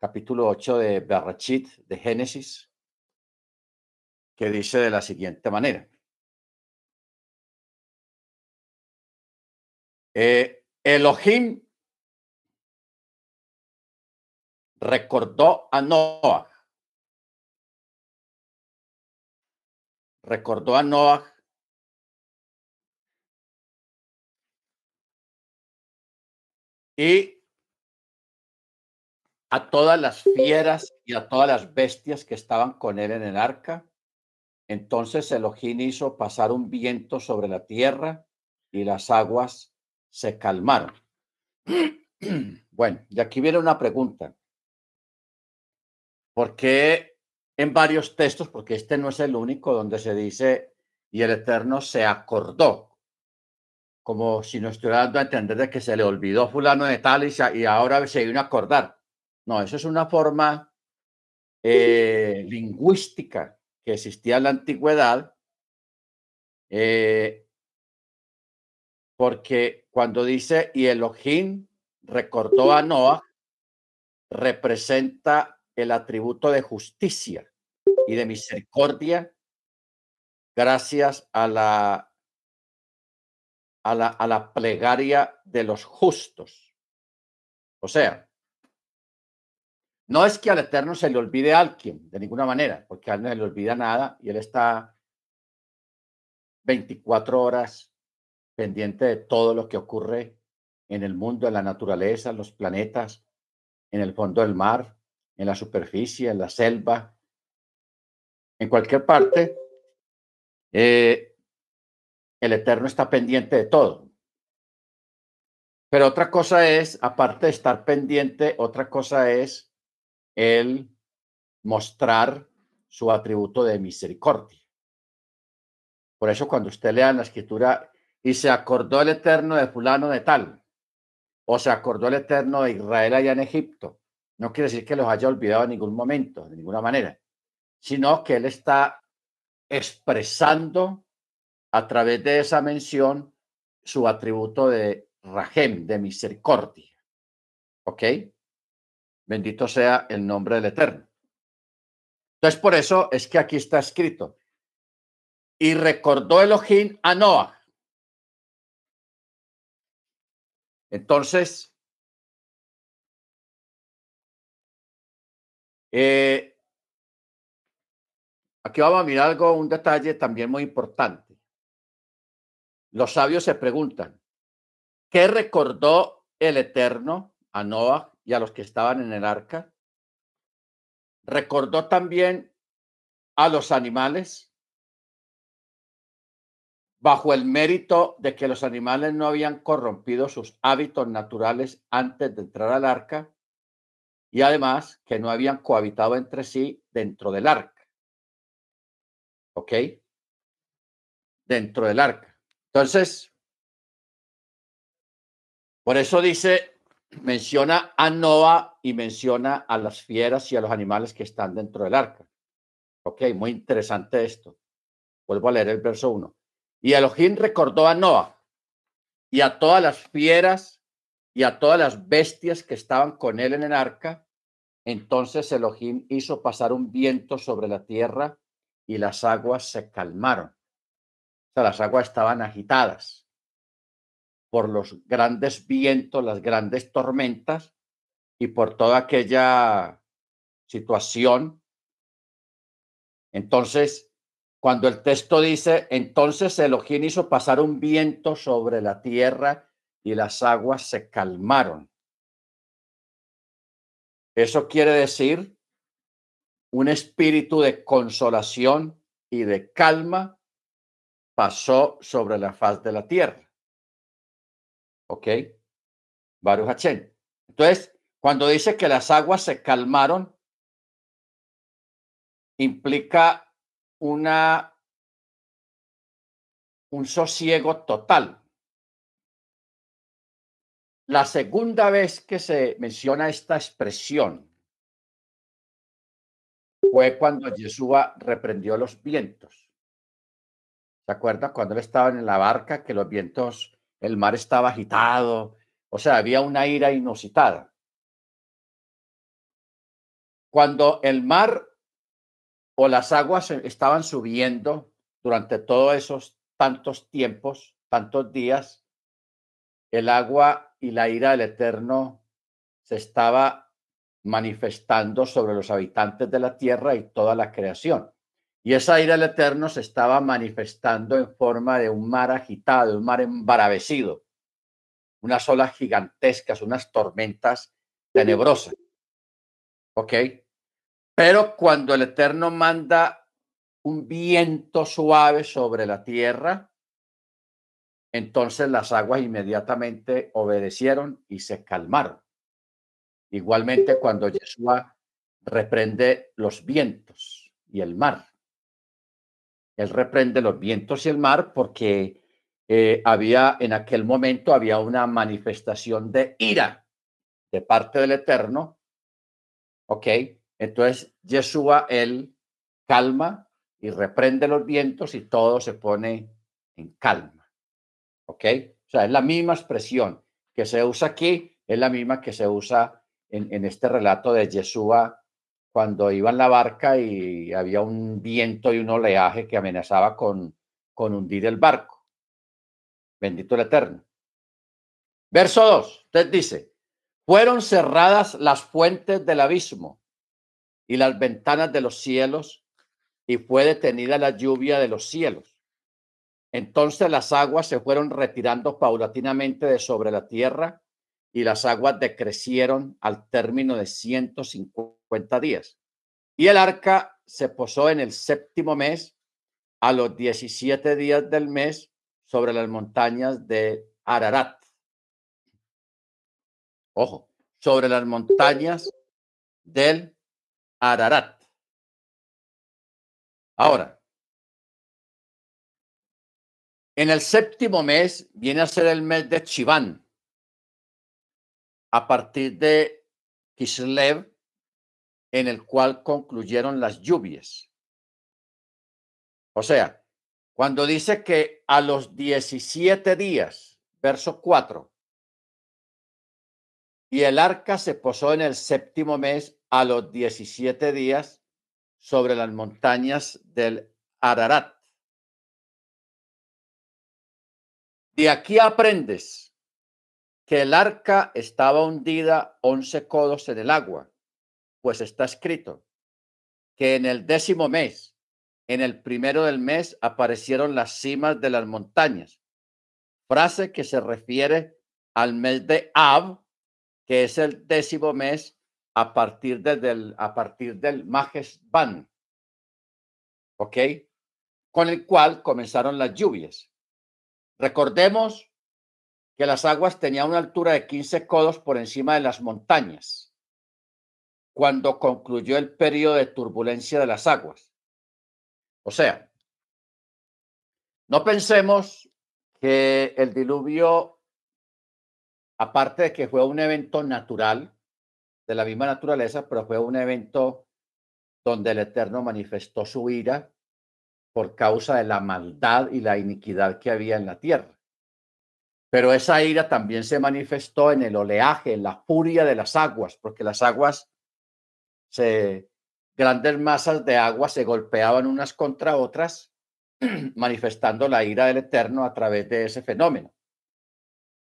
capítulo 8 de Berachit, de Génesis, que dice de la siguiente manera. Eh, Elohim recordó a Noah. Recordó a Noah y a todas las fieras y a todas las bestias que estaban con él en el arca. Entonces Elohim hizo pasar un viento sobre la tierra y las aguas se calmaron. Bueno, y aquí viene una pregunta. ¿Por qué en varios textos, porque este no es el único donde se dice y el Eterno se acordó? Como si nos estuviera dando a entender de que se le olvidó fulano de tal y, y ahora se vino a acordar. No, eso es una forma eh, lingüística que existía en la antigüedad, eh, porque cuando dice y Elohim recordó a Noah, representa el atributo de justicia y de misericordia gracias a la, a la, a la plegaria de los justos. O sea, no es que al Eterno se le olvide a alguien, de ninguna manera, porque a él no se le olvida nada y él está 24 horas pendiente de todo lo que ocurre en el mundo, en la naturaleza, en los planetas, en el fondo del mar, en la superficie, en la selva, en cualquier parte. Eh, el Eterno está pendiente de todo. Pero otra cosa es, aparte de estar pendiente, otra cosa es el mostrar su atributo de misericordia. Por eso cuando usted lea la escritura y se acordó el eterno de fulano de tal, o se acordó el eterno de Israel allá en Egipto, no quiere decir que los haya olvidado en ningún momento, de ninguna manera, sino que él está expresando a través de esa mención su atributo de rajem, de misericordia. ¿Ok? Bendito sea el nombre del Eterno. Entonces, por eso es que aquí está escrito. Y recordó Elohim a Noah. Entonces, eh, aquí vamos a mirar algo, un detalle también muy importante. Los sabios se preguntan, ¿qué recordó el Eterno a Noah a los que estaban en el arca. Recordó también a los animales bajo el mérito de que los animales no habían corrompido sus hábitos naturales antes de entrar al arca y además que no habían cohabitado entre sí dentro del arca. ¿Ok? Dentro del arca. Entonces, por eso dice menciona a Noah y menciona a las fieras y a los animales que están dentro del arca. Ok, muy interesante esto. Vuelvo a leer el verso 1. Y Elohim recordó a Noah y a todas las fieras y a todas las bestias que estaban con él en el arca. Entonces Elohim hizo pasar un viento sobre la tierra y las aguas se calmaron. O sea, las aguas estaban agitadas por los grandes vientos, las grandes tormentas y por toda aquella situación. Entonces, cuando el texto dice, entonces Elohim hizo pasar un viento sobre la tierra y las aguas se calmaron. Eso quiere decir un espíritu de consolación y de calma pasó sobre la faz de la tierra. ¿Ok? Baruch Entonces, cuando dice que las aguas se calmaron, implica una un sosiego total. La segunda vez que se menciona esta expresión fue cuando Yeshua reprendió los vientos. ¿Se acuerda? Cuando él estaba en la barca, que los vientos el mar estaba agitado, o sea, había una ira inusitada. cuando el mar o las aguas estaban subiendo durante todos esos tantos tiempos, tantos días, el agua y la ira del Eterno se estaba manifestando sobre los habitantes de la tierra y toda la creación. Y esa ira del Eterno se estaba manifestando en forma de un mar agitado, un mar embaravecido, unas olas gigantescas, unas tormentas tenebrosas. ¿Ok? Pero cuando el Eterno manda un viento suave sobre la tierra, entonces las aguas inmediatamente obedecieron y se calmaron. Igualmente cuando Yeshua reprende los vientos y el mar. Él reprende los vientos y el mar porque eh, había en aquel momento había una manifestación de ira de parte del Eterno. ¿Ok? Entonces Yeshua, él calma y reprende los vientos y todo se pone en calma. ¿Ok? O sea, es la misma expresión que se usa aquí, es la misma que se usa en, en este relato de Yeshua cuando iba en la barca y había un viento y un oleaje que amenazaba con, hundir el barco. Bendito el Eterno. Verso 2, usted dice, fueron cerradas las fuentes del abismo y las ventanas de los cielos y fue detenida la lluvia de los cielos. Entonces las aguas se fueron retirando paulatinamente de sobre la tierra y las aguas decrecieron al término de 150 días. Y el arca se posó en el séptimo mes, a los 17 días del mes, sobre las montañas de Ararat. Ojo, sobre las montañas del Ararat. Ahora, en el séptimo mes viene a ser el mes de Chiván a partir de Kislev, en el cual concluyeron las lluvias. O sea, cuando dice que a los 17 días, verso 4, y el arca se posó en el séptimo mes a los 17 días sobre las montañas del Ararat. De aquí aprendes que el arca estaba hundida once codos en el agua, pues está escrito que en el décimo mes, en el primero del mes, aparecieron las cimas de las montañas, frase que se refiere al mes de Ab, que es el décimo mes a partir del, a partir del Majesban, ¿ok? Con el cual comenzaron las lluvias. Recordemos que las aguas tenían una altura de 15 codos por encima de las montañas cuando concluyó el periodo de turbulencia de las aguas. O sea, no pensemos que el diluvio, aparte de que fue un evento natural, de la misma naturaleza, pero fue un evento donde el Eterno manifestó su ira por causa de la maldad y la iniquidad que había en la tierra. Pero esa ira también se manifestó en el oleaje, en la furia de las aguas, porque las aguas, grandes masas de agua se golpeaban unas contra otras, manifestando la ira del Eterno a través de ese fenómeno.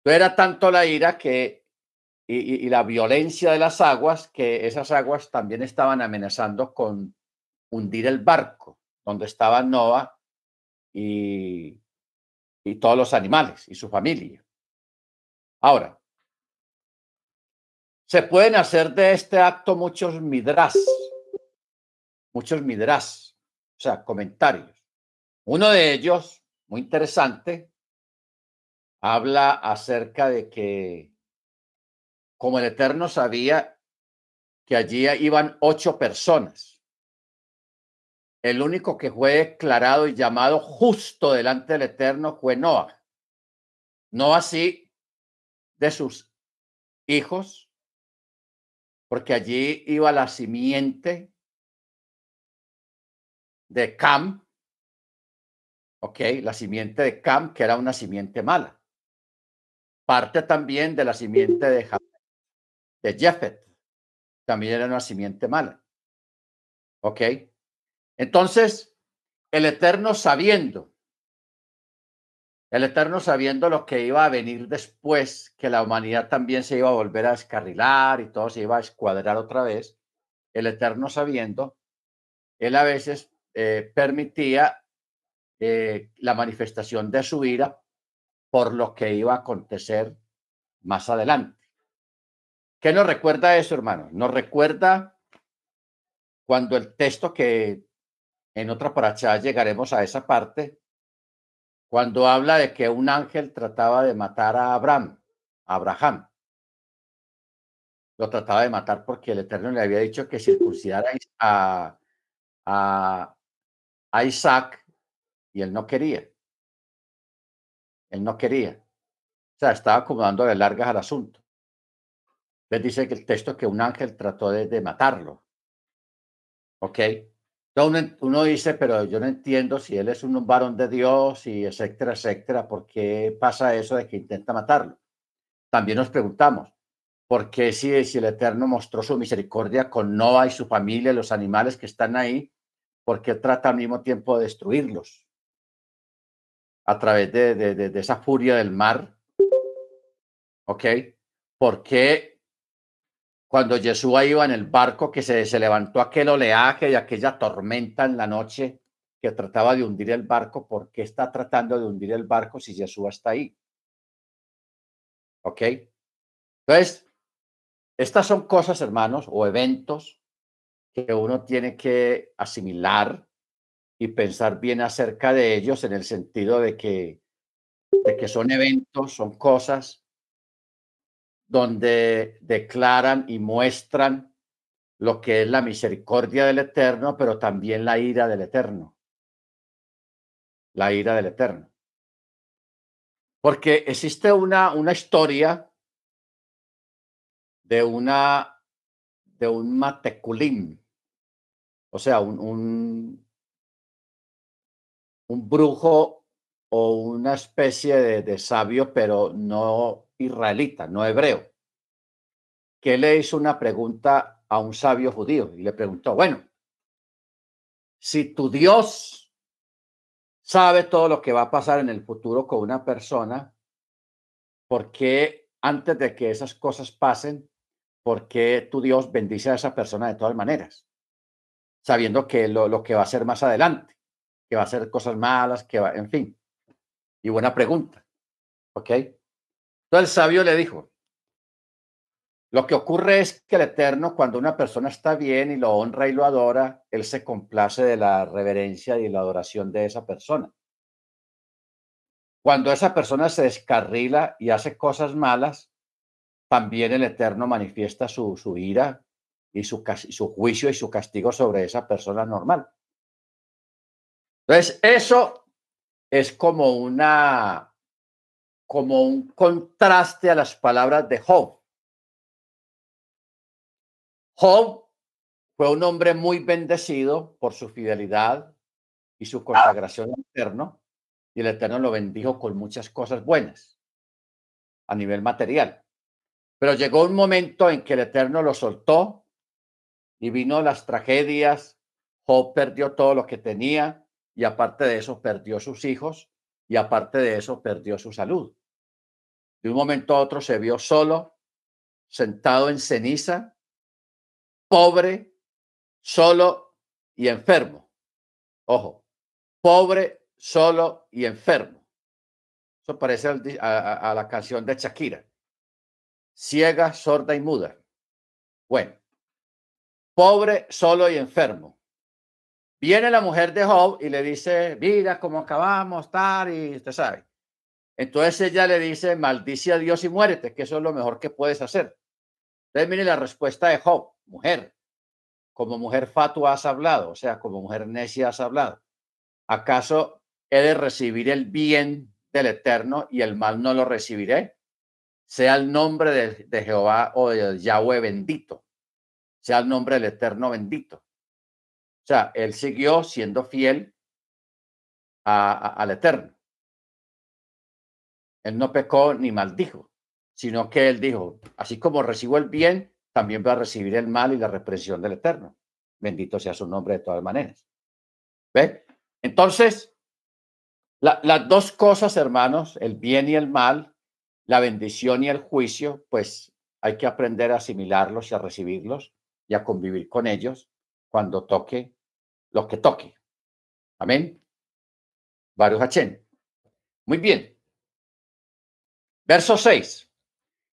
era tanto la ira que y, la violencia de las aguas que esas aguas también estaban amenazando con hundir el barco donde estaba Noah y y todos los animales y su familia. Ahora, se pueden hacer de este acto muchos midras, muchos midras, o sea, comentarios. Uno de ellos, muy interesante, habla acerca de que como el Eterno sabía que allí iban ocho personas el único que fue declarado y llamado justo delante del Eterno fue Noah. No así de sus hijos, porque allí iba la simiente de Cam, ok, la simiente de Cam, que era una simiente mala. Parte también de la simiente de, de Jefet, también era una simiente mala. ¿Ok? Entonces, el Eterno sabiendo, el Eterno sabiendo lo que iba a venir después, que la humanidad también se iba a volver a descarrilar y todo se iba a escuadrar otra vez, el Eterno sabiendo, él a veces eh, permitía eh, la manifestación de su ira por lo que iba a acontecer más adelante. ¿Qué nos recuerda eso, hermano? Nos recuerda cuando el texto que en otra paracha llegaremos a esa parte, cuando habla de que un ángel trataba de matar a Abraham, Abraham. Lo trataba de matar porque el Eterno le había dicho que circuncidara a, a, a Isaac y él no quería. Él no quería. O sea, estaba como dándole largas al asunto. Les dice que el texto que un ángel trató de, de matarlo. ¿Ok? Entonces uno, dice, pero yo no entiendo si él es un varón de Dios y etcétera, etcétera, ¿por qué pasa eso de que intenta matarlo? También nos preguntamos, ¿por qué si, si el Eterno mostró su misericordia con Noah y su familia, los animales que están ahí, ¿por qué trata al mismo tiempo de destruirlos? A través de, de, de esa furia del mar. ¿Ok? ¿Por qué cuando Jesús iba en el barco, que se, se levantó aquel oleaje y aquella tormenta en la noche que trataba de hundir el barco, ¿por qué está tratando de hundir el barco si Jesús está ahí? ¿Ok? Entonces, estas son cosas, hermanos, o eventos que uno tiene que asimilar y pensar bien acerca de ellos en el sentido de que, de que son eventos, son cosas donde declaran y muestran lo que es la misericordia del Eterno, pero también la ira del Eterno. La ira del Eterno. Porque existe una, una historia de una de un mateculim, o sea, un, un, brujo o una especie de sabio, pero no israelita, no hebreo, que le hizo una pregunta a un sabio judío y le preguntó, bueno, si tu Dios sabe todo lo que va a pasar en el futuro con una persona, ¿por qué antes de que esas cosas pasen, por qué tu Dios bendice a esa persona de todas maneras? Sabiendo que lo, lo que va a ser más adelante, que va a ser cosas malas, que va, en fin. Y buena pregunta. ¿Ok? Entonces el sabio le dijo, lo que ocurre es que el Eterno, cuando una persona está bien y lo honra y lo adora, Él se complace de la reverencia y la adoración de esa persona. Cuando esa persona se descarrila y hace cosas malas, también el Eterno manifiesta su, su ira y su, su juicio y su castigo sobre esa persona normal. Entonces, eso es como una como un contraste a las palabras de Job. Job fue un hombre muy bendecido por su fidelidad y su consagración al Eterno, y el Eterno lo bendijo con muchas cosas buenas a nivel material. Pero llegó un momento en que el Eterno lo soltó y vino las tragedias. Job perdió todo lo que tenía y aparte de eso perdió sus hijos y aparte de eso perdió su salud. De un momento a otro se vio solo, sentado en ceniza, pobre, solo y enfermo. Ojo, pobre, solo y enfermo. Eso parece a, la canción de Shakira. Ciega, sorda y muda. Bueno, pobre, solo y enfermo. Viene la mujer de Job y le dice, mira cómo acabamos, tal, y usted sabe. Entonces ella le dice, maldice a Dios y muérete, que eso es lo mejor que puedes hacer. Entonces mire la respuesta de Job, mujer, como mujer fatua has hablado, o sea, como mujer necia has hablado. ¿Acaso he de recibir el bien del Eterno y el mal no lo recibiré? Sea el nombre de, Jehová o de Yahweh bendito, sea el nombre del Eterno bendito. O sea, él siguió siendo fiel al Eterno. Él no pecó ni maldijo, sino que él dijo, así como recibo el bien, también va a recibir el mal y la represión del Eterno. Bendito sea su nombre de todas maneras. ¿Ve? Entonces, las dos cosas, hermanos, el bien y el mal, la bendición y el juicio, pues hay que aprender a asimilarlos y a recibirlos y a convivir con ellos cuando toque lo que toque. Amén. Varios Hachén. Muy bien. Verso 6.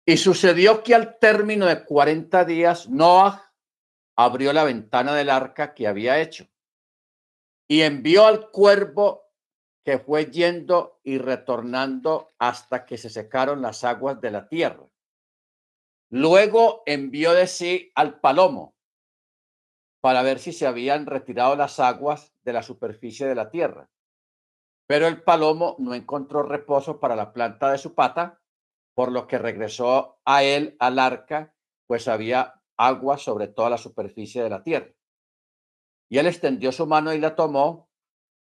Y sucedió que al término de 40 días, Noah abrió la ventana del arca que había hecho y envió al cuervo que fue yendo y retornando hasta que se secaron las aguas de la tierra. Luego envió de sí al palomo para ver si se habían retirado las aguas de la superficie de la tierra. Pero el palomo no encontró reposo para la planta de su pata, por lo que regresó a él al arca, pues había agua sobre toda la superficie de la tierra. Y él extendió su mano y la tomó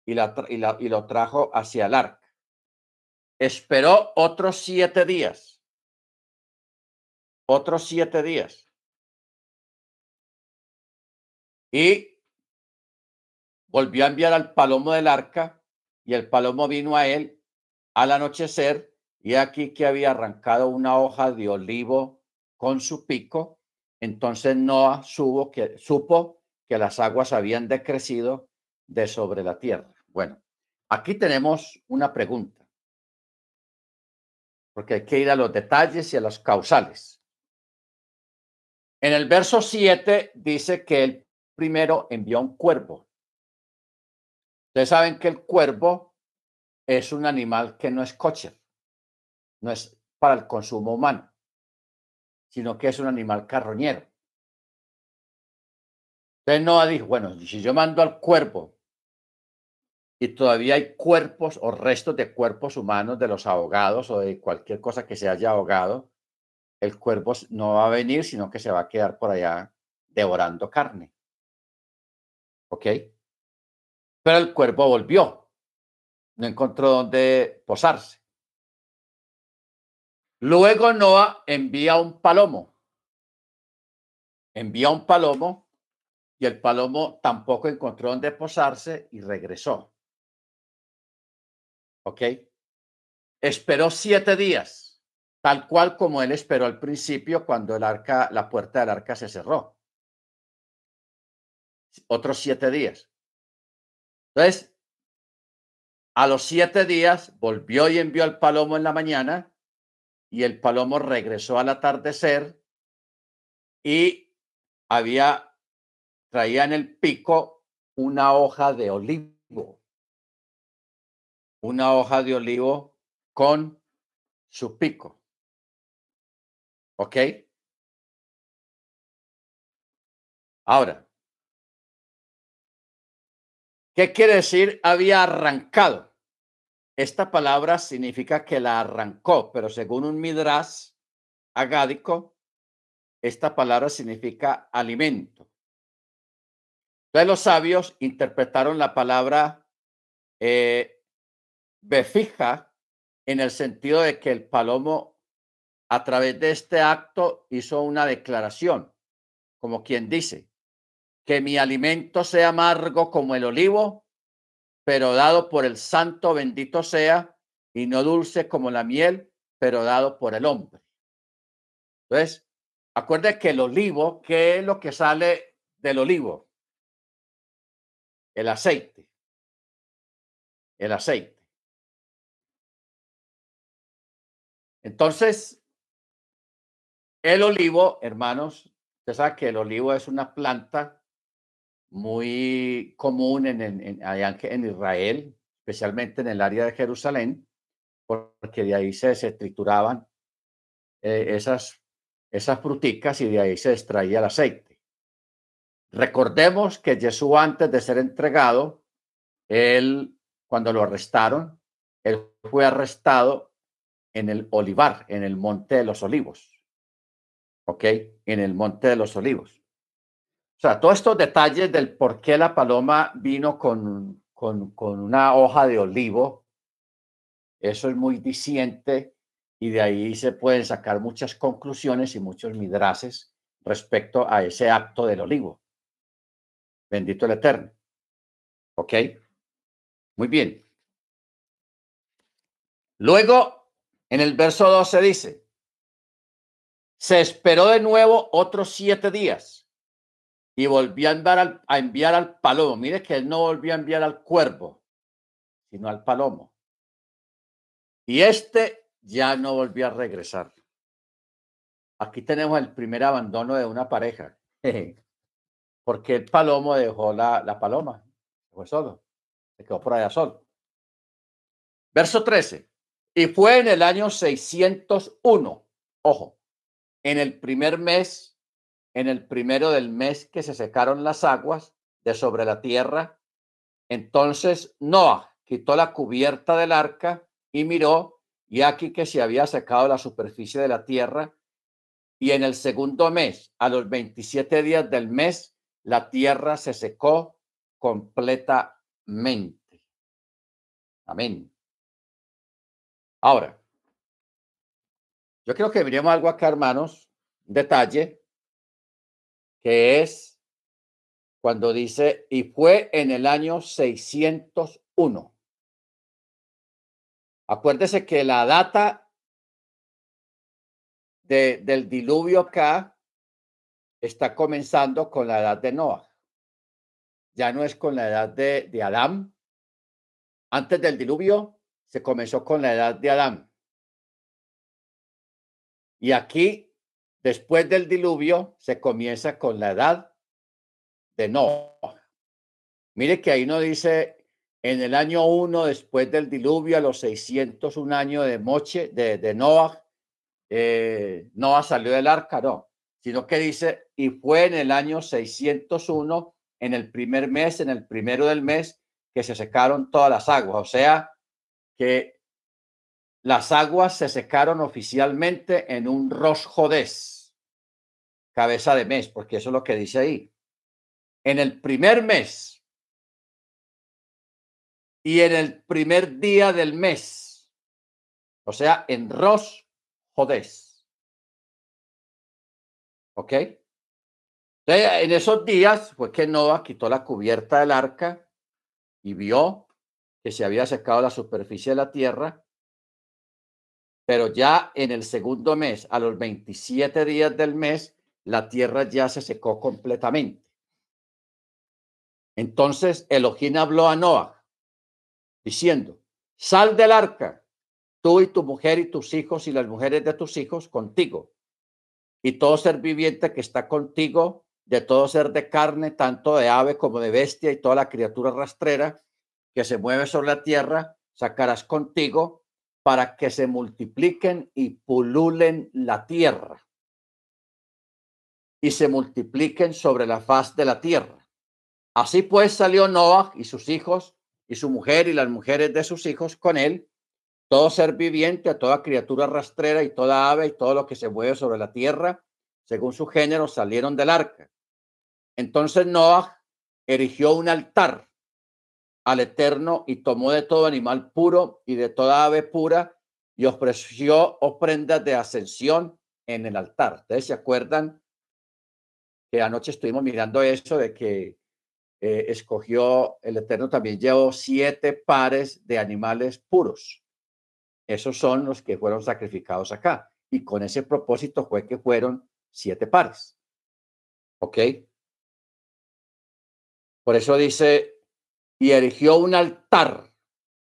y, la, y, lo trajo hacia el arca. Esperó otros siete días. Otros siete días. Y volvió a enviar al palomo del arca y el palomo vino a él al anochecer y aquí que había arrancado una hoja de olivo con su pico. Entonces Noah supo que, supo que las aguas habían decrecido de sobre la tierra. Bueno, aquí tenemos una pregunta, porque hay que ir a los detalles y a los causales. En el verso 7 dice que el primero envió un cuervo. Ustedes saben que el cuervo es un animal que no es coche, no es para el consumo humano, sino que es un animal carroñero. Entonces Noah dijo, bueno, si yo mando al cuerpo y todavía hay cuerpos o restos de cuerpos humanos de los ahogados o de cualquier cosa que se haya ahogado, el cuervo no va a venir, sino que se va a quedar por allá devorando carne. ¿Ok? Pero el cuervo volvió. No encontró dónde posarse. Luego Noah envía un palomo. Envía un palomo y el palomo tampoco encontró dónde posarse y regresó. ¿Ok? Esperó siete días, tal cual como él esperó al principio cuando el arca, la puerta del arca se cerró. Otros siete días. Entonces, a los siete días volvió y envió al palomo en la mañana y el palomo regresó al atardecer y había traía en el pico una hoja de olivo, una hoja de olivo con su pico. ¿Ok? Ahora, ¿qué quiere decir había arrancado? Esta palabra significa que la arrancó, pero según un midras agádico, esta palabra significa alimento. Entonces los sabios interpretaron la palabra eh, befija en el sentido de que el palomo a través de este acto hizo una declaración, como quien dice, que mi alimento sea amargo como el olivo, pero dado por el santo bendito sea, y no dulce como la miel, pero dado por el hombre. Entonces, acuerde que el olivo, ¿qué es lo que sale del olivo? el aceite. El aceite. Entonces, el olivo, hermanos, usted sabe que el olivo es una planta muy común en, en, en, Israel, especialmente en el área de Jerusalén, porque de ahí se, se trituraban eh, esas, esas fruticas y de ahí se extraía el aceite. Recordemos que Jesús antes de ser entregado, él, cuando lo arrestaron, él fue arrestado en el olivar, en el monte de los olivos. ¿Ok? En el monte de los olivos. O sea, todos estos detalles del por qué la paloma vino con, con, con una hoja de olivo, eso es muy diciente y de ahí se pueden sacar muchas conclusiones y muchos midrases respecto a ese acto del olivo. Bendito el Eterno. ¿Ok? Muy bien. Luego, en el verso 12 dice, se esperó de nuevo otros siete días y volvió a enviar al, palomo. Mire que él no volvió a enviar al cuervo, sino al palomo. Y este ya no volvió a regresar. Aquí tenemos el primer abandono de una pareja. Porque el palomo dejó la, la paloma. Fue solo. Se quedó por allá solo. Verso 13. Y fue en el año 601. Ojo. En el primer mes, en el primero del mes que se secaron las aguas de sobre la tierra. Entonces Noah quitó la cubierta del arca y miró, y aquí que se había secado la superficie de la tierra, y en el segundo mes, a los 27 días del mes, la tierra se secó completamente. Amén. Ahora, yo creo que veríamos algo acá, hermanos, detalle, que es cuando dice, y fue en el año 601. Acuérdese que la data de, del diluvio acá está comenzando con la edad de Noah. Ya no es con la edad de, de Adán. Antes del diluvio se comenzó con la edad de Adán. Y aquí, después del diluvio, se comienza con la edad de Noah. Mire que ahí no dice en el año 1 después del diluvio, a los 601 años de Moche, de, de Noah, eh, Noah salió del arca, no, sino que dice, y fue en el año 601, en el primer mes, en el primero del mes, que se secaron todas las aguas. O sea, que las aguas se secaron oficialmente en un Rosh cabeza de mes, porque eso es lo que dice ahí. En el primer mes, y en el primer día del mes, o sea, en Rosh Jodés. ¿Ok? en esos días fue que Noah quitó la cubierta del arca y vio que se había secado la superficie de la tierra, pero ya en el segundo mes, a los 27 días del mes, la tierra ya se secó completamente. Entonces Elohim habló a Noah diciendo, sal del arca, tú y tu mujer y tus hijos y las mujeres de tus hijos contigo, y todo ser viviente que está contigo, de todo ser de carne, tanto de ave como de bestia y toda la criatura rastrera que se mueve sobre la tierra, sacarás contigo para que se multipliquen y pululen la tierra y se multipliquen sobre la faz de la tierra. Así pues salió Noah y sus hijos y su mujer y las mujeres de sus hijos con él, todo ser viviente, toda criatura rastrera y toda ave y todo lo que se mueve sobre la tierra, según su género, salieron del arca. Entonces Noah erigió un altar al Eterno y tomó de todo animal puro y de toda ave pura y ofreció ofrendas de ascensión en el altar. Ustedes se acuerdan anoche estuvimos mirando eso de que eh, escogió, el Eterno también llevó siete pares de animales puros. Esos son los que fueron sacrificados acá. Y con ese propósito fue que fueron siete pares. ¿Ok? Por eso dice, y erigió un altar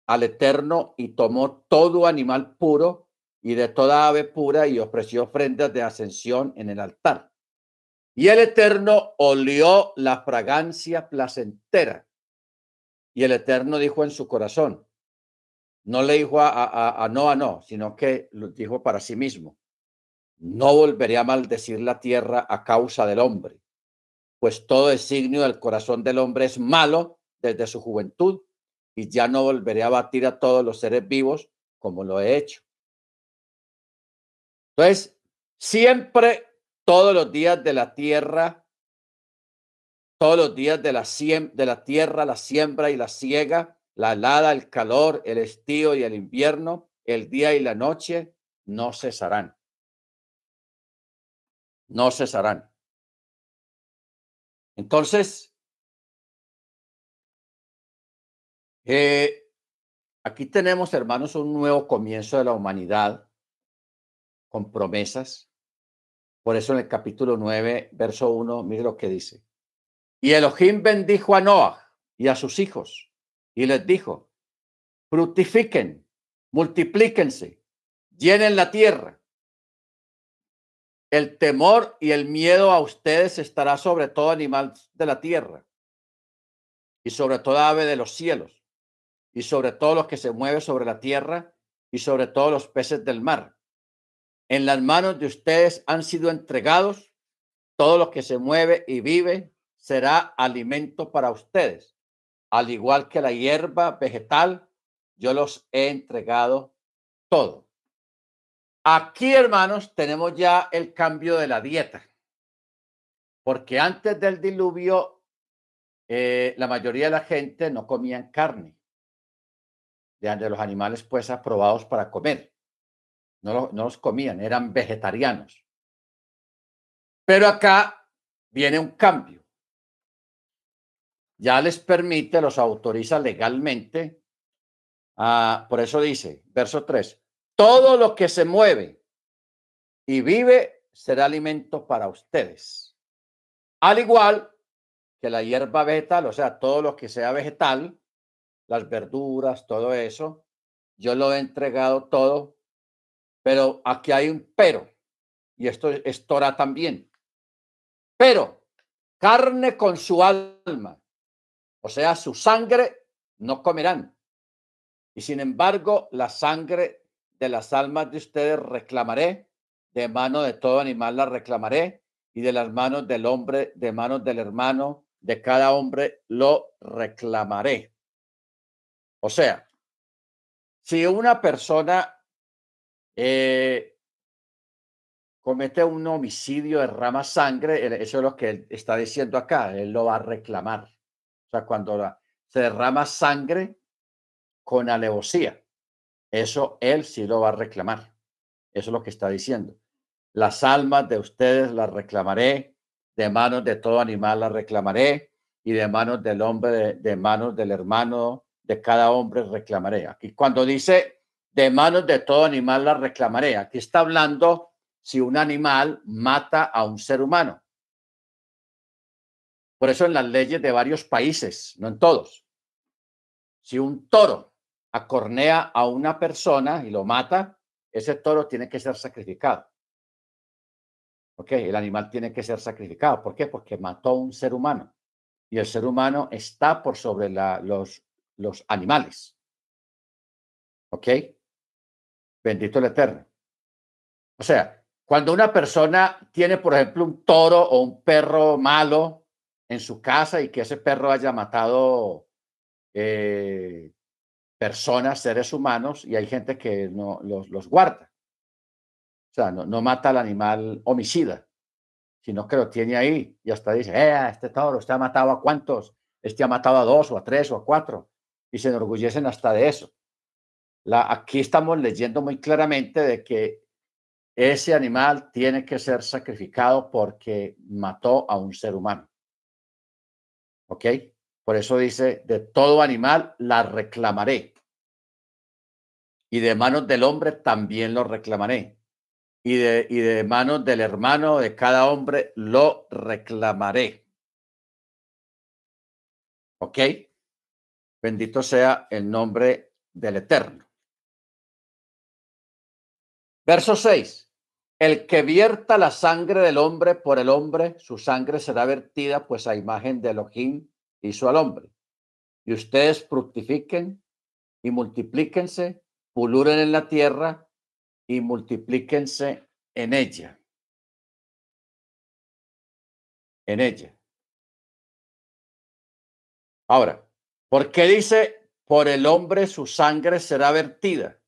al Eterno y tomó todo animal puro y de toda ave pura y ofreció ofrendas de ascensión en el altar. Y el Eterno olió la fragancia placentera. Y el Eterno dijo en su corazón, no le dijo a, a, a Noah no, sino que lo dijo para sí mismo, no volveré a maldecir la tierra a causa del hombre, pues todo designio del corazón del hombre es malo desde su juventud, y ya no volveré a batir a todos los seres vivos como lo he hecho. Entonces, siempre todos los días de la tierra, todos los días de la, de la tierra, la siembra y la siega, la helada, el calor, el estío y el invierno, el día y la noche, no cesarán. No cesarán. Entonces, Eh, aquí tenemos, hermanos, un nuevo comienzo de la humanidad con promesas. Por eso en el capítulo 9, verso 1, mire lo que dice. Y Elohim bendijo a Noah y a sus hijos y les dijo, fructifiquen, multiplíquense, llenen la tierra. El temor y el miedo a ustedes estará sobre todo animal de la tierra y sobre toda ave de los cielos y sobre todo los que se mueve sobre la tierra y sobre todos los peces del mar. En las manos de ustedes han sido entregados todo lo que se mueve y vive será alimento para ustedes. Al igual que la hierba vegetal, yo los he entregado todo. Aquí, hermanos, tenemos ya el cambio de la dieta. Porque antes del diluvio, eh, la mayoría de la gente no comían carne de los animales pues aprobados para comer. No, no los comían, eran vegetarianos. Pero acá viene un cambio. Ya les permite, los autoriza legalmente. Por eso dice, verso 3, todo lo que se mueve y vive será alimento para ustedes. Al igual que la hierba vegetal, o sea, todo lo que sea vegetal, las verduras, todo eso. Yo lo he entregado todo, pero aquí hay un pero, y esto es Torah también. Pero carne con su alma, o sea, su sangre, no comerán. Y sin embargo, la sangre de las almas de ustedes reclamaré, de mano de todo animal la reclamaré, y de las manos del hombre, de manos del hermano, de cada hombre lo reclamaré. O sea, si una persona eh, comete un homicidio, derrama sangre, eso es lo que él está diciendo acá, él lo va a reclamar. O sea, cuando se derrama sangre con alevosía, eso él sí lo va a reclamar. Eso es lo que está diciendo. Las almas de ustedes las reclamaré, de manos de todo animal las reclamaré, y de manos del hombre, de manos del hermano, de cada hombre reclamaré. Aquí cuando dice de manos de todo animal la reclamaré, aquí está hablando si un animal mata a un ser humano. Por eso en las leyes de varios países, no en todos, si un toro acornea a una persona y lo mata, ese toro tiene que ser sacrificado. ¿Ok? El animal tiene que ser sacrificado. ¿Por qué? Porque mató a un ser humano. Y el ser humano está por sobre los los animales. ¿Ok? Bendito el Eterno. O sea, cuando una persona tiene, por ejemplo, un toro o un perro malo en su casa y que ese perro haya matado eh, personas, seres humanos, y hay gente que no los, guarda. O sea, no, no, mata al animal homicida, sino que lo tiene ahí y hasta dice, eh, este toro, usted ha matado a cuántos, este ha matado a dos o a tres o a cuatro y se enorgullecen hasta de eso. La, aquí estamos leyendo muy claramente de que ese animal tiene que ser sacrificado porque mató a un ser humano. ¿Ok? Por eso dice, de todo animal la reclamaré. Y de manos del hombre también lo reclamaré. Y de, y de manos del hermano de cada hombre lo reclamaré. ¿Ok? Bendito sea el nombre del Eterno. Verso 6. El que vierta la sangre del hombre por el hombre, su sangre será vertida, pues a imagen de Elohim hizo al hombre. Y ustedes fructifiquen y multiplíquense, puluren en la tierra y multiplíquense en ella. En ella. Ahora, ¿Por qué dice, por el hombre su sangre será vertida?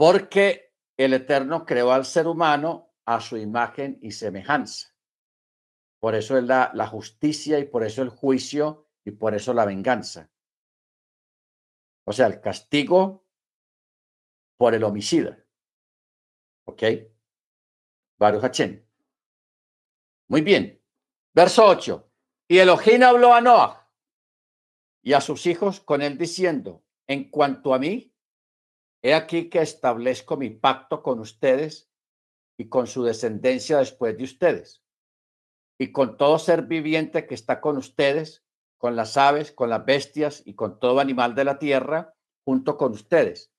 Porque el Eterno creó al ser humano a su imagen y semejanza. Por eso es la, la justicia y por eso el juicio y por eso la venganza. O sea, el castigo por el homicida. ¿Ok? Baruch Hachem. Muy bien. Verso 8. Y Elohim habló a Noah y a sus hijos con él diciendo, en cuanto a mí, he aquí que establezco mi pacto con ustedes y con su descendencia después de ustedes, y con todo ser viviente que está con ustedes, con las aves, con las bestias y con todo animal de la tierra, junto con ustedes.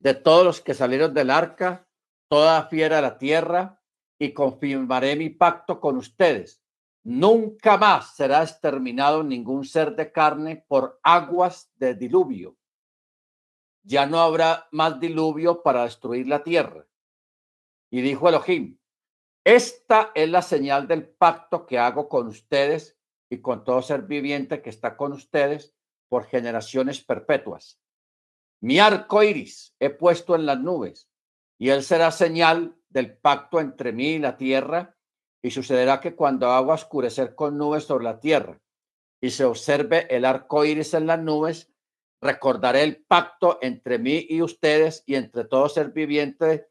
De todos los que salieron del arca, toda fiera de la tierra, y confirmaré mi pacto con ustedes. Nunca más será exterminado ningún ser de carne por aguas de diluvio. Ya no habrá más diluvio para destruir la tierra. Y dijo Elohim, esta es la señal del pacto que hago con ustedes y con todo ser viviente que está con ustedes por generaciones perpetuas. Mi arco iris he puesto en las nubes y él será señal del pacto entre mí y la tierra, y sucederá que cuando haga oscurecer con nubes sobre la tierra y se observe el arco iris en las nubes, recordaré el pacto entre mí y ustedes y entre todo ser viviente,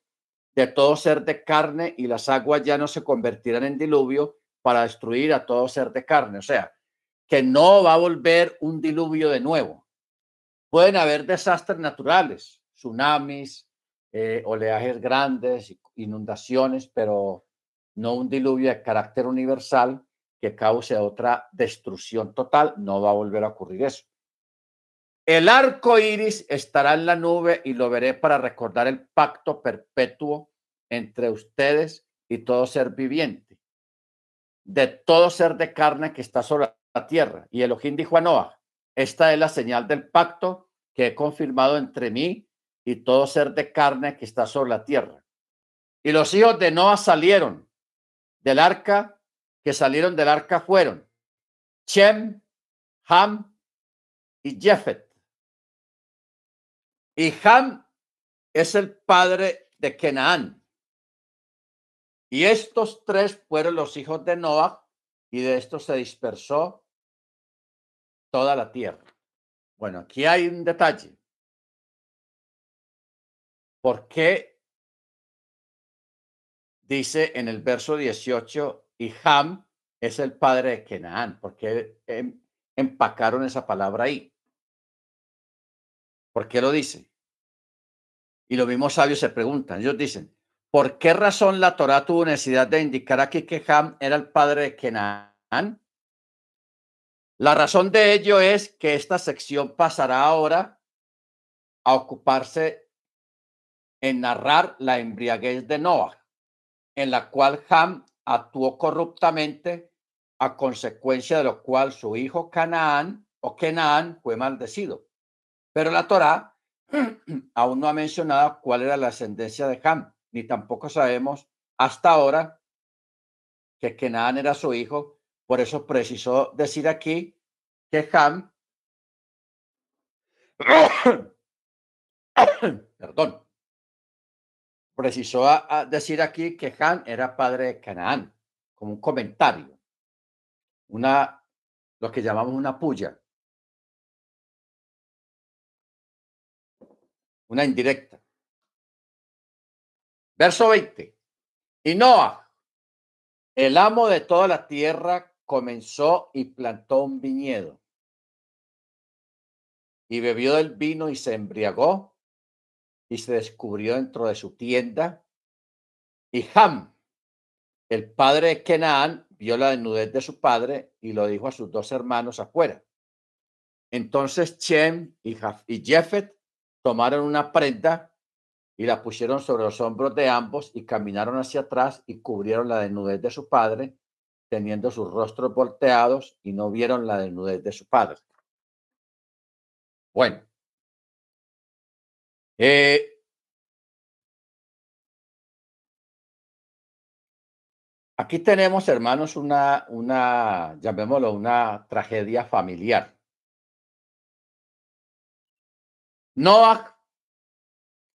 de todo ser de carne, y las aguas ya no se convertirán en diluvio para destruir a todo ser de carne. O sea, que no va a volver un diluvio de nuevo. Pueden haber desastres naturales, tsunamis, eh, oleajes grandes, inundaciones, pero no un diluvio de carácter universal que cause otra destrucción total. No va a volver a ocurrir eso. El arco iris estará en la nube y lo veré para recordar el pacto perpetuo entre ustedes y todo ser viviente, de todo ser de carne que está sobre la tierra. Y Elohim dijo a Noah, esta es la señal del pacto que he confirmado entre mí y todo ser de carne que está sobre la tierra. Y los hijos de Noah salieron del arca, que salieron del arca fueron Chem, Ham y Jefet. Y Ham es el padre de Kenaán. Y estos tres fueron los hijos de Noah, y de estos se dispersó toda la tierra. Bueno, aquí hay un detalle. ¿Por qué dice en el verso 18, y Ham es el padre de Kenaán? ¿Por qué em, empacaron esa palabra ahí? ¿Por qué lo dice? Y los mismos sabios se preguntan, ellos dicen, ¿por qué razón la Torah tuvo necesidad de indicar aquí que Ham era el padre de Kenaán? La razón de ello es que esta sección pasará ahora a ocuparse en narrar la embriaguez de Noah, en la cual Ham actuó corruptamente, a consecuencia de lo cual su hijo Canaán o Kenaán fue maldecido. Pero la Torá aún no ha mencionado cuál era la ascendencia de Ham, ni tampoco sabemos hasta ahora que Kenaán era su hijo. Por eso precisó decir aquí que Ham, perdón, precisó decir aquí que Han era padre de Canaán, como un comentario, una, lo que llamamos una puya, una indirecta. Verso 20. Y Noah, el amo de toda la tierra, comenzó y plantó un viñedo. Y bebió del vino y se embriagó y se descubrió dentro de su tienda. Y Ham, el padre de Kenaán, vio la desnudez de su padre y lo dijo a sus dos hermanos afuera. Entonces Chem y, Jefet tomaron una prenda y la pusieron sobre los hombros de ambos y caminaron hacia atrás y cubrieron la desnudez de su padre, teniendo sus rostros volteados y no vieron la desnudez de su padre. Bueno, eh, aquí tenemos, hermanos, una, una, llamémoslo, una tragedia familiar. Noah,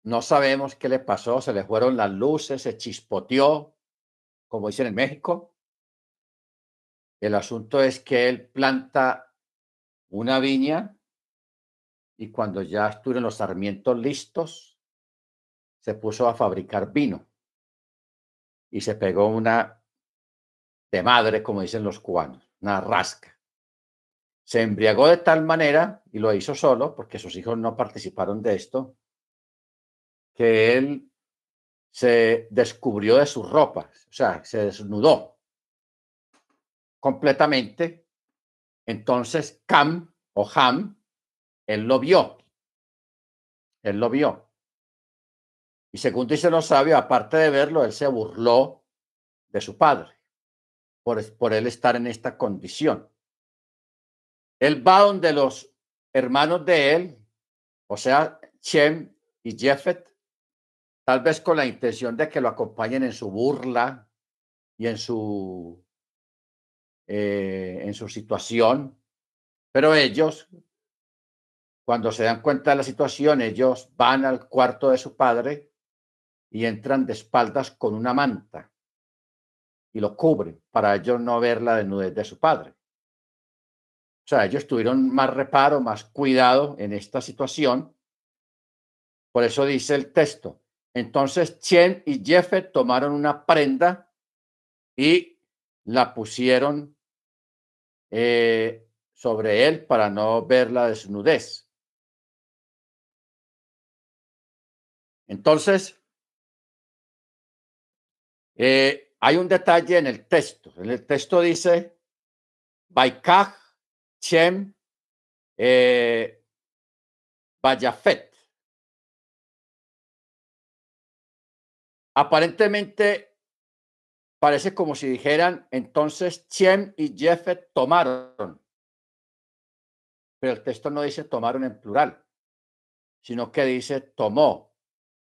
no sabemos qué le pasó, se le fueron las luces, se chispoteó, como dicen en México. El asunto es que él planta una viña y cuando ya estuvieron los sarmientos listos, se puso a fabricar vino y se pegó una de madre, como dicen los cubanos, una rasca. Se embriagó de tal manera, y lo hizo solo, porque sus hijos no participaron de esto, que él se descubrió de sus ropas, o sea, se desnudó completamente. Entonces Cam o Ham, él lo vio, él lo vio. Y según dice los sabios, aparte de verlo, él se burló de su padre por, por él estar en esta condición. Él va donde los hermanos de él, o sea, Shem y Jefet, tal vez con la intención de que lo acompañen en su burla y en su, eh, en su situación, pero ellos, cuando se dan cuenta de la situación, ellos van al cuarto de su padre y entran de espaldas con una manta y lo cubren para ellos no ver la desnudez de su padre. O sea, ellos tuvieron más reparo, más cuidado en esta situación. Por eso dice el texto. Entonces Chen y Jeffet tomaron una prenda y la pusieron eh, sobre él para no ver la desnudez. Entonces, eh, hay un detalle en el texto. En el texto dice, Baikaj Chem eh, Aparentemente parece como si dijeran entonces Chem y Jefet tomaron. Pero el texto no dice tomaron en plural, sino que dice tomó,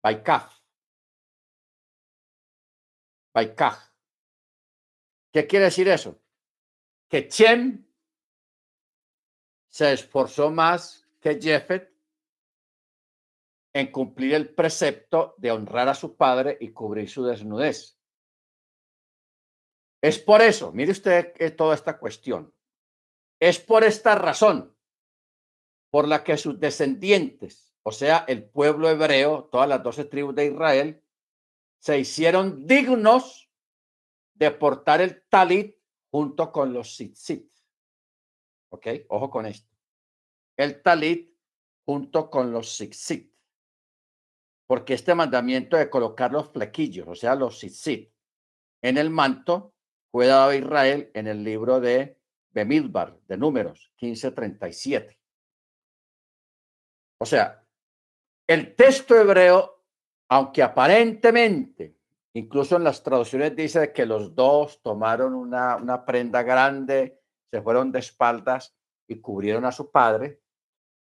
Baikaf. Baikaj. ¿Qué quiere decir eso? Que Chem se esforzó más que Jeffet en cumplir el precepto de honrar a su padre y cubrir su desnudez. Es por eso, mire usted que toda esta cuestión, es por esta razón por la que sus descendientes, o sea, el pueblo hebreo, todas las doce tribus de Israel, se hicieron dignos de portar el talit junto con los. ¿Ok? Ojo con esto. El talit junto con los tzitzit. Porque este mandamiento de colocar los flequillos, o sea, los tzitzit, en el manto fue dado a Israel en el libro de Bemidbar, de Números 1537. O sea, el texto hebreo, aunque aparentemente, incluso en las traducciones dice que los dos tomaron una, una prenda grande se fueron de espaldas y cubrieron a su padre,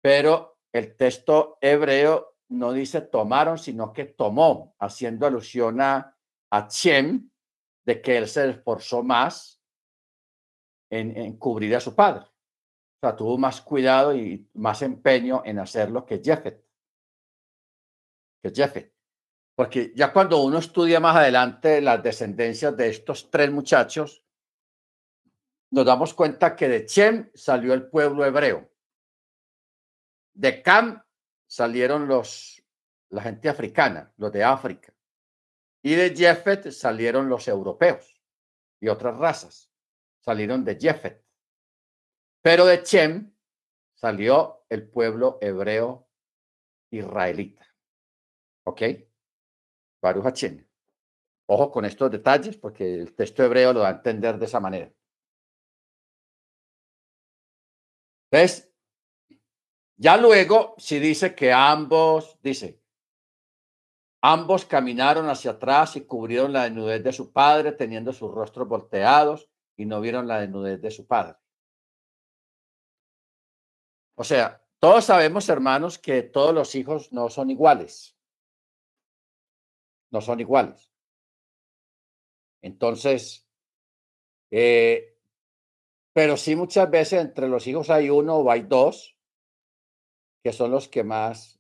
pero el texto hebreo no dice tomaron, sino que tomó, haciendo alusión a, a Chem, de que él se esforzó más en, cubrir a su padre. O sea, tuvo más cuidado y más empeño en hacerlo que Jefet. Que Jefet. Porque ya cuando uno estudia más adelante las descendencias de estos tres muchachos, nos damos cuenta que de Chem salió el pueblo hebreo. De Cam salieron los, la gente africana, los de África. Y de Jefet salieron los europeos y otras razas. Salieron de Jefet. Pero de Chem salió el pueblo hebreo israelita. ¿Ok? Baruch Hachem. Ojo con estos detalles porque el texto hebreo lo da a entender de esa manera. ¿Ves? Ya luego, si dice que ambos, dice, ambos caminaron hacia atrás y cubrieron la desnudez de su padre, teniendo sus rostros volteados y no vieron la desnudez de su padre. O sea, todos sabemos, hermanos, que todos los hijos no son iguales. No son iguales. Entonces, eh, pero sí muchas veces entre los hijos hay uno o hay dos que son los que más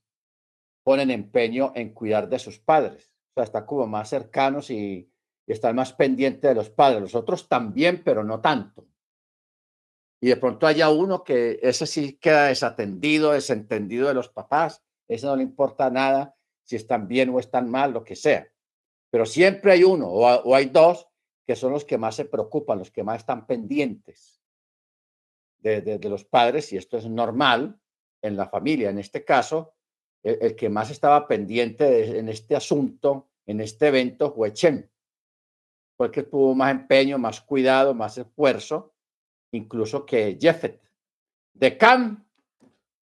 ponen empeño en cuidar de sus padres. O sea, están como más cercanos y, están más pendientes de los padres. Los otros también, pero no tanto. Y de pronto haya uno que ese sí queda desatendido, desentendido de los papás. Ese no le importa nada si están bien o están mal, lo que sea. Pero siempre hay uno o hay dos que son los que más se preocupan, los que más están pendientes de, los padres, y esto es normal en la familia, en este caso, el, que más estaba pendiente en este asunto, en este evento, fue Chem, porque tuvo más empeño, más cuidado, más esfuerzo, incluso que Jeffet. De Cam,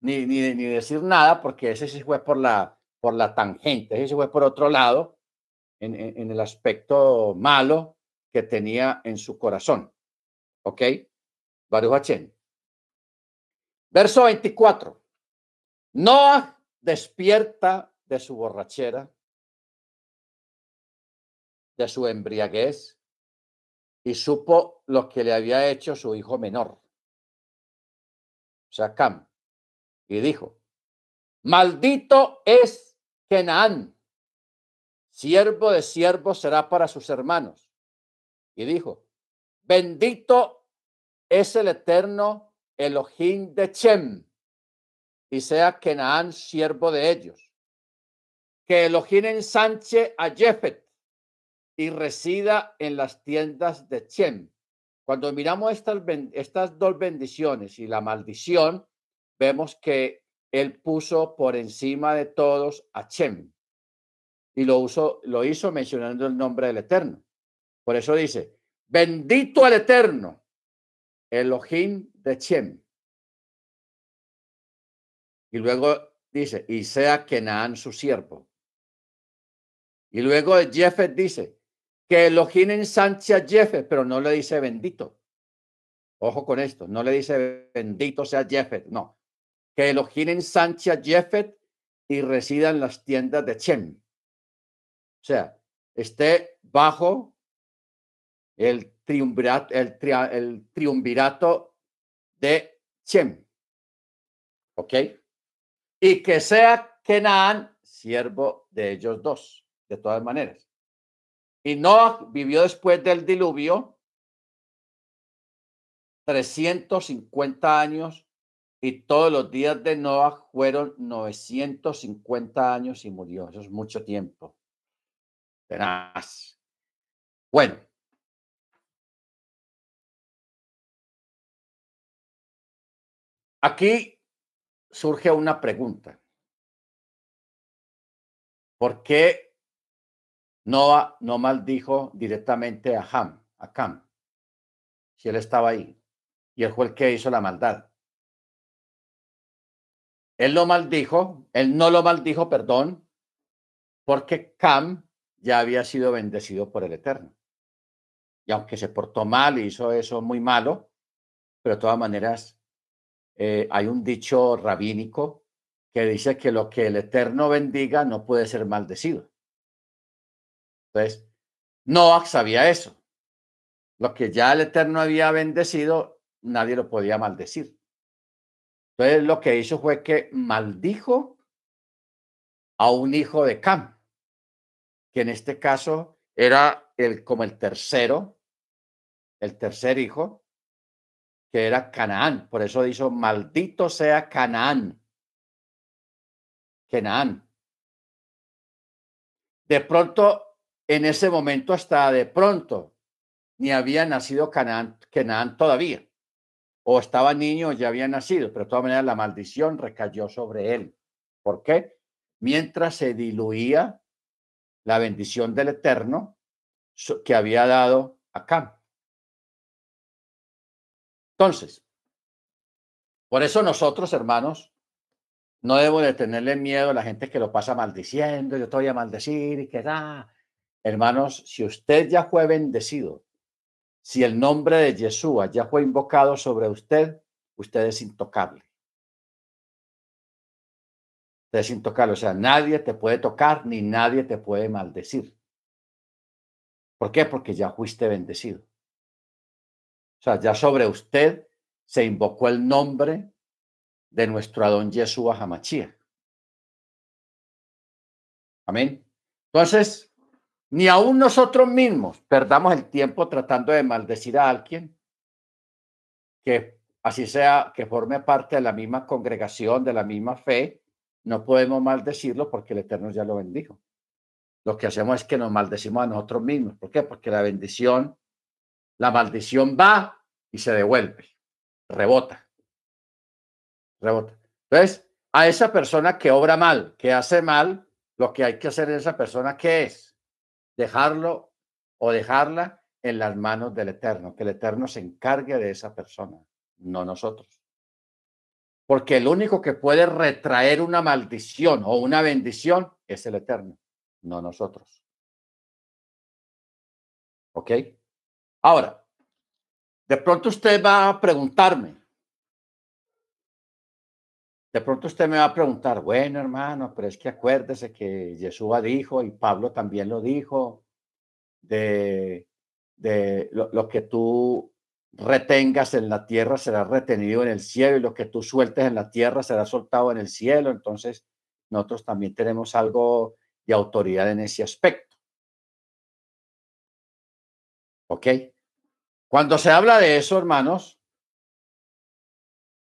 ni, ni, ni decir nada, porque ese sí fue por la, por la tangente, ese sí fue por otro lado, en, en el aspecto malo que tenía en su corazón. ¿Ok? Baruch Verso 24. Noah despierta de su borrachera, de su embriaguez, y supo lo que le había hecho su hijo menor, o y dijo, maldito es Kenaán, siervo de siervo será para sus hermanos. Y dijo, bendito es el eterno Elohim de Chem, y sea Kenaán siervo de ellos. Que Elohim ensanche a Jefet y resida en las tiendas de Chem. Cuando miramos estas, estas dos bendiciones y la maldición, vemos que él puso por encima de todos a Chem y lo, lo hizo mencionando el nombre del Eterno. Por eso dice, bendito el Eterno, Elohim de Chem. Y luego dice, y sea Kenaán su siervo. Y luego Jefet dice, que Elohim ensanche a Jefet, pero no le dice bendito. Ojo con esto, no le dice bendito sea Jefet, no. Que Elohim ensanche a Jefet y resida en las tiendas de Chem. O sea, esté bajo el triunvirato, de Chem. ¿Ok? Y que sea Kenan siervo de ellos dos, de todas maneras. Y Noah vivió después del diluvio 350 años y todos los días de Noah fueron 950 años y murió. Eso es mucho tiempo. Tenaz. Bueno, Aquí surge una pregunta. ¿Por qué Noah no maldijo directamente a Ham, a Cam, si él estaba ahí? Y él fue el que hizo la maldad. Él lo maldijo, él no lo maldijo, perdón, porque Cam ya había sido bendecido por el Eterno. Y aunque se portó mal y hizo eso muy malo, pero de todas maneras eh, hay un dicho rabínico que dice que lo que el Eterno bendiga no puede ser maldecido. Entonces, Noah sabía eso. Lo que ya el Eterno había bendecido, nadie lo podía maldecir. Entonces, lo que hizo fue que maldijo a un hijo de Cam, que en este caso era el, como el tercero, el tercer hijo, que era Canaán. Por eso dijo, maldito sea Canaán. Canaán. De pronto, en ese momento, hasta de pronto, ni había nacido Canaán, Canaán todavía. O estaba niño ya había nacido, pero de todas maneras la maldición recayó sobre él. ¿Por qué? Mientras se diluía la bendición del Eterno que había dado a Cam. Entonces, por eso nosotros, hermanos, no debo de tenerle miedo a la gente que lo pasa maldiciendo, yo te voy a maldecir y que da. Hermanos, si usted ya fue bendecido, si el nombre de Yeshua ya fue invocado sobre usted, usted es intocable. Usted es intocable, o sea, nadie te puede tocar ni nadie te puede maldecir. ¿Por qué? Porque ya fuiste bendecido. O sea, ya sobre usted se invocó el nombre de nuestro Adón Yeshua Hamachía. Amén. Entonces, ni aún nosotros mismos perdamos el tiempo tratando de maldecir a alguien que así sea, que forme parte de la misma congregación, de la misma fe, no podemos maldecirlo porque el Eterno ya lo bendijo. Lo que hacemos es que nos maldecimos a nosotros mismos. ¿Por qué? Porque la bendición la maldición va y se devuelve. rebota. Rebota. Entonces, a esa persona que obra mal, que hace mal, lo que hay que hacer en esa persona, ¿qué es? Dejarlo o dejarla en las manos del Eterno, que el Eterno se encargue de esa persona, no nosotros. Porque el único que puede retraer una maldición o una bendición es el Eterno, no nosotros. ¿Ok? Ahora, de pronto usted va a preguntarme, de pronto usted me va a preguntar, bueno hermano, pero es que acuérdese que Yeshua dijo y Pablo también lo dijo, de, de lo, lo que tú retengas en la tierra será retenido en el cielo y lo que tú sueltes en la tierra será soltado en el cielo. Entonces, nosotros también tenemos algo de autoridad en ese aspecto. ¿Ok? Cuando se habla de eso, hermanos,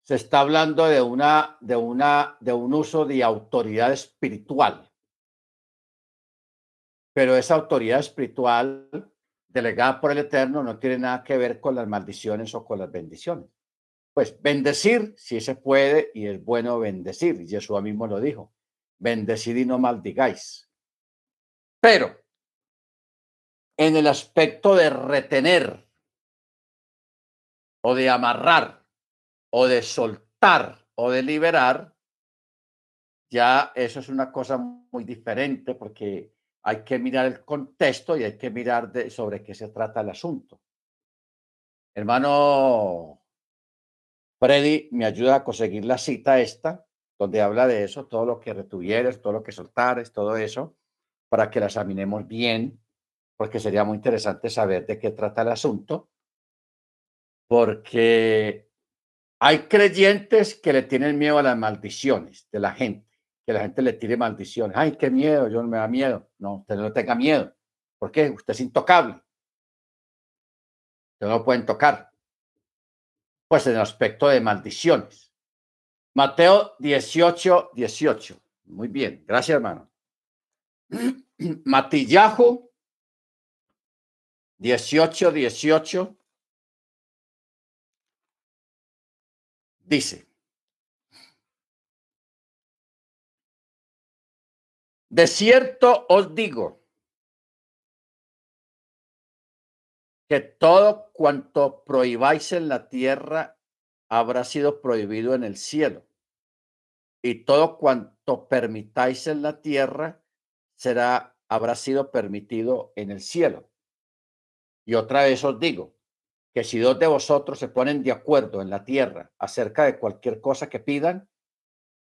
se está hablando de una, de una, de un uso de autoridad espiritual. Pero esa autoridad espiritual delegada por el Eterno no tiene nada que ver con las maldiciones o con las bendiciones. Pues bendecir, sí se puede y es bueno bendecir. Jesús mismo lo dijo. Bendecid y no maldigáis. Pero en el aspecto de retener o de amarrar o de soltar o de liberar, ya eso es una cosa muy diferente porque hay que mirar el contexto y hay que mirar sobre qué se trata el asunto. Hermano Freddy, me ayuda a conseguir la cita esta, donde habla de eso, todo lo que retuvieres, todo lo que soltares, todo eso, para que la examinemos bien, porque sería muy interesante saber de qué trata el asunto, porque hay creyentes que le tienen miedo a las maldiciones de la gente que la gente le tire maldiciones. Ay, qué miedo, yo no me da miedo. No, usted no tenga miedo. ¿Por qué? Usted es intocable. Usted no lo pueden tocar. Pues en el aspecto de maldiciones. Mateo 18, 18. Muy bien, gracias hermano. Matillajo 18, 18. Dice, De cierto os digo que todo cuanto prohibáis en la tierra habrá sido prohibido en el cielo, y todo cuanto permitáis en la tierra será habrá sido permitido en el cielo. Y otra vez os digo que si dos de vosotros se ponen de acuerdo en la tierra acerca de cualquier cosa que pidan,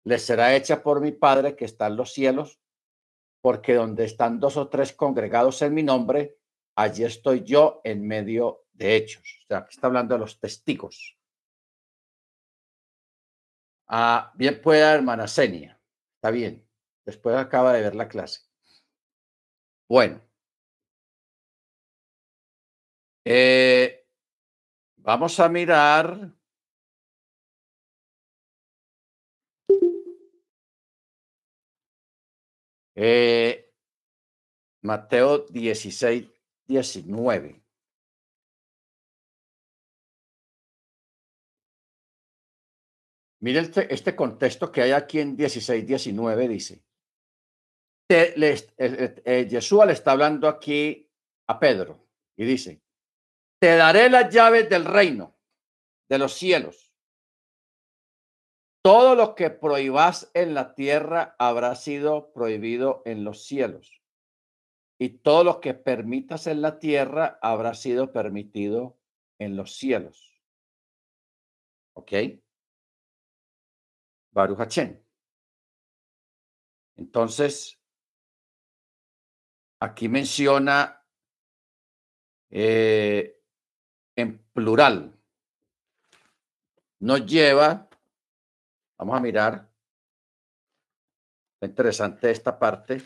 les será hecha por mi Padre que está en los cielos porque donde están dos o tres congregados en mi nombre, allí estoy yo en medio de hechos. O sea, aquí está hablando de los testigos. Ah, bien pueda, hermana Senia. Está bien. Después acaba de ver la clase. Bueno. Eh, vamos a mirar Eh, Mateo 16, 19. Mire este, contexto que hay aquí en 16, 19, dice. Te, eh, Yeshua le está hablando aquí a Pedro y dice, te daré las llaves del reino de los cielos. Todo lo que prohibas en la tierra habrá sido prohibido en los cielos. Y todo lo que permitas en la tierra habrá sido permitido en los cielos. ¿Ok? Baruch Entonces, aquí menciona eh, en plural. Nos lleva Vamos a mirar. interesante esta parte.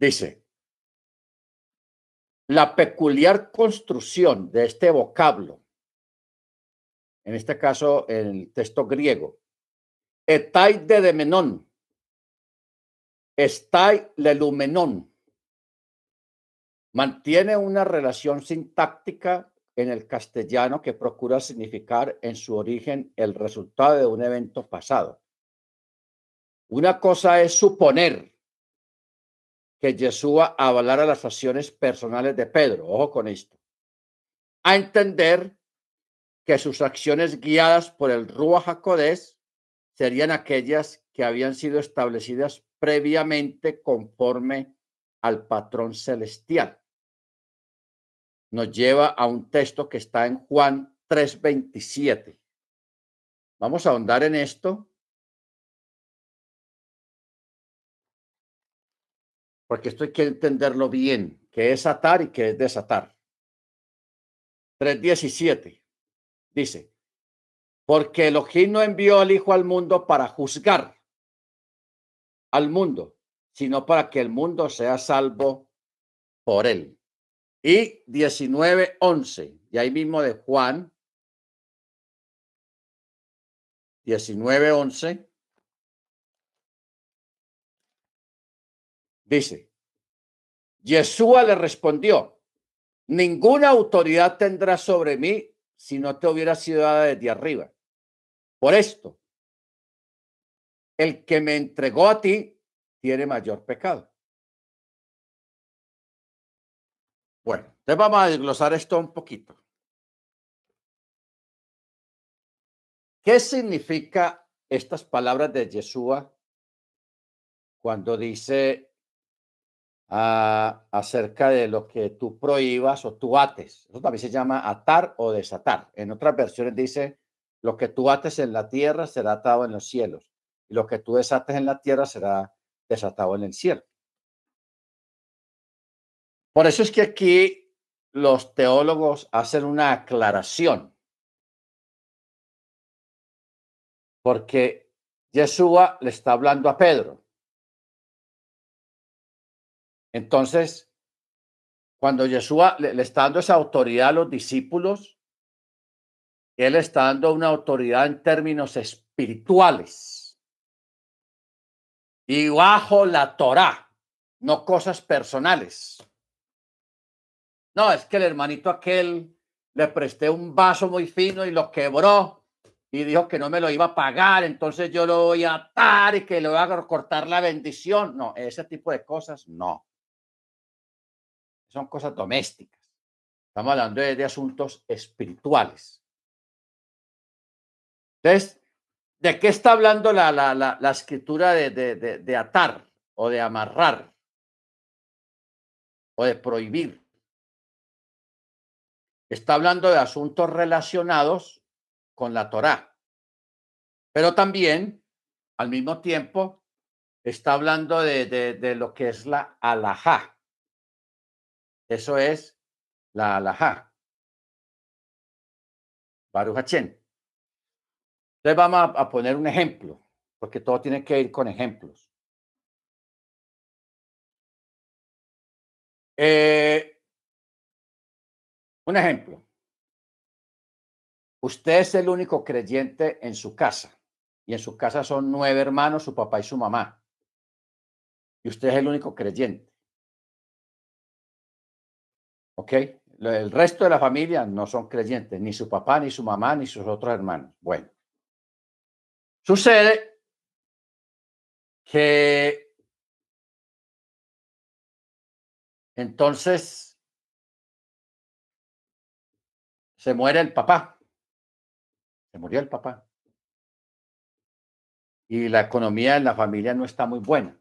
Dice, La peculiar construcción de este vocablo, en este caso el texto griego, etai de demenón, estai lelumenón, mantiene una relación sintáctica en el castellano que procura significar en su origen el resultado de un evento pasado. Una cosa es suponer que Yeshua avalara las acciones personales de Pedro, ojo con esto, a entender que sus acciones guiadas por el Ruach HaKodesh serían aquellas que habían sido establecidas previamente conforme al patrón celestial. Nos lleva a un texto que está en Juan 3:27. Vamos a ahondar en esto porque esto hay que entenderlo bien, que es atar y que es desatar. 3.17 dice, porque Elohim no envió al Hijo al mundo para juzgar al mundo, sino para que el mundo sea salvo por él. Y 19.11, y ahí mismo de Juan, 19.11, Dice, Yeshua le respondió, ninguna autoridad tendrá sobre mí si no te hubiera sido dada desde arriba. Por esto, el que me entregó a ti tiene mayor pecado. Bueno, entonces vamos a desglosar esto un poquito. ¿Qué significa estas palabras de Yeshua cuando dice acerca de lo que tú prohíbas o tú ates. Eso también se llama atar o desatar. En otras versiones dice, lo que tú ates en la tierra será atado en los cielos y lo que tú desates en la tierra será desatado en el cielo. Por eso es que aquí los teólogos hacen una aclaración. Porque Yeshua le está hablando a Pedro entonces, cuando Yeshua le, está dando esa autoridad a los discípulos, él está dando una autoridad en términos espirituales y bajo la Torah, no cosas personales. No, es que el hermanito aquel le presté un vaso muy fino y lo quebró y dijo que no me lo iba a pagar, entonces yo lo voy a atar y que le voy a cortar la bendición. No, ese tipo de cosas no son cosas domésticas. Estamos hablando de, asuntos espirituales. Entonces, ¿de qué está hablando la, la, la, escritura de, de, de atar o de amarrar o de prohibir? Está hablando de asuntos relacionados con la Torá, pero también, al mismo tiempo, está hablando de, de lo que es la alajá. Eso es la alajá. Baruch Entonces vamos a, poner un ejemplo, porque todo tiene que ir con ejemplos. Eh, un ejemplo. Usted es el único creyente en su casa y en su casa son nueve hermanos, su papá y su mamá. Y usted es el único creyente. ¿Ok? El resto de la familia no son creyentes, ni su papá, ni su mamá, ni sus otros hermanos. Bueno, sucede que entonces se muere el papá. Se murió el papá. Y la economía en la familia no está muy buena.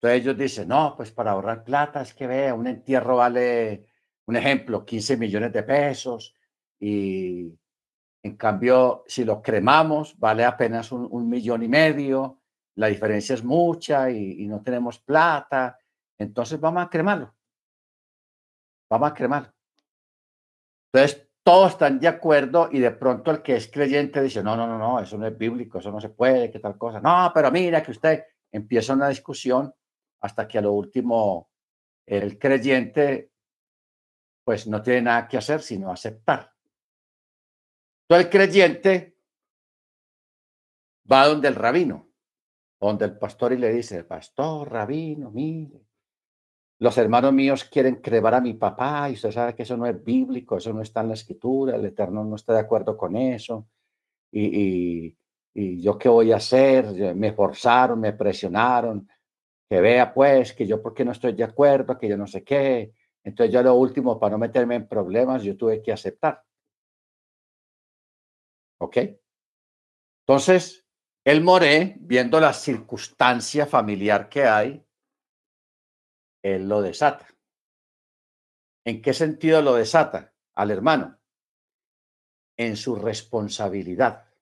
Entonces ellos dicen, no, pues para ahorrar plata es que vea, un entierro vale, un ejemplo, 15 millones de pesos y en cambio si lo cremamos vale apenas un, millón y medio, la diferencia es mucha y, y, no tenemos plata, entonces vamos a cremarlo. Vamos a cremarlo. Entonces todos están de acuerdo y de pronto el que es creyente dice, no, no, no, no, eso no es bíblico, eso no se puede, qué tal cosa. No, pero mira que usted empieza una discusión hasta que a lo último el creyente pues no tiene nada que hacer sino aceptar. Entonces el creyente va donde el rabino, donde el pastor y le dice, pastor, rabino, mire, los hermanos míos quieren crevar a mi papá y usted sabe que eso no es bíblico, eso no está en la escritura, el Eterno no está de acuerdo con eso. Y, y yo qué voy a hacer, me forzaron, me presionaron, que vea pues que yo porque no estoy de acuerdo, que yo no sé qué. Entonces yo lo último, para no meterme en problemas, yo tuve que aceptar. ¿Ok? Entonces, el Moré, viendo la circunstancia familiar que hay, él lo desata. ¿En qué sentido lo desata al hermano? En su responsabilidad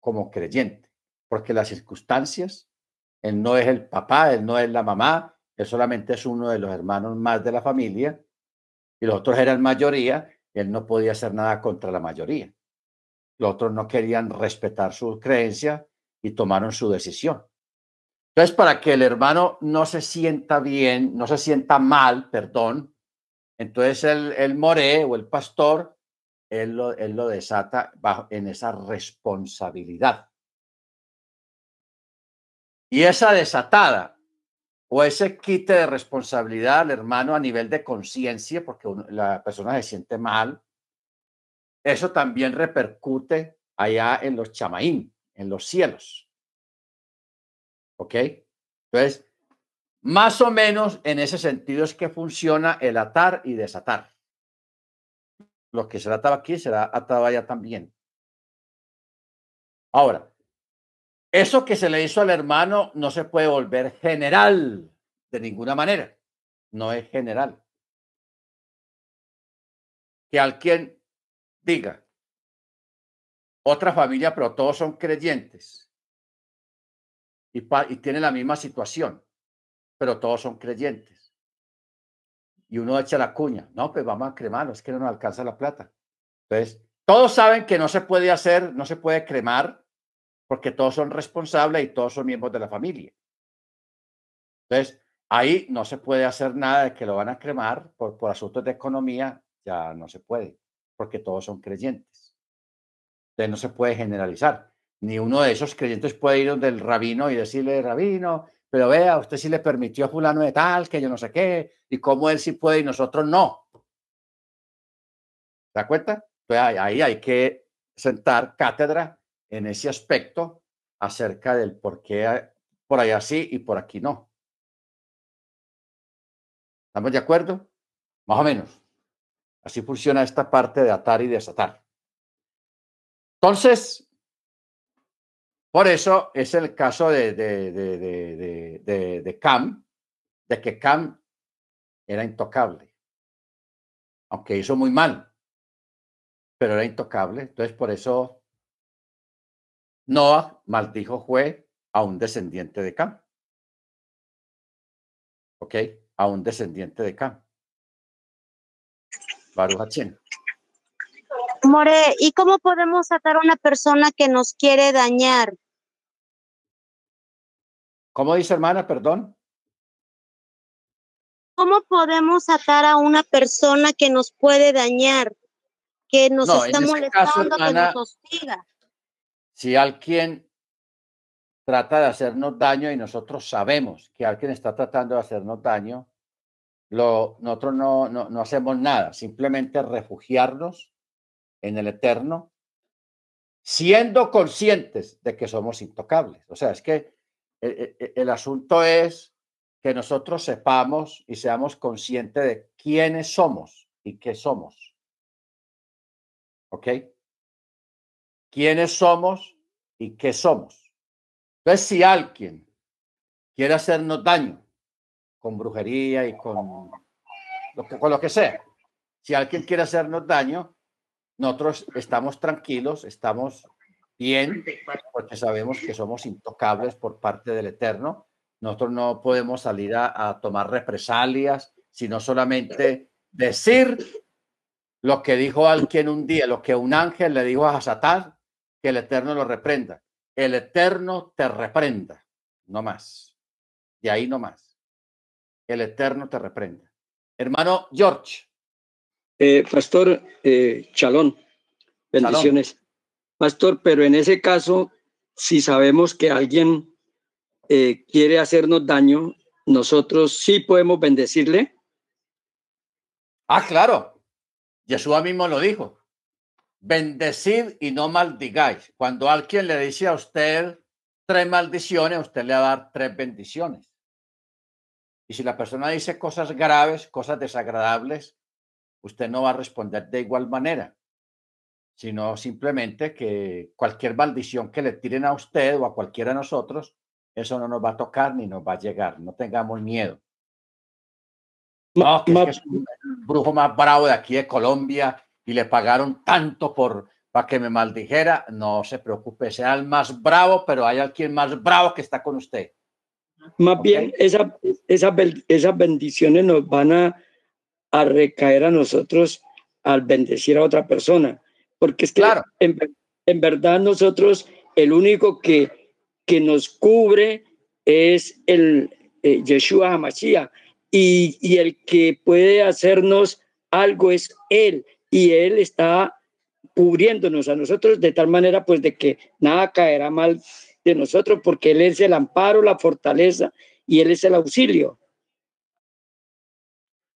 como creyente, porque las circunstancias él no es el papá, él no es la mamá, él solamente es uno de los hermanos más de la familia y los otros eran mayoría, él no podía hacer nada contra la mayoría. Los otros no querían respetar su creencia y tomaron su decisión. Entonces, para que el hermano no se sienta bien, no se sienta mal, perdón, entonces el, el moré o el pastor, él lo, él lo desata bajo, en esa responsabilidad. Y esa desatada o ese quite de responsabilidad al hermano a nivel de conciencia, porque la persona se siente mal, eso también repercute allá en los chamaín, en los cielos. ¿Ok? Entonces, más o menos en ese sentido es que funciona el atar y desatar. Lo que será atado aquí será atado allá también. Ahora, eso que se le hizo al hermano no se puede volver general de ninguna manera. No es general. Que alguien diga, otra familia, pero todos son creyentes y, y tienen la misma situación, pero todos son creyentes. Y uno echa la cuña, no, pues vamos a cremarlo, es que no nos alcanza la plata. Entonces, todos saben que no se puede hacer, no se puede cremar porque todos son responsables y todos son miembros de la familia. Entonces, ahí no se puede hacer nada de que lo van a cremar por, por asuntos de economía, ya no se puede, porque todos son creyentes. Entonces, no se puede generalizar. Ni uno de esos creyentes puede ir donde el rabino y decirle, rabino, pero vea, usted sí le permitió a fulano de tal, que yo no sé qué, y cómo él sí puede y nosotros no. ¿Se da cuenta? Entonces, ahí hay que sentar cátedra en ese aspecto acerca del por qué por allá sí y por aquí no. ¿Estamos de acuerdo? Más o menos. Así funciona esta parte de atar y desatar. Entonces, por eso es el caso de, de, de, de, Cam, de que Cam era intocable, aunque hizo muy mal, pero era intocable. Entonces, por eso Noah maldijo fue a un descendiente de Cam. ¿Ok? A un descendiente de Cam. Baruch More, ¿y cómo podemos atar a una persona que nos quiere dañar? ¿Cómo dice hermana? Perdón. ¿Cómo podemos atar a una persona que nos puede dañar, que nos está molestando, que nos hostiga? Si alguien trata de hacernos daño y nosotros sabemos que alguien está tratando de hacernos daño, lo, nosotros no, hacemos nada, simplemente refugiarnos en el eterno, siendo conscientes de que somos intocables. O sea, es que el, e, e, el, asunto es que nosotros sepamos y seamos conscientes de quiénes somos y qué somos. ¿Ok? Quiénes somos y qué somos. Entonces, si alguien quiere hacernos daño con brujería y con lo que, con lo que sea, si alguien quiere hacernos daño, nosotros estamos tranquilos, estamos bien, porque sabemos que somos intocables por parte del Eterno. Nosotros no podemos salir a, a tomar represalias, sino solamente decir lo que dijo alguien un día, lo que un ángel le dijo a Satán, que el Eterno lo reprenda. El Eterno te reprenda, no más. Y ahí no más. El Eterno te reprenda. Hermano George. Eh, pastor eh, Chalón, bendiciones. Pastor, pero en ese caso, si sabemos que alguien eh, quiere hacernos daño, nosotros sí podemos bendecirle. Ah, claro. Jesús mismo lo dijo. Bendecid y no maldigáis. Cuando alguien le dice a usted tres maldiciones, usted le va a dar tres bendiciones. Y si la persona dice cosas graves, cosas desagradables, usted no va a responder de igual manera, sino simplemente que cualquier maldición que le tiren a usted o a cualquiera de nosotros, eso no nos va a tocar ni nos va a llegar. No tengamos miedo. No, que es, un brujo más bravo de aquí de Colombia y le pagaron tanto por para que me maldijera. No se preocupe, sea el más bravo, pero hay alguien más bravo que está con usted. Más bien, esa, esas bendiciones nos van a, a, recaer a nosotros al bendecir a otra persona. Porque es que claro. en, en, verdad nosotros, el único que, que nos cubre es el eh, Yeshua Hamashiach. Y, y el que puede hacernos algo es Él. Y Él está cubriéndonos a nosotros de tal manera pues de que nada caerá mal de nosotros porque Él es el amparo, la fortaleza y Él es el auxilio.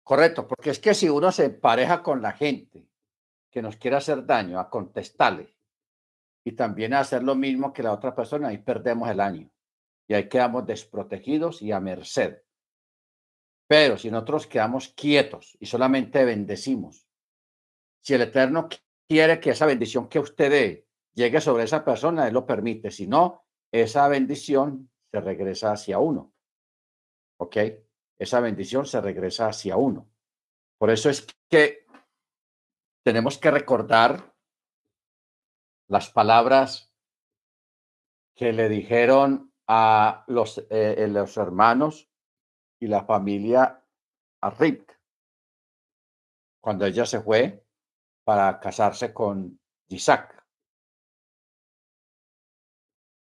Correcto, porque es que si uno se pareja con la gente que nos quiere hacer daño, a contestarle y también a hacer lo mismo que la otra persona, ahí perdemos el año y ahí quedamos desprotegidos y a merced. Pero si nosotros quedamos quietos y solamente bendecimos, si el Eterno quiere que esa bendición que usted dé llegue sobre esa persona, Él lo permite. Si no, esa bendición se regresa hacia uno. ¿Ok? Esa bendición se regresa hacia uno. Por eso es que tenemos que recordar las palabras que le dijeron a los, eh, eh, hermanos y la familia a Rip cuando ella se fue para casarse con Isaac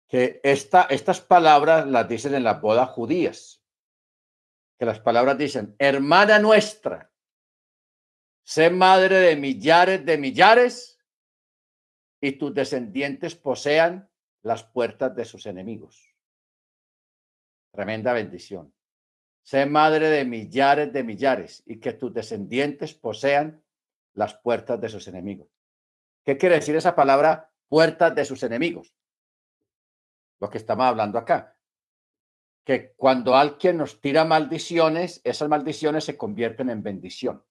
que esta, estas palabras las dicen en las bodas judías, que las palabras dicen, hermana nuestra, sé madre de millares de millares y tus descendientes posean las puertas de sus enemigos. Tremenda bendición. Sé madre de millares de millares y que tus descendientes posean las puertas de sus enemigos. ¿Qué quiere decir esa palabra puertas de sus enemigos? lo que estamos hablando acá. Que cuando alguien nos tira maldiciones, esas maldiciones se convierten en bendición.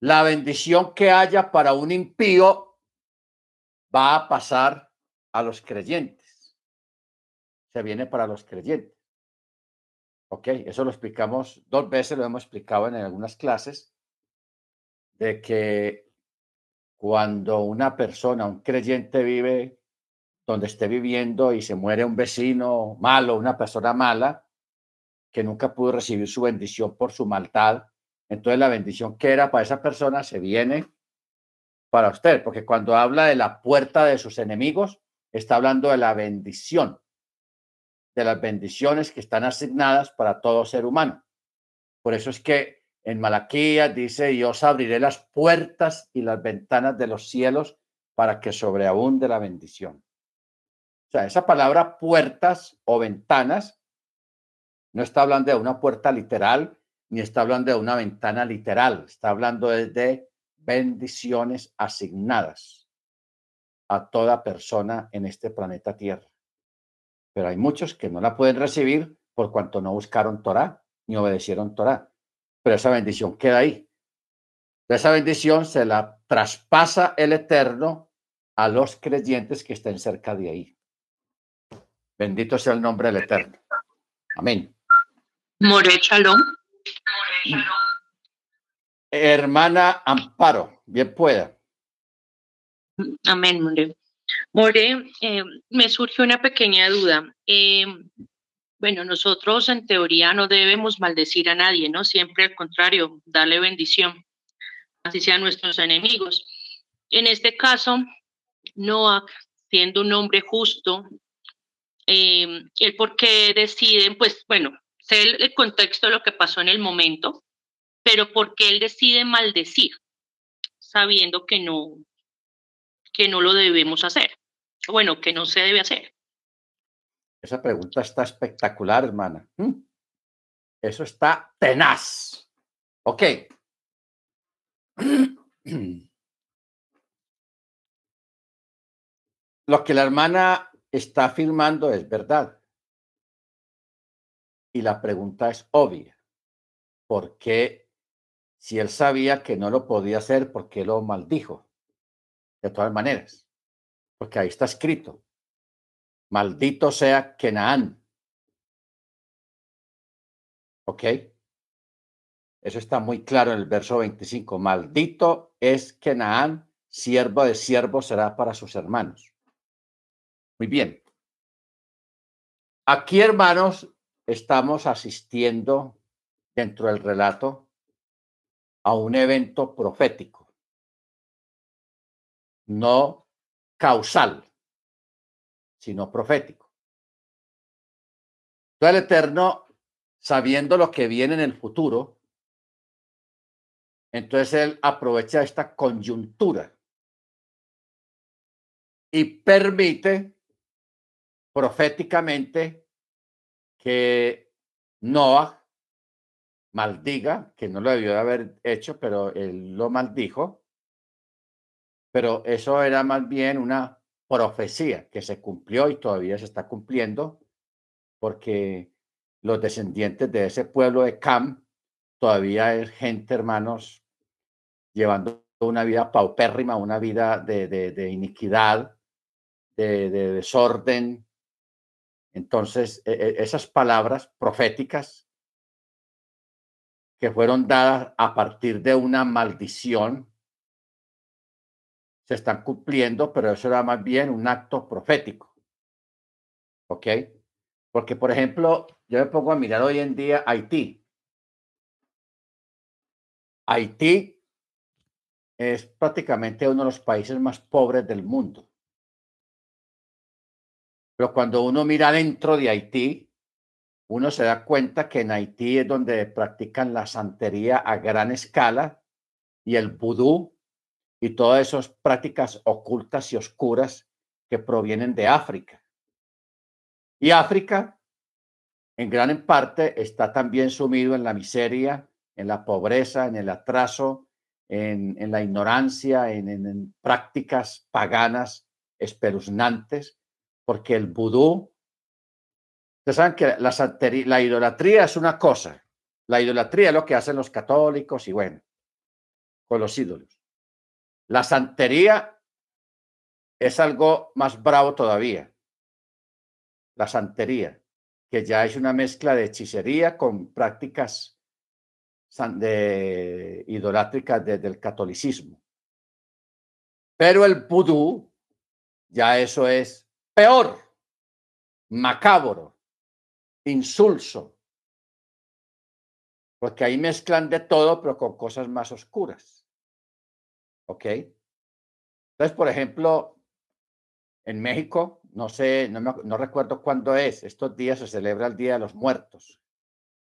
La bendición que haya para un impío va a pasar a los creyentes. Se viene para los creyentes. Ok, eso lo explicamos dos veces, lo hemos explicado en algunas clases, de que cuando una persona, un creyente vive donde esté viviendo y se muere un vecino malo, una persona mala, que nunca pudo recibir su bendición por su maldad, entonces la bendición que era para esa persona se viene para usted, porque cuando habla de la puerta de sus enemigos, está hablando de la bendición, de las bendiciones que están asignadas para todo ser humano. Por eso es que en Malaquías dice, yo os abriré las puertas y las ventanas de los cielos para que sobreabunde la bendición. O sea, esa palabra puertas o ventanas no está hablando de una puerta literal ni está hablando de una ventana literal, está hablando de bendiciones asignadas a toda persona en este planeta Tierra. Pero hay muchos que no la pueden recibir por cuanto no buscaron Torah ni obedecieron Torah. Pero esa bendición queda ahí. Esa bendición se la traspasa el Eterno a los creyentes que estén cerca de ahí. Bendito sea el nombre del Eterno. Amén. More Shalom. Hermana Amparo, bien pueda. Amén, More. More, eh, me surge una pequeña duda. Eh, bueno, nosotros en teoría no debemos maldecir a nadie, ¿no? Siempre al contrario, darle bendición, así sean nuestros enemigos. En este caso, Noah, siendo un hombre justo, eh, el por qué deciden, pues bueno, sé el contexto de lo que pasó en el momento, pero porque él decide maldecir, sabiendo que no, que no lo debemos hacer, bueno, que no se debe hacer. Esa pregunta está espectacular, hermana. ¿Mm? Eso está tenaz. Ok. Lo que la hermana está afirmando es verdad. Y la pregunta es obvia. ¿Por qué, si él sabía que no lo podía hacer, por qué lo maldijo? De todas maneras, porque ahí está escrito. Maldito sea Kenaán. ¿Ok? Eso está muy claro en el verso 25. Maldito es Kenaán, siervo de siervo será para sus hermanos. Muy bien. Aquí, hermanos, estamos asistiendo dentro del relato a un evento profético, no causal, sino profético. Todo el Eterno, sabiendo lo que viene en el futuro, entonces él aprovecha esta coyuntura y permite proféticamente que Noah maldiga, que no lo debió de haber hecho, pero él lo maldijo. Pero eso era más bien una profecía que se cumplió y todavía se está cumpliendo, porque los descendientes de ese pueblo de Cam todavía es gente, hermanos, llevando una vida paupérrima, una vida de, de iniquidad, de, desorden, entonces, e, e, esas palabras proféticas que fueron dadas a partir de una maldición se están cumpliendo, pero eso era más bien un acto profético. ¿Ok? Porque, por ejemplo, yo me pongo a mirar hoy en día Haití. Haití es prácticamente uno de los países más pobres del mundo. Pero cuando uno mira dentro de Haití, uno se da cuenta que en Haití es donde practican la santería a gran escala y el vudú y todas esas prácticas ocultas y oscuras que provienen de África. Y África, en gran parte, está también sumido en la miseria, en la pobreza, en el atraso, en, la ignorancia, en, en prácticas paganas espeluznantes porque el vudú, ustedes saben que la, la idolatría es una cosa, la idolatría es lo que hacen los católicos y bueno, con los ídolos. La santería es algo más bravo todavía. La santería, que ya es una mezcla de hechicería con prácticas idolátricas desde el catolicismo. Pero el vudú, ya eso es peor, macabro, insulso, porque ahí mezclan de todo, pero con cosas más oscuras. ¿Ok? Entonces, por ejemplo, en México, no sé, no, no recuerdo cuándo es, estos días se celebra el Día de los Muertos.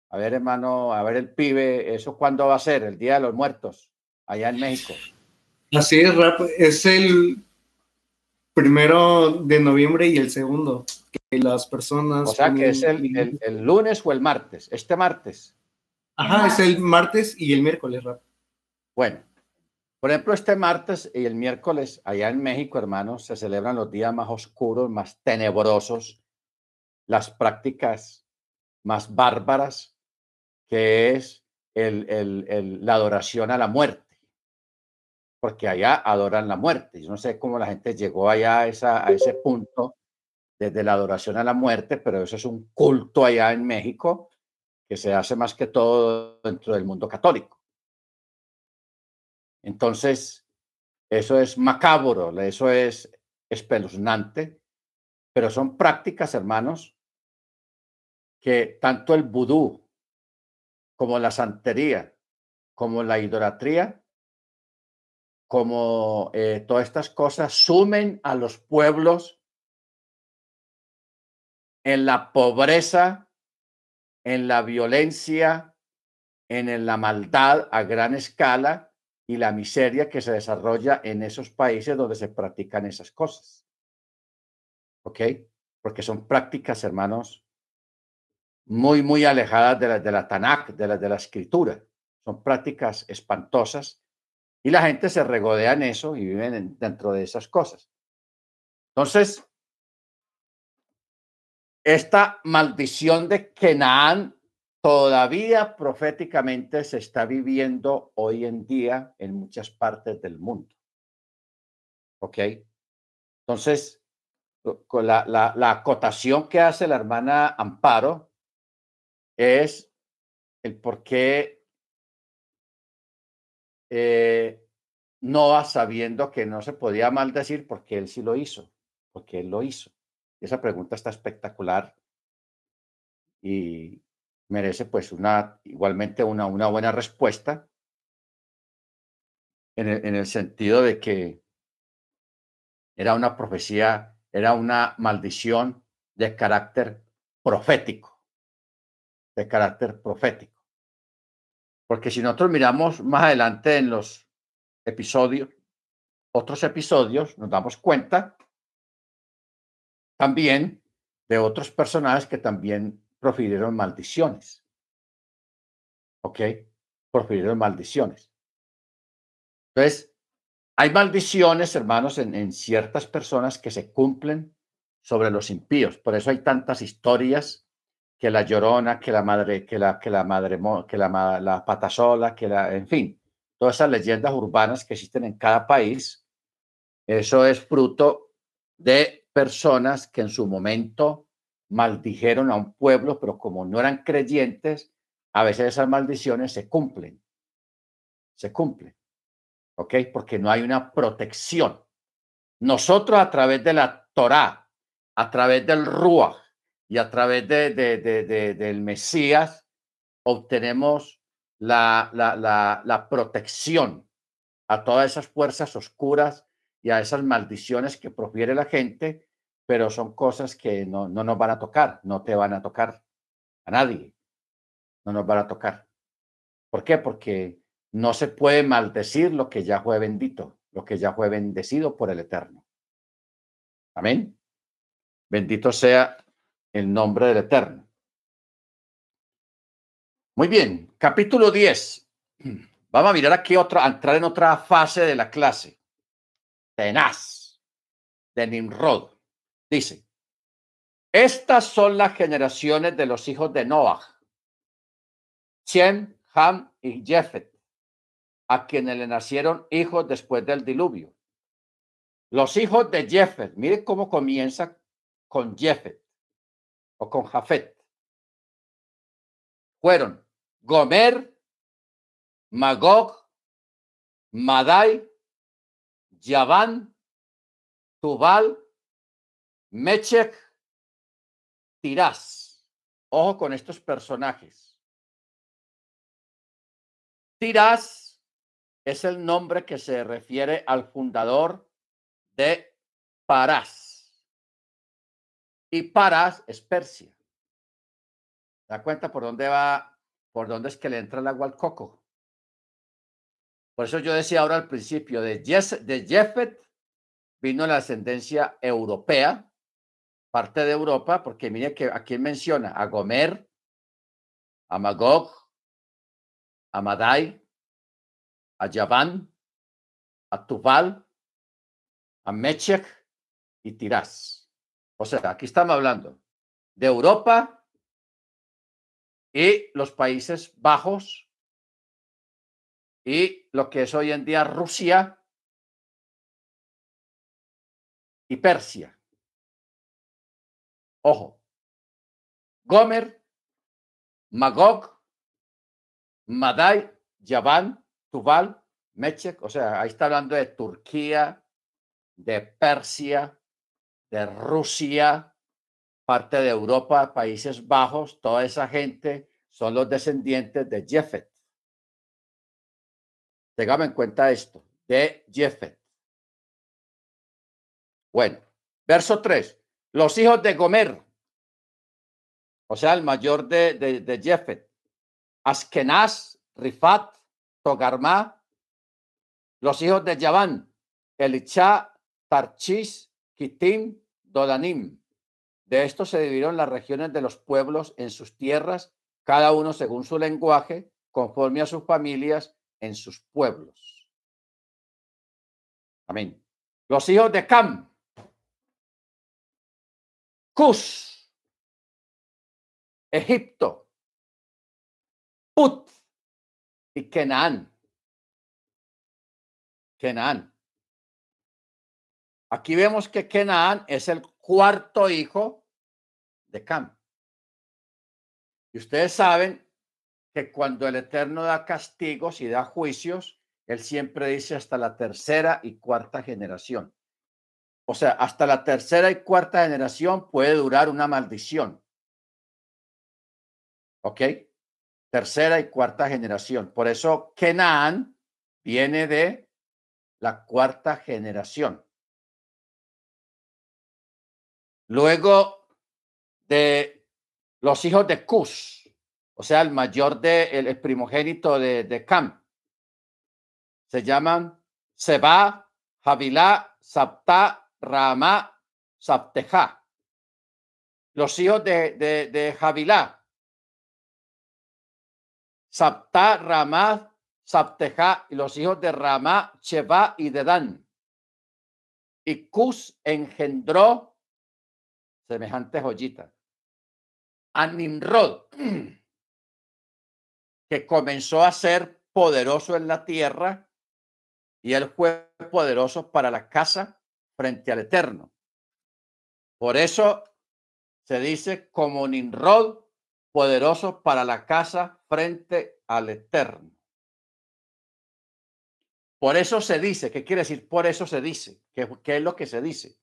A ver, hermano, a ver el pibe, ¿eso cuándo va a ser? El Día de los Muertos, allá en México. Así es, Rap, es el primero de noviembre y el segundo, que las personas... O sea, que es el, el, lunes o el martes, este martes. Ajá, es el martes y el miércoles, Rap. Bueno, por ejemplo, este martes y el miércoles, allá en México, hermanos, se celebran los días más oscuros, más tenebrosos, las prácticas más bárbaras, que es el, el, la adoración a la muerte porque allá adoran la muerte. Yo no sé cómo la gente llegó allá a, esa, a ese punto desde la adoración a la muerte, pero eso es un culto allá en México que se hace más que todo dentro del mundo católico. Entonces, eso es macabro, eso es espeluznante, pero son prácticas, hermanos, que tanto el vudú como la santería, como la idolatría, como eh, todas estas cosas sumen a los pueblos en la pobreza en la violencia, en la maldad a gran escala y la miseria que se desarrolla en esos países donde se practican esas cosas. ¿Ok? Porque son prácticas, hermanos, muy, muy alejadas de la, de la Tanakh, de la, de la escritura. Son prácticas espantosas y la gente se regodea en eso y viven dentro de esas cosas. Entonces, esta maldición de Kenaán todavía proféticamente se está viviendo hoy en día en muchas partes del mundo. ¿Ok? Entonces, con la, la acotación que hace la hermana Amparo es el por qué eh, Noah sabiendo que no se podía maldecir porque él sí lo hizo, porque él lo hizo. Esa pregunta está espectacular y merece pues una igualmente una, una buena respuesta en el, en el sentido de que era una profecía, era una maldición de carácter profético, de carácter profético. Porque si nosotros miramos más adelante en los episodios, otros episodios, nos damos cuenta también de otros personajes que también profirieron maldiciones. ¿Ok? Profirieron maldiciones. Entonces, hay maldiciones, hermanos, en, ciertas personas que se cumplen sobre los impíos. Por eso hay tantas historias que la llorona, que la madre, que la, que la madre, que la, la patasola, que la, en fin, todas esas leyendas urbanas que existen en cada país, eso es fruto de personas que en su momento maldijeron a un pueblo, pero como no eran creyentes, a veces esas maldiciones se cumplen, se cumplen, ¿ok? Porque no hay una protección. Nosotros a través de la Torá, a través del Ruach, y a través de, del Mesías obtenemos la, la, la, protección a todas esas fuerzas oscuras y a esas maldiciones que profiere la gente, pero son cosas que no, no nos van a tocar, no te van a tocar a nadie, no nos van a tocar. ¿Por qué? Porque no se puede maldecir lo que ya fue bendito, lo que ya fue bendecido por el Eterno. Amén. Bendito sea el nombre del Eterno. Muy bien, capítulo 10. Vamos a mirar aquí otra, entrar en otra fase de la clase. Tenaz, de Nimrod. Dice, estas son las generaciones de los hijos de Noah, Shem, Ham y Jefet, a quienes le nacieron hijos después del diluvio. Los hijos de Jefet, mire cómo comienza con Jefet o con Jafet. Fueron Gomer, Magog, Madai, Yaván, Tubal, Mechek, Tirás. Ojo con estos personajes. Tirás es el nombre que se refiere al fundador de Parás y Parás es Persia. ¿Da cuenta por dónde va, por dónde es que le entra el agua al coco? Por eso yo decía ahora al principio, de, de Jefet vino la ascendencia europea, parte de Europa, porque mire que aquí menciona a Gomer, a Magog, a Madai, a Yaván, a Tubal, a Mechech y Tirás. O sea, aquí estamos hablando de Europa y los Países Bajos y lo que es hoy en día Rusia y Persia. Ojo, Gomer, Magog, Madai, Yaván, Tubal, Mechek, o sea, ahí está hablando de Turquía, de Persia, de Rusia, parte de Europa, Países Bajos, toda esa gente son los descendientes de Jefet. Tengamos en cuenta esto, de Jefet. Bueno, verso 3. Los hijos de Gomer. o sea, el mayor de, de, de Jefet, Askenaz, Rifat, Togarma, los hijos de Yaván, Elichá, Tarchis, Kitim, Dodanim. De estos se dividieron las regiones de los pueblos en sus tierras, cada uno según su lenguaje, conforme a sus familias en sus pueblos. Amén. Los hijos de Cam, Egipto, Put y Kenan. Kenan. Aquí vemos que Kenan es el cuarto hijo de Cam. Y ustedes saben que cuando el Eterno da castigos y da juicios, Él siempre dice hasta la tercera y cuarta generación. O sea, hasta la tercera y cuarta generación puede durar una maldición. ¿Ok? Tercera y cuarta generación. Por eso Kenan viene de la cuarta generación. Luego de los hijos de Cus, o sea, el mayor de, el, primogénito de, de Cam, se llaman Seba, Javilá, Sapta, Rama, Sapteja. Los hijos de, de, de Ramá, Sapteja, y los hijos de Ramá, Cheva y Dedan. Y Cus engendró semejante joyita. A Nimrod, que comenzó a ser poderoso en la tierra y él fue poderoso para la casa frente al Eterno. Por eso se dice como Nimrod, poderoso para la casa frente al Eterno. Por eso se dice, ¿qué quiere decir? Por eso se dice, ¿qué, qué es lo que se dice?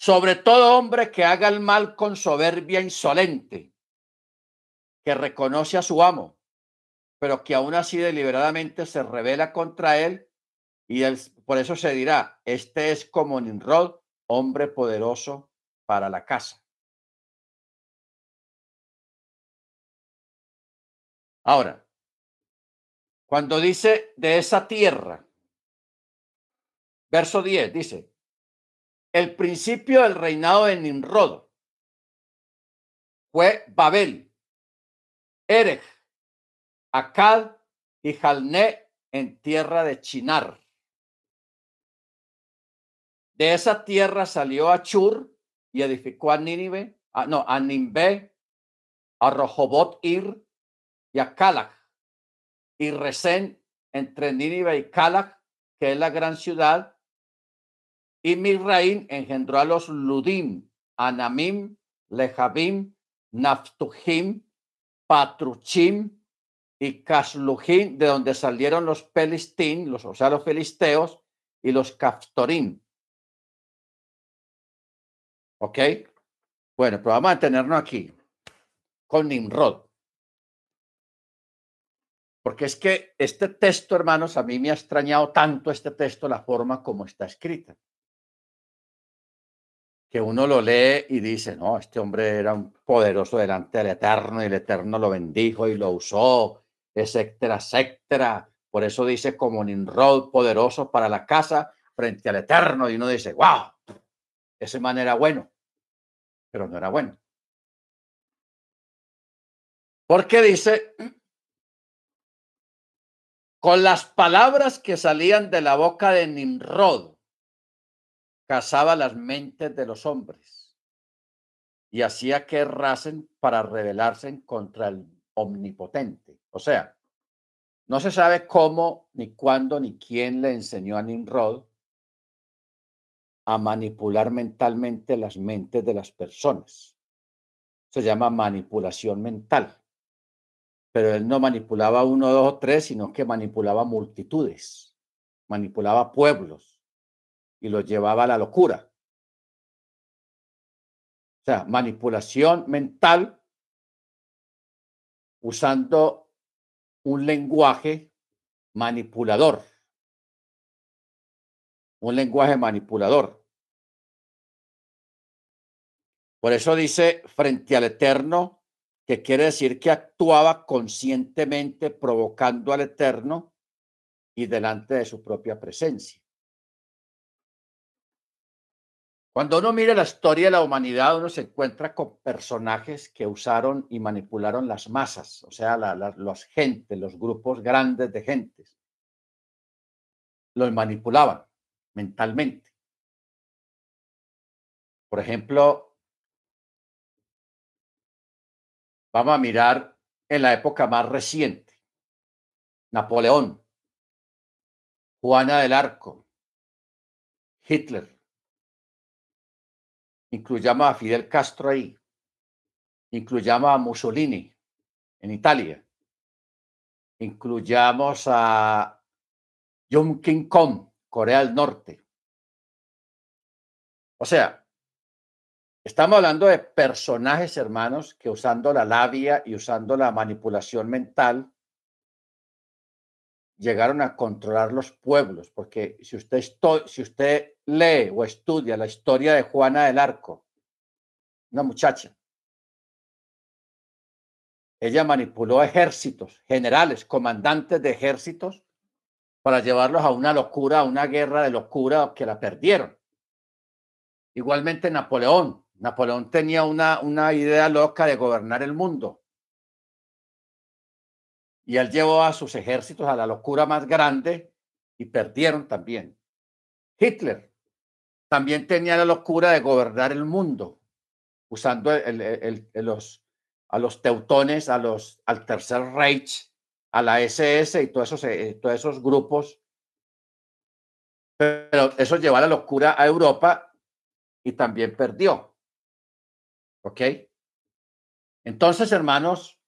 sobre todo hombre que haga el mal con soberbia insolente, que reconoce a su amo, pero que aún así deliberadamente se revela contra él, y él, por eso se dirá, este es como Nimrod, hombre poderoso para la casa. Ahora, cuando dice de esa tierra, verso 10 dice, el principio del reinado de Nimrod fue Babel, Erech, Akkad y Jalné en tierra de Chinar. De esa tierra salió Achur y edificó a Nínive, a, no, a Nimbe, a Rohobot Ir y a Calach. Y Resén entre Nínive y Calach, que es la gran ciudad, y Misraín engendró a los Ludim, Anamim, Lehabim, Naftujim, Patruchim y Casluhim, de donde salieron los Pelistín, los, o sea, los filisteos, y los Caftorim. ¿Ok? Bueno, pero vamos a tenernos aquí con Nimrod. Porque es que este texto, hermanos, a mí me ha extrañado tanto este texto, la forma como está escrita que uno lo lee y dice, no, este hombre era un poderoso delante del Eterno y el Eterno lo bendijo y lo usó, etcétera, etcétera. Por eso dice como Nimrod poderoso para la casa frente al Eterno y uno dice, wow, ese man era bueno, pero no era bueno. Porque dice, con las palabras que salían de la boca de Nimrod, cazaba las mentes de los hombres y hacía que errasen para rebelarse contra el omnipotente. O sea, no se sabe cómo, ni cuándo, ni quién le enseñó a Nimrod a manipular mentalmente las mentes de las personas. Se llama manipulación mental. Pero él no manipulaba uno, dos o tres, sino que manipulaba multitudes, manipulaba pueblos, y lo llevaba a la locura. O sea, manipulación mental usando un lenguaje manipulador. Un lenguaje manipulador. Por eso dice frente al Eterno, que quiere decir que actuaba conscientemente provocando al Eterno y delante de su propia presencia. Cuando uno mira la historia de la humanidad, uno se encuentra con personajes que usaron y manipularon las masas, o sea, la, los gente, los grupos grandes de gentes. Los manipulaban mentalmente. Por ejemplo, vamos a mirar en la época más reciente. Napoleón, Juana del Arco, Hitler, incluyamos a Fidel Castro ahí, incluyamos a Mussolini en Italia, incluyamos a Jung King Kong, Corea del Norte. O sea, estamos hablando de personajes hermanos que usando la labia y usando la manipulación mental llegaron a controlar los pueblos, porque si usted, si usted lee o estudia la historia de Juana del Arco, una muchacha, ella manipuló ejércitos, generales, comandantes de ejércitos, para llevarlos a una locura, a una guerra de locura que la perdieron. Igualmente Napoleón. Napoleón tenía una, una idea loca de gobernar el mundo y él llevó a sus ejércitos a la locura más grande y perdieron también. Hitler también tenía la locura de gobernar el mundo, usando a los teutones, a los, al Tercer Reich, a la SS y todos esos, eh, todos esos grupos. Pero eso llevó a la locura a Europa y también perdió. ¿Ok? Entonces, hermanos,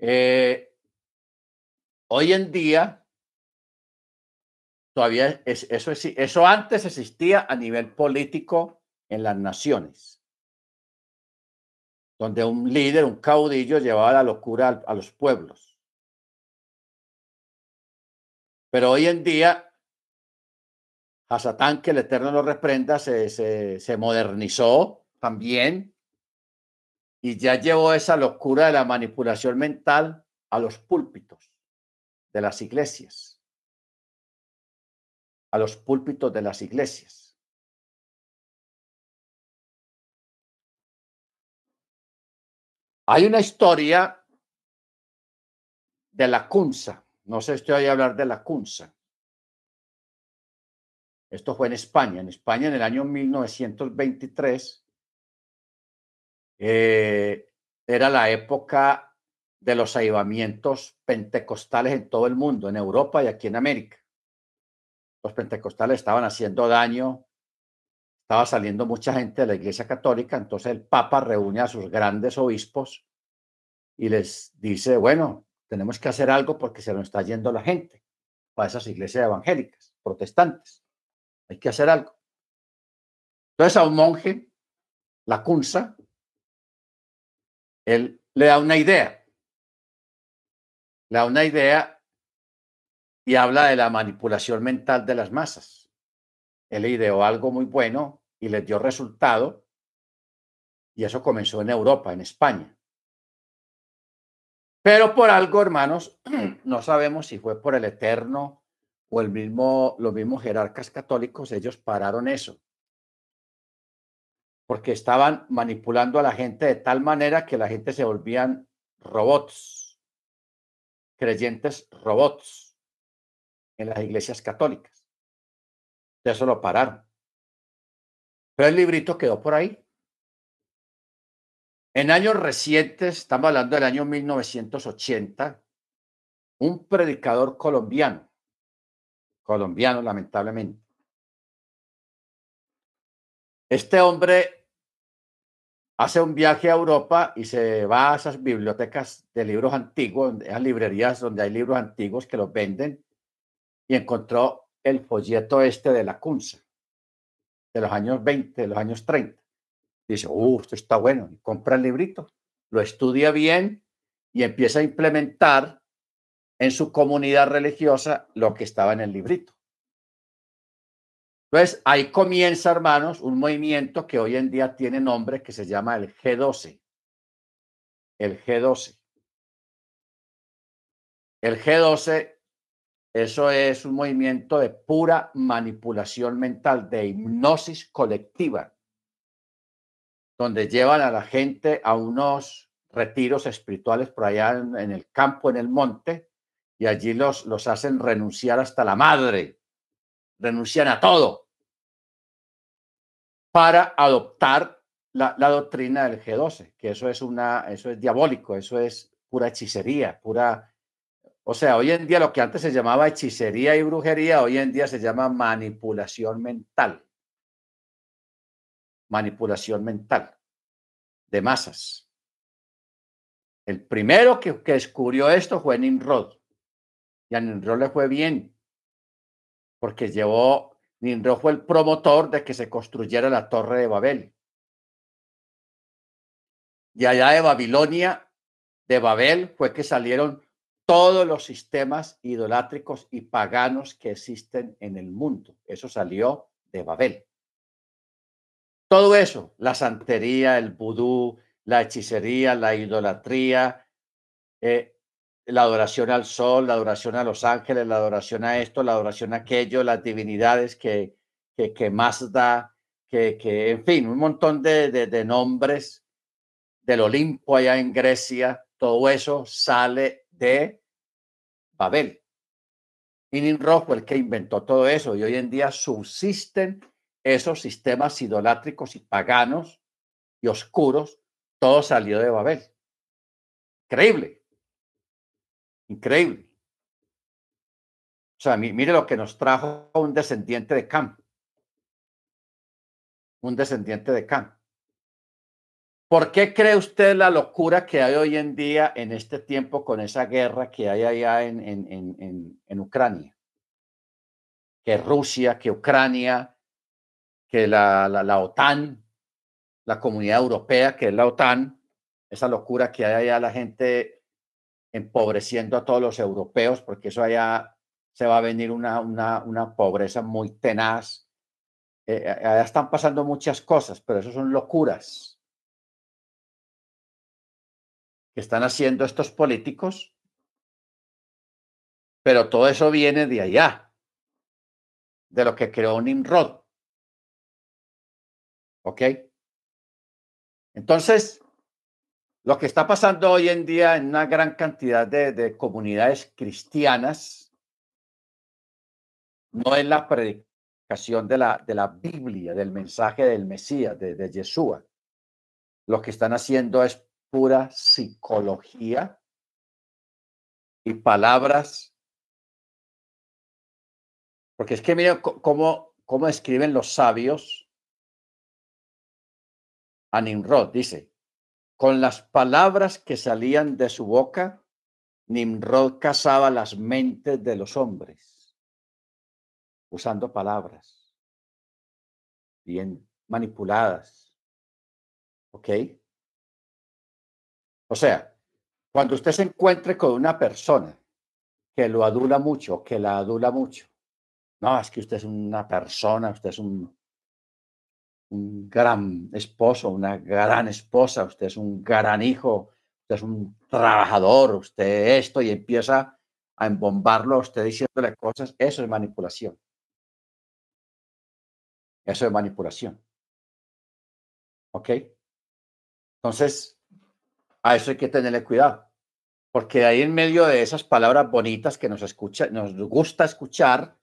eh, hoy en día, todavía es, eso, es, eso antes existía a nivel político en las naciones, donde un líder, un caudillo llevaba la locura a, los pueblos. Pero hoy en día, a Satán, que el Eterno lo reprenda, se, se, se modernizó también y ya llevó esa locura de la manipulación mental a los púlpitos de las iglesias, a los púlpitos de las iglesias. Hay una historia de la Cunza. No sé estoy a hablar de la Cunza. Esto fue en España. En España en el año 1923 eh, era la época de los avivamientos pentecostales en todo el mundo, en Europa y aquí en América. Los pentecostales estaban haciendo daño, estaba saliendo mucha gente de la Iglesia Católica, entonces el Papa reúne a sus grandes obispos y les dice, bueno, tenemos que hacer algo porque se nos está yendo la gente para esas iglesias evangélicas, protestantes. Hay que hacer algo. Entonces a un monje, la Cunza, él le da una idea. Le da una idea y habla de la manipulación mental de las masas. Él ideó algo muy bueno y le dio resultado. Y eso comenzó en Europa, en España. Pero por algo, hermanos, no sabemos si fue por el Eterno o el mismo, los mismos jerarcas católicos, ellos pararon eso porque estaban manipulando a la gente de tal manera que la gente se volvían robots, creyentes robots en las iglesias católicas. De eso lo pararon. Pero el librito quedó por ahí. En años recientes, estamos hablando del año 1980, un predicador colombiano, colombiano lamentablemente, este hombre hace un viaje a Europa y se va a esas bibliotecas de libros antiguos, esas librerías donde hay libros antiguos que los venden, y encontró el folleto este de la Kunza, de los años 20, de los años 30. Dice, uh, esto está bueno, compra el librito, lo estudia bien y empieza a implementar en su comunidad religiosa lo que estaba en el librito. Entonces, ahí comienza, hermanos, un movimiento que hoy en día tiene nombre que se llama el G12. El G12. El G12, eso es un movimiento de pura manipulación mental, de hipnosis colectiva, donde llevan a la gente a unos retiros espirituales por allá en, el campo, en el monte, y allí los, los hacen renunciar hasta la madre, renuncian a todo para adoptar la, la, doctrina del G12, que eso es una, eso es diabólico, eso es pura hechicería, pura, o sea, hoy en día lo que antes se llamaba hechicería y brujería, hoy en día se llama manipulación mental. Manipulación mental de masas. El primero que, que descubrió esto fue Nimrod. Y a Nimrod le fue bien, porque llevó, Nimrod fue el promotor de que se construyera la torre de Babel. Y allá de Babilonia, de Babel, fue que salieron todos los sistemas idolátricos y paganos que existen en el mundo. Eso salió de Babel. Todo eso, la santería, el vudú, la hechicería, la idolatría, eh, la adoración al sol, la adoración a los ángeles, la adoración a esto, la adoración a aquello, las divinidades que, que, más da, que, que, en fin, un montón de, de, nombres del Olimpo allá en Grecia, todo eso sale de Babel. Y Nimrod fue el que inventó todo eso y hoy en día subsisten esos sistemas idolátricos y paganos y oscuros, todo salió de Babel. Increíble. Increíble. O sea, mire lo que nos trajo un descendiente de Cam. Un descendiente de Cam. ¿Por qué cree usted la locura que hay hoy en día en este tiempo con esa guerra que hay allá en, en, en, Ucrania? Que Rusia, que Ucrania, que la, la, la, OTAN, la comunidad europea, que es la OTAN, esa locura que hay allá la gente empobreciendo a todos los europeos, porque eso allá se va a venir una, una, una pobreza muy tenaz. Eh, eh, allá están pasando muchas cosas, pero eso son locuras que están haciendo estos políticos, pero todo eso viene de allá, de lo que creó Nimrod. ¿Ok? Entonces, lo que está pasando hoy en día en una gran cantidad de, comunidades cristianas no es la predicación de la, de la Biblia, del mensaje del Mesías, de, de Yeshua. Lo que están haciendo es pura psicología y palabras. Porque es que miren cómo, cómo escriben los sabios a Nimrod. Dice, con las palabras que salían de su boca, Nimrod cazaba las mentes de los hombres, usando palabras bien manipuladas. ¿Ok? O sea, cuando usted se encuentre con una persona que lo adula mucho, que la adula mucho, no, es que usted es una persona, usted es un un gran esposo, una gran esposa, usted es un gran hijo, usted es un trabajador, usted esto, y empieza a embombarlo a usted diciéndole cosas, eso es manipulación. Eso es manipulación. ¿Ok? Entonces, a eso hay que tenerle cuidado, porque ahí en medio de esas palabras bonitas que nos, escucha, nos gusta escuchar,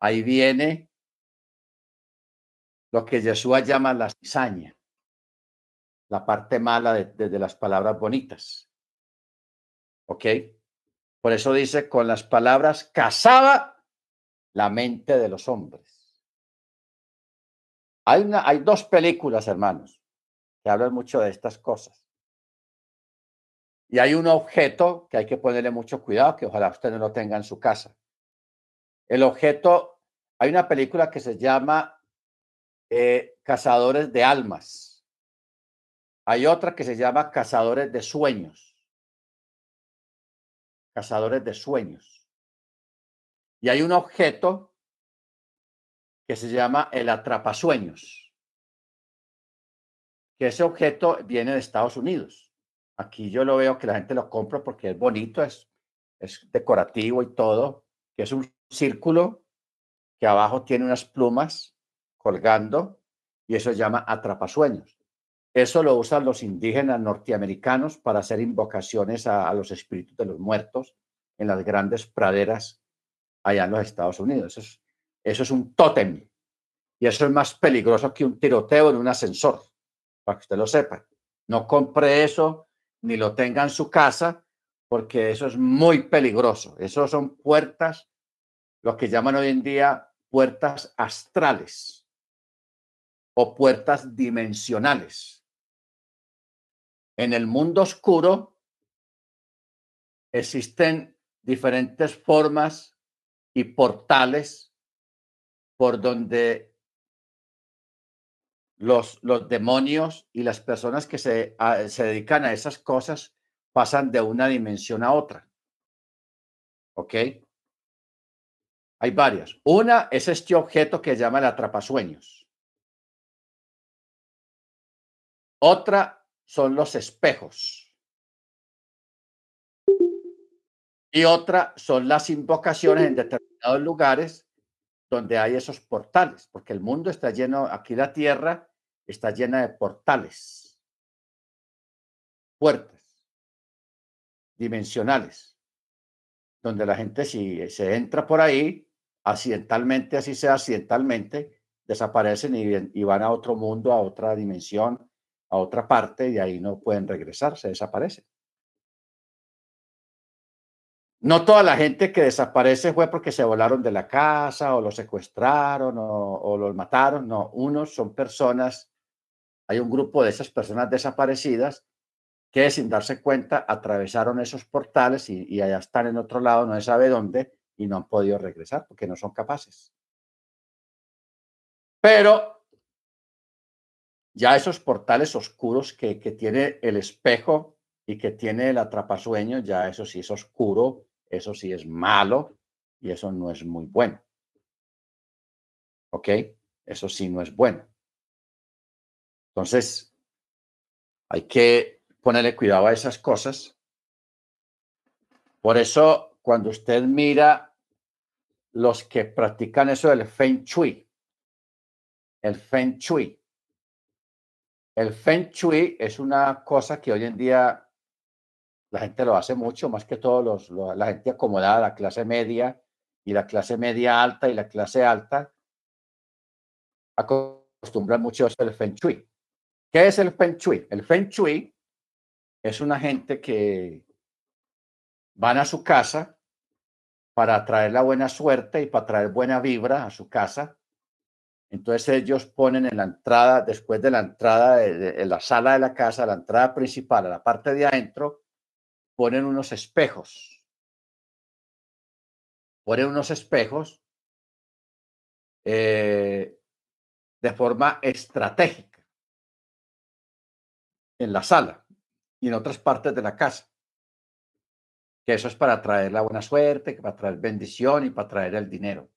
ahí viene lo que Yeshua llama la cizaña, la parte mala de, las palabras bonitas. ¿Ok? Por eso dice, con las palabras cazaba la mente de los hombres. Hay, una, hay dos películas, hermanos, que hablan mucho de estas cosas. Y hay un objeto que hay que ponerle mucho cuidado, que ojalá usted no lo tenga en su casa. El objeto, hay una película que se llama eh, cazadores de almas. Hay otra que se llama cazadores de sueños. Cazadores de sueños. Y hay un objeto que se llama el atrapasueños. Que ese objeto viene de Estados Unidos. Aquí yo lo veo que la gente lo compra porque es bonito, es, es decorativo y todo, que es un círculo que abajo tiene unas plumas colgando y eso se llama atrapasueños. Eso lo usan los indígenas norteamericanos para hacer invocaciones a, los espíritus de los muertos en las grandes praderas allá en los Estados Unidos. Eso es, eso es un tótem. Y eso es más peligroso que un tiroteo en un ascensor, para que usted lo sepa. No compre eso ni lo tenga en su casa, porque eso es muy peligroso. Eso son puertas, lo que llaman hoy en día puertas astrales o puertas dimensionales. En el mundo oscuro existen diferentes formas y portales por donde los, los demonios y las personas que se, se dedican a esas cosas pasan de una dimensión a otra. ¿Ok? Hay varias. Una es este objeto que se llama el atrapasueños. Otra son los espejos. Y otra son las invocaciones en determinados lugares donde hay esos portales, porque el mundo está lleno, aquí la tierra está llena de portales, puertas dimensionales, donde la gente si se entra por ahí, accidentalmente, así sea accidentalmente, desaparecen y, van a otro mundo, a otra dimensión, a otra parte, y ahí no pueden regresar, se desaparecen. No toda la gente que desaparece fue porque se volaron de la casa o lo secuestraron o, o los mataron. No, unos son personas, hay un grupo de esas personas desaparecidas que sin darse cuenta atravesaron esos portales y, y allá están en otro lado, no se sabe dónde, y no han podido regresar porque no son capaces. Pero ya esos portales oscuros que, tiene el espejo y que tiene el atrapasueño, ya eso sí es oscuro, eso sí es malo y eso no es muy bueno. ¿Ok? Eso sí no es bueno. Entonces, hay que ponerle cuidado a esas cosas. Por eso, cuando usted mira los que practican eso del Feng Shui. El Feng Shui. El Feng Shui es una cosa que hoy en día la gente lo hace mucho, más que todo los, la gente acomodada, la clase media y la clase media alta y la clase alta, acostumbran mucho a el Feng Shui. ¿Qué es el Feng Shui? El Feng Shui es una gente que van a su casa para traer la buena suerte y para traer buena vibra a su casa. Entonces ellos ponen en la entrada, después de la entrada de, la sala de la casa, la entrada principal, a la parte de adentro, ponen unos espejos. Ponen unos espejos eh, de forma estratégica en la sala y en otras partes de la casa que eso es para traer la buena suerte, para traer bendición y para traer el dinero.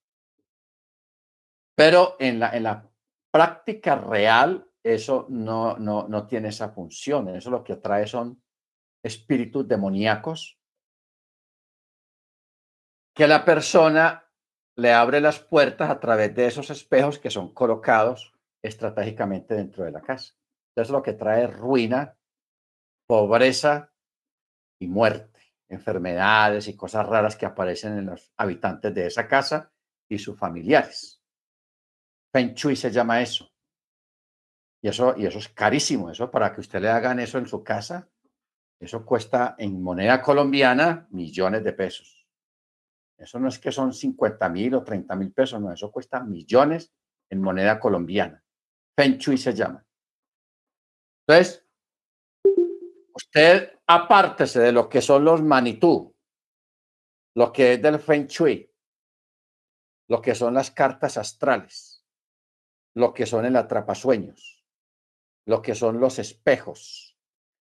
Pero en la, en la práctica real, eso no, no, no tiene esa función. Eso lo que atrae son espíritus demoníacos que la persona le abre las puertas a través de esos espejos que son colocados estratégicamente dentro de la casa. Eso es lo que trae ruina, pobreza y muerte enfermedades y cosas raras que aparecen en los habitantes de esa casa y sus familiares. Feng Shui se llama eso. Y eso, y eso es carísimo. Eso para que usted le hagan eso en su casa, eso cuesta en moneda colombiana millones de pesos. Eso no es que son 50 mil o 30 mil pesos, no, eso cuesta millones en moneda colombiana. Feng Shui se llama. Entonces, usted apártese de lo que son los manitú, lo que es del Feng Shui, lo que son las cartas astrales, lo que son el atrapasueños, lo que son los espejos,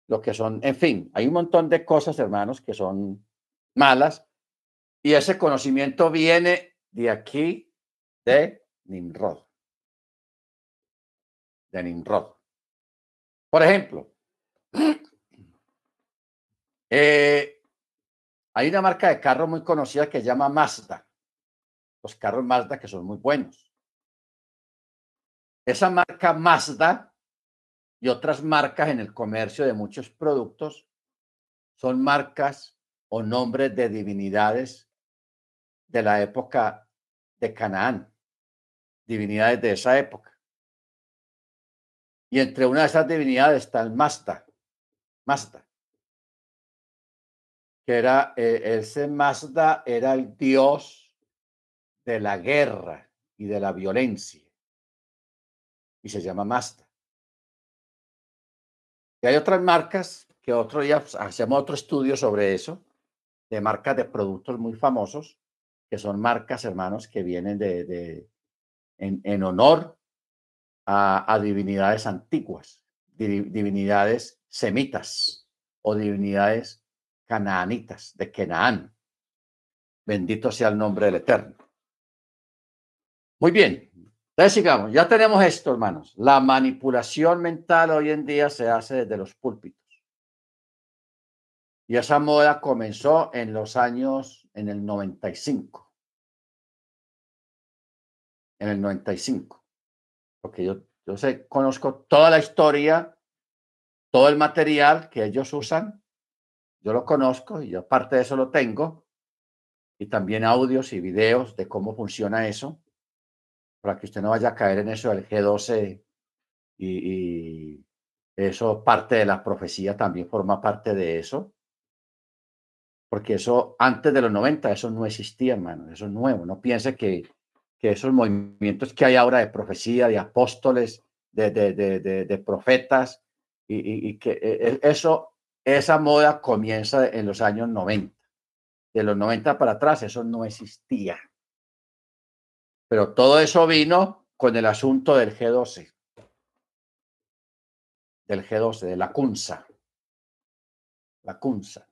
lo que son, en fin, hay un montón de cosas, hermanos, que son malas y ese conocimiento viene de aquí, de Nimrod. De Nimrod. Por ejemplo, eh, hay una marca de carro muy conocida que se llama Mazda. Los carros Mazda que son muy buenos. Esa marca Mazda y otras marcas en el comercio de muchos productos son marcas o nombres de divinidades de la época de Canaán, divinidades de esa época. Y entre una de esas divinidades está el Mazda, Mazda, que era, eh, ese Mazda era el dios de la guerra y de la violencia. Y se llama Mazda. Y hay otras marcas que otro día pues, hacemos otro estudio sobre eso, de marcas de productos muy famosos, que son marcas, hermanos, que vienen de, en, honor a, divinidades antiguas, divinidades semitas o divinidades canaanitas, de Canaán. Bendito sea el nombre del Eterno. Muy bien, entonces sigamos, ya tenemos esto, hermanos. La manipulación mental hoy en día se hace desde los púlpitos. Y esa moda comenzó en los años, en el 95. En el 95. Porque yo, yo sé, conozco toda la historia, todo el material que ellos usan. Yo lo conozco y yo aparte de eso lo tengo. Y también audios y videos de cómo funciona eso. Para que usted no vaya a caer en eso del G12 y, eso parte de la profecía, también forma parte de eso porque eso antes de los 90, eso no existía, hermano, eso es nuevo. No piense que, que esos movimientos que hay ahora de profecía, de apóstoles, de, de, de, de profetas, y, y, que e, e, eso, esa moda comienza en los años 90. De los 90 para atrás, eso no existía. Pero todo eso vino con el asunto del G12, del G12, de la CUNSA, la CUNSA.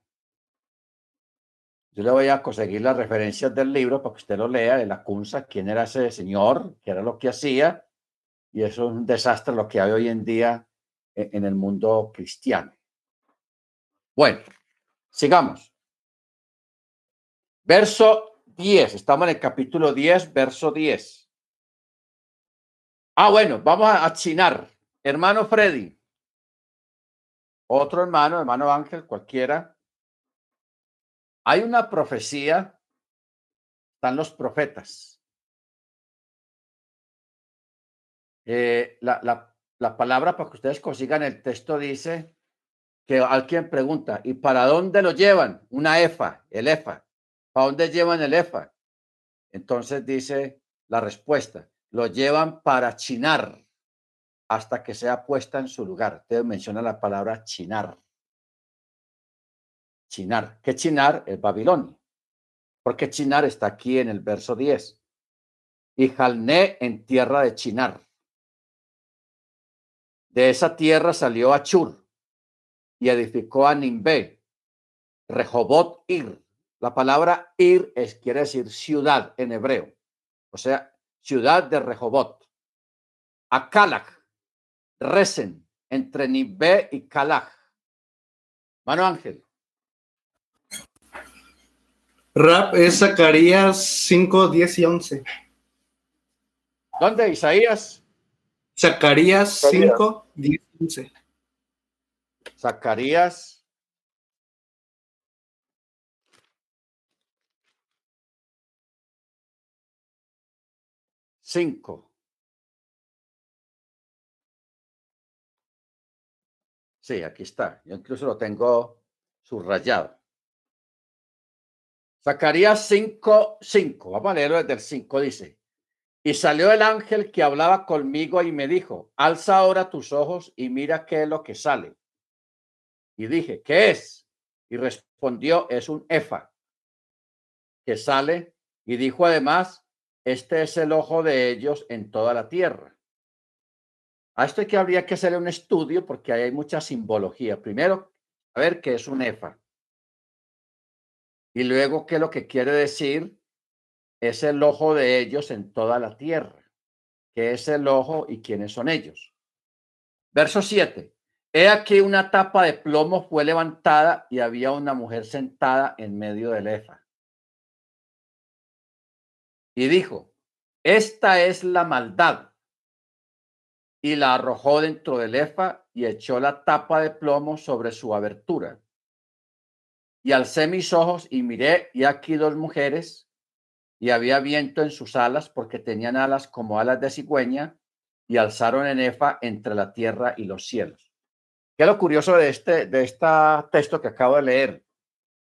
Yo le voy a conseguir las referencias del libro para que usted lo lea, de la Kunza, quién era ese señor, qué era lo que hacía, y eso es un desastre lo que hay hoy en día e-, en el mundo cristiano. Bueno, sigamos. Verso 10, estamos en el capítulo 10, verso 10. Ah, bueno, vamos a chinar. Hermano Freddy, otro hermano, hermano Ángel, cualquiera, hay una profecía, están los profetas. Eh, la, la, palabra para que ustedes consigan el texto dice que alguien pregunta, ¿y para dónde lo llevan? Una EFA, el EFA. ¿Para dónde llevan el EFA? Entonces dice la respuesta, lo llevan para chinar hasta que sea puesta en su lugar. Usted menciona la palabra chinar. Chinar. ¿Qué Chinar? Es Babilonia. Porque Chinar está aquí en el verso 10. Y Jalné en tierra de Chinar. De esa tierra salió Achur y edificó a Nimbe, Rehobot Ir. La palabra Ir es, quiere decir ciudad en hebreo, o sea, ciudad de Rehobot. A Kalach, Resen, entre Nimbe y Kalach. Mano Ángel. Rap es Zacarías 5, 10 y 11. ¿Dónde, Isaías? Zacarías 5, 10 y 11. Zacarías. Cinco. Sí, aquí está. Yo incluso lo tengo subrayado. Zacarías 5, 5. Vamos a leerlo desde el 5. Dice, y salió el ángel que hablaba conmigo y me dijo, alza ahora tus ojos y mira qué es lo que sale. Y dije, ¿qué es? Y respondió, es un efa que sale. Y dijo además, este es el ojo de ellos en toda la tierra. A esto que habría que hacer un estudio porque hay mucha simbología. Primero, a ver qué es un efa. Y luego, ¿qué es lo que quiere decir? Es el ojo de ellos en toda la tierra. qué es el ojo y quiénes son ellos. Verso 7. He aquí una tapa de plomo fue levantada y había una mujer sentada en medio del efa. Y dijo, esta es la maldad. Y la arrojó dentro del efa y echó la tapa de plomo sobre su abertura. Y alcé mis ojos y miré, y aquí dos mujeres, y había viento en sus alas, porque tenían alas como alas de cigüeña, y alzaron en efa entre la tierra y los cielos. ¿Qué lo curioso de este, de este texto que acabo de leer?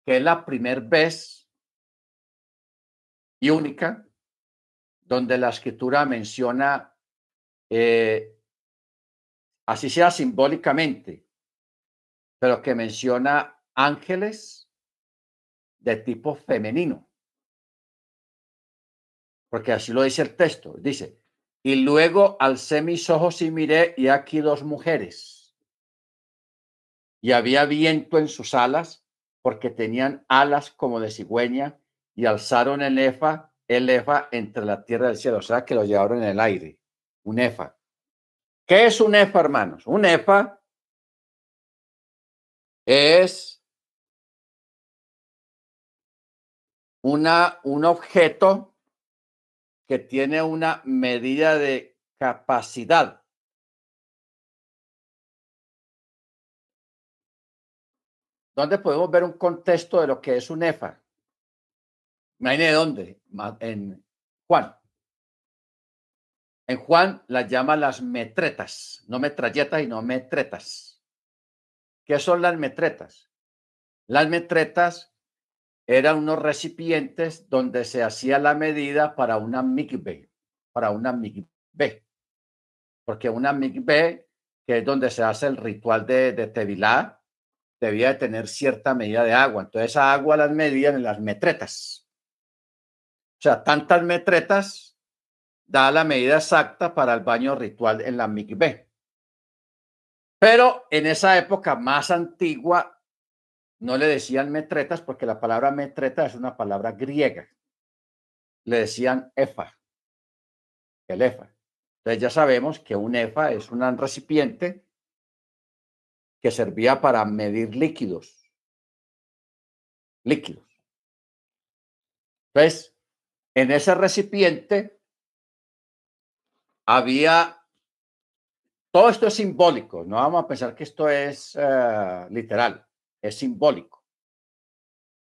Que es la primera vez y única donde la escritura menciona, eh, así sea simbólicamente, pero que menciona ángeles de tipo femenino. Porque así lo dice el texto. Dice, y luego alcé mis ojos y miré y aquí dos mujeres. Y había viento en sus alas porque tenían alas como de cigüeña y alzaron el efa, el efa entre la tierra y el cielo. O sea, que lo llevaron en el aire. Un efa. ¿Qué es un efa, hermanos? Un efa es una, un objeto que tiene una medida de capacidad. ¿Dónde podemos ver un contexto de lo que es un EFA? Imagínate dónde, en Juan. En Juan las llama las metretas, no metralletas, y no metretas. ¿Qué son las metretas? Las metretas eran unos recipientes donde se hacía la medida para una mikve, para una mikve. Porque una mikve, que es donde se hace el ritual de, de tevilá, debía de tener cierta medida de agua. Entonces esa agua las medían en las metretas. Sea, tantas metretas da la medida exacta para el baño ritual en la mikve. Pero en esa época más antigua no le decían metretas porque la palabra metreta es una palabra griega. Le decían efa, el efa. Entonces ya sabemos que un efa es un recipiente que servía para medir líquidos. Líquidos. Entonces, en ese recipiente había, todo esto es simbólico, no vamos a pensar que esto es eh, literal es simbólico.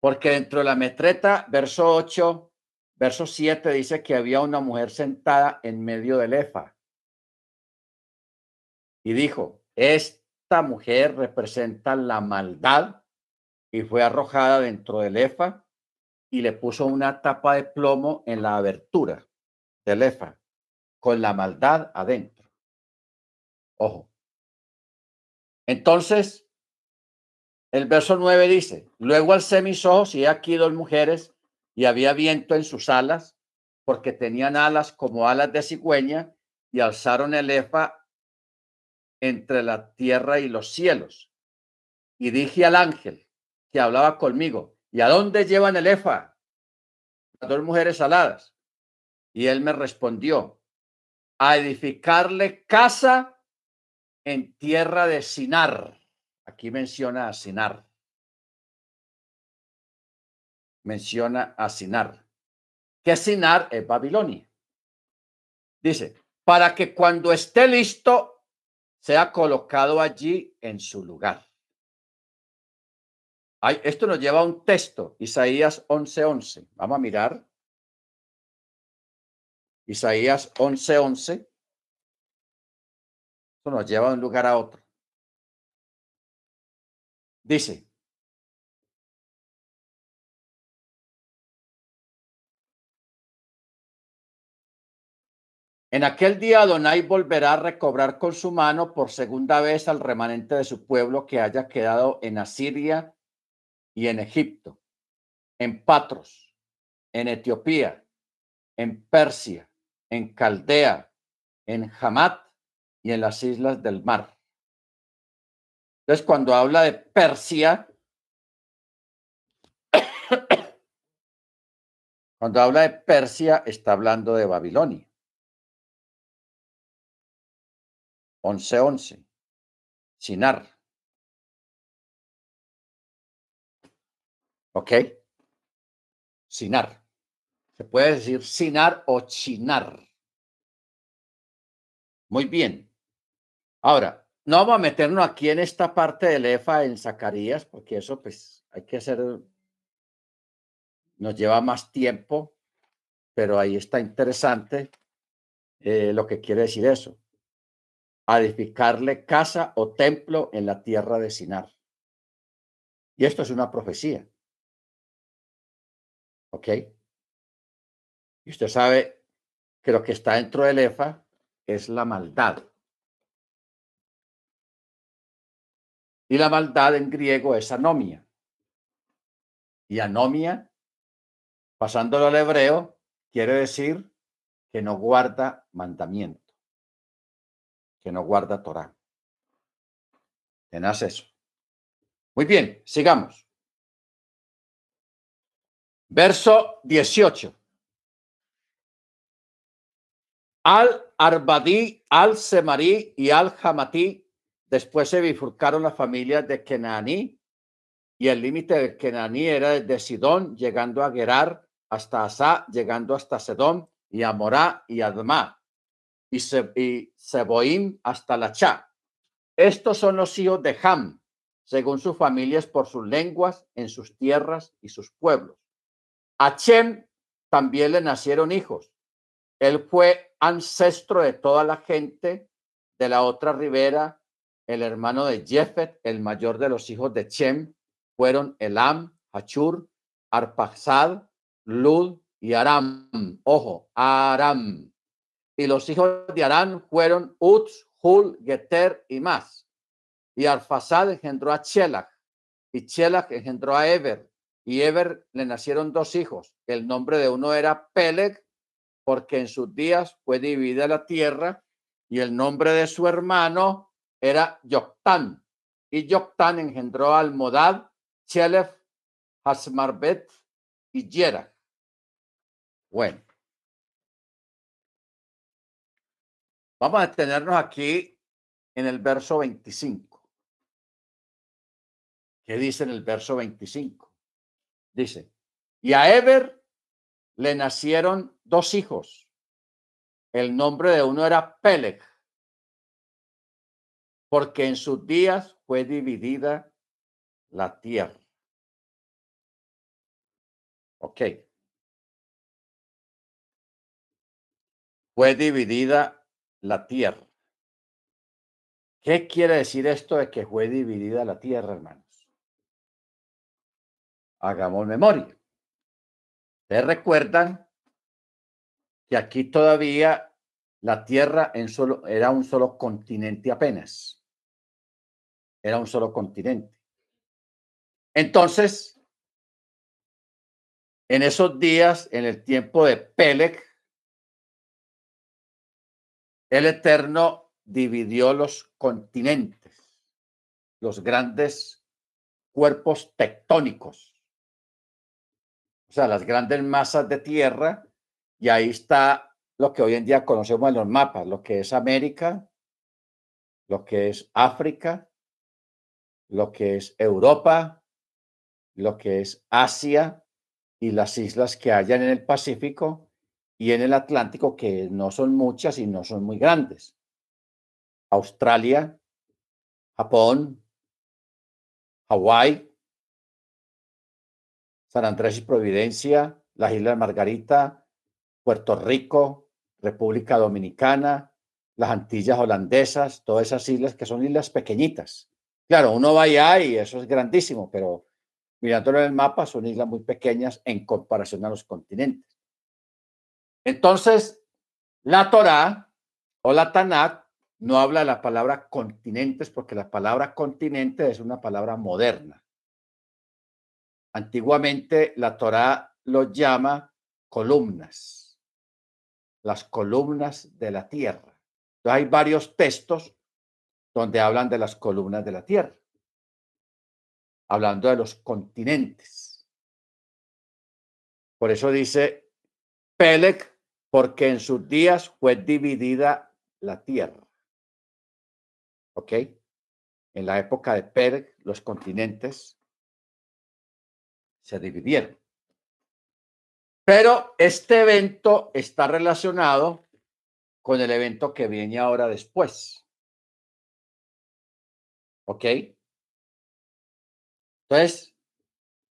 Porque dentro de la metreta, verso 8, verso 7 dice que había una mujer sentada en medio del efa. Y dijo, esta mujer representa la maldad y fue arrojada dentro del efa y le puso una tapa de plomo en la abertura del efa con la maldad adentro. Ojo. Entonces, el verso 9 dice, luego alcé mis ojos y aquí dos mujeres y había viento en sus alas, porque tenían alas como alas de cigüeña y alzaron el efa entre la tierra y los cielos. Y dije al ángel que hablaba conmigo, ¿y a dónde llevan el efa? Las dos mujeres aladas. Y él me respondió, a edificarle casa en tierra de Sinar Aquí menciona a Sinar. Menciona a Sinar. Que Sinar es Babilonia. Dice, para que cuando esté listo sea colocado allí en su lugar. Esto nos lleva a un texto, Isaías 11:11. Vamos a mirar. Isaías 11:11. Esto nos lleva de un lugar a otro. Dice, En aquel día Adonai volverá a recobrar con su mano por segunda vez al remanente de su pueblo que haya quedado en Asiria y en Egipto, en Patros, en Etiopía, en Persia, en Caldea, en Hamat y en las islas del mar. Entonces, cuando habla de Persia, cuando habla de Persia, está hablando de Babilonia. 11.11. Sinar. ¿Ok? Sinar. Se puede decir sinar o chinar. Muy bien. Ahora, no vamos a meternos aquí en esta parte del EFA en Zacarías, porque eso pues hay que hacer, nos lleva más tiempo, pero ahí está interesante eh, lo que quiere decir eso. edificarle casa o templo en la tierra de Sinar. Y esto es una profecía. ¿Ok? Y usted sabe que lo que está dentro del EFA es la maldad. Y la maldad en griego es anomia. Y anomia, pasándolo al hebreo, quiere decir que no guarda mandamiento, que no guarda Torah. Tenás eso. Muy bien, sigamos. Verso 18. Al Arbadí, al Semarí y al Hamatí, después se bifurcaron las familias de Kenaní, y el límite de Kenaní era desde Sidón, llegando a Gerar, hasta Asá, llegando hasta Sedón, y Amorá y Adma, y, Seboim hasta Lachá. Estos son los hijos de Ham, según sus familias por sus lenguas, en sus tierras y sus pueblos. A también le nacieron hijos. Él fue ancestro de toda la gente de la otra ribera, el hermano de Jefet, el mayor de los hijos de Chem, fueron Elam, Hachur, Arpaxad, Lud y Aram. Ojo, Aram. Y los hijos de Aram fueron Utz, Hul, Geter y más. Y Arfasad engendró a Chelach, y Chelach engendró a Eber, y Eber le nacieron dos hijos. El nombre de uno era Peleg porque en sus días fue dividida la tierra y el nombre de su hermano era Yoctán. Y Yoctán engendró al Modad, Chelef, Hasmarbet y Yera. Bueno. Vamos a detenernos aquí en el verso 25. ¿Qué dice en el verso 25? Dice, y a Eber le nacieron dos hijos. El nombre de uno era Peleg, porque en sus días fue dividida la tierra. Ok. Fue dividida la tierra. ¿Qué quiere decir esto de que fue dividida la tierra, hermanos? Hagamos memoria. ¿Ustedes recuerdan que aquí todavía la Tierra en solo, era un solo continente apenas? Era un solo continente. Entonces, en esos días, en el tiempo de Peleg, el Eterno dividió los continentes, los grandes cuerpos tectónicos las grandes masas de tierra, y ahí está lo que hoy en día conocemos en los mapas, lo que es América, lo que es África, lo que es Europa, lo que es Asia y las islas que hayan en el Pacífico y en el Atlántico, que no son muchas y no son muy grandes. Australia, Japón, Hawái, San Andrés y Providencia, las Islas Margarita, Puerto Rico, República Dominicana, las Antillas holandesas, todas esas islas que son islas pequeñitas. Claro, uno va allá y eso es grandísimo, pero mirándolo en el mapa son islas muy pequeñas en comparación a los continentes. Entonces, la Torá o la Tanakh no habla de la palabra continentes porque la palabra continente es una palabra moderna. Antiguamente la Torá lo llama columnas, las columnas de la tierra. Hay varios textos donde hablan de las columnas de la tierra, hablando de los continentes. Por eso dice Pelec, porque en sus días fue dividida la tierra. ¿Ok? En la época de Perg, los continentes se dividieron. Pero este evento está relacionado con el evento que viene ahora después. ¿Ok? Entonces,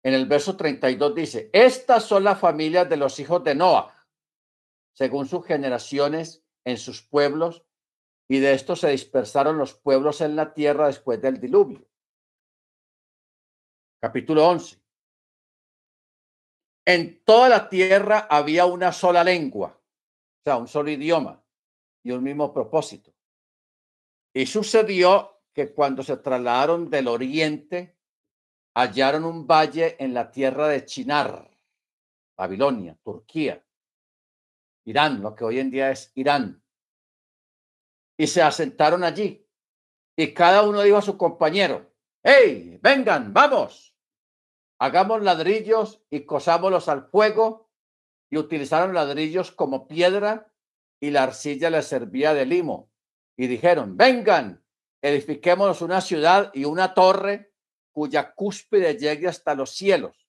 en el verso 32 dice, estas son las familias de los hijos de Noah, según sus generaciones en sus pueblos, y de esto se dispersaron los pueblos en la tierra después del diluvio. Capítulo 11. En toda la tierra había una sola lengua, o sea, un solo idioma y un mismo propósito. Y sucedió que cuando se trasladaron del oriente, hallaron un valle en la tierra de Chinar, Babilonia, Turquía, Irán, lo que hoy en día es Irán. Y se asentaron allí. Y cada uno dijo a su compañero, hey, vengan, vamos hagamos ladrillos y cosámoslos al fuego, y utilizaron ladrillos como piedra, y la arcilla les servía de limo. Y dijeron, vengan, edifiquémonos una ciudad y una torre cuya cúspide llegue hasta los cielos,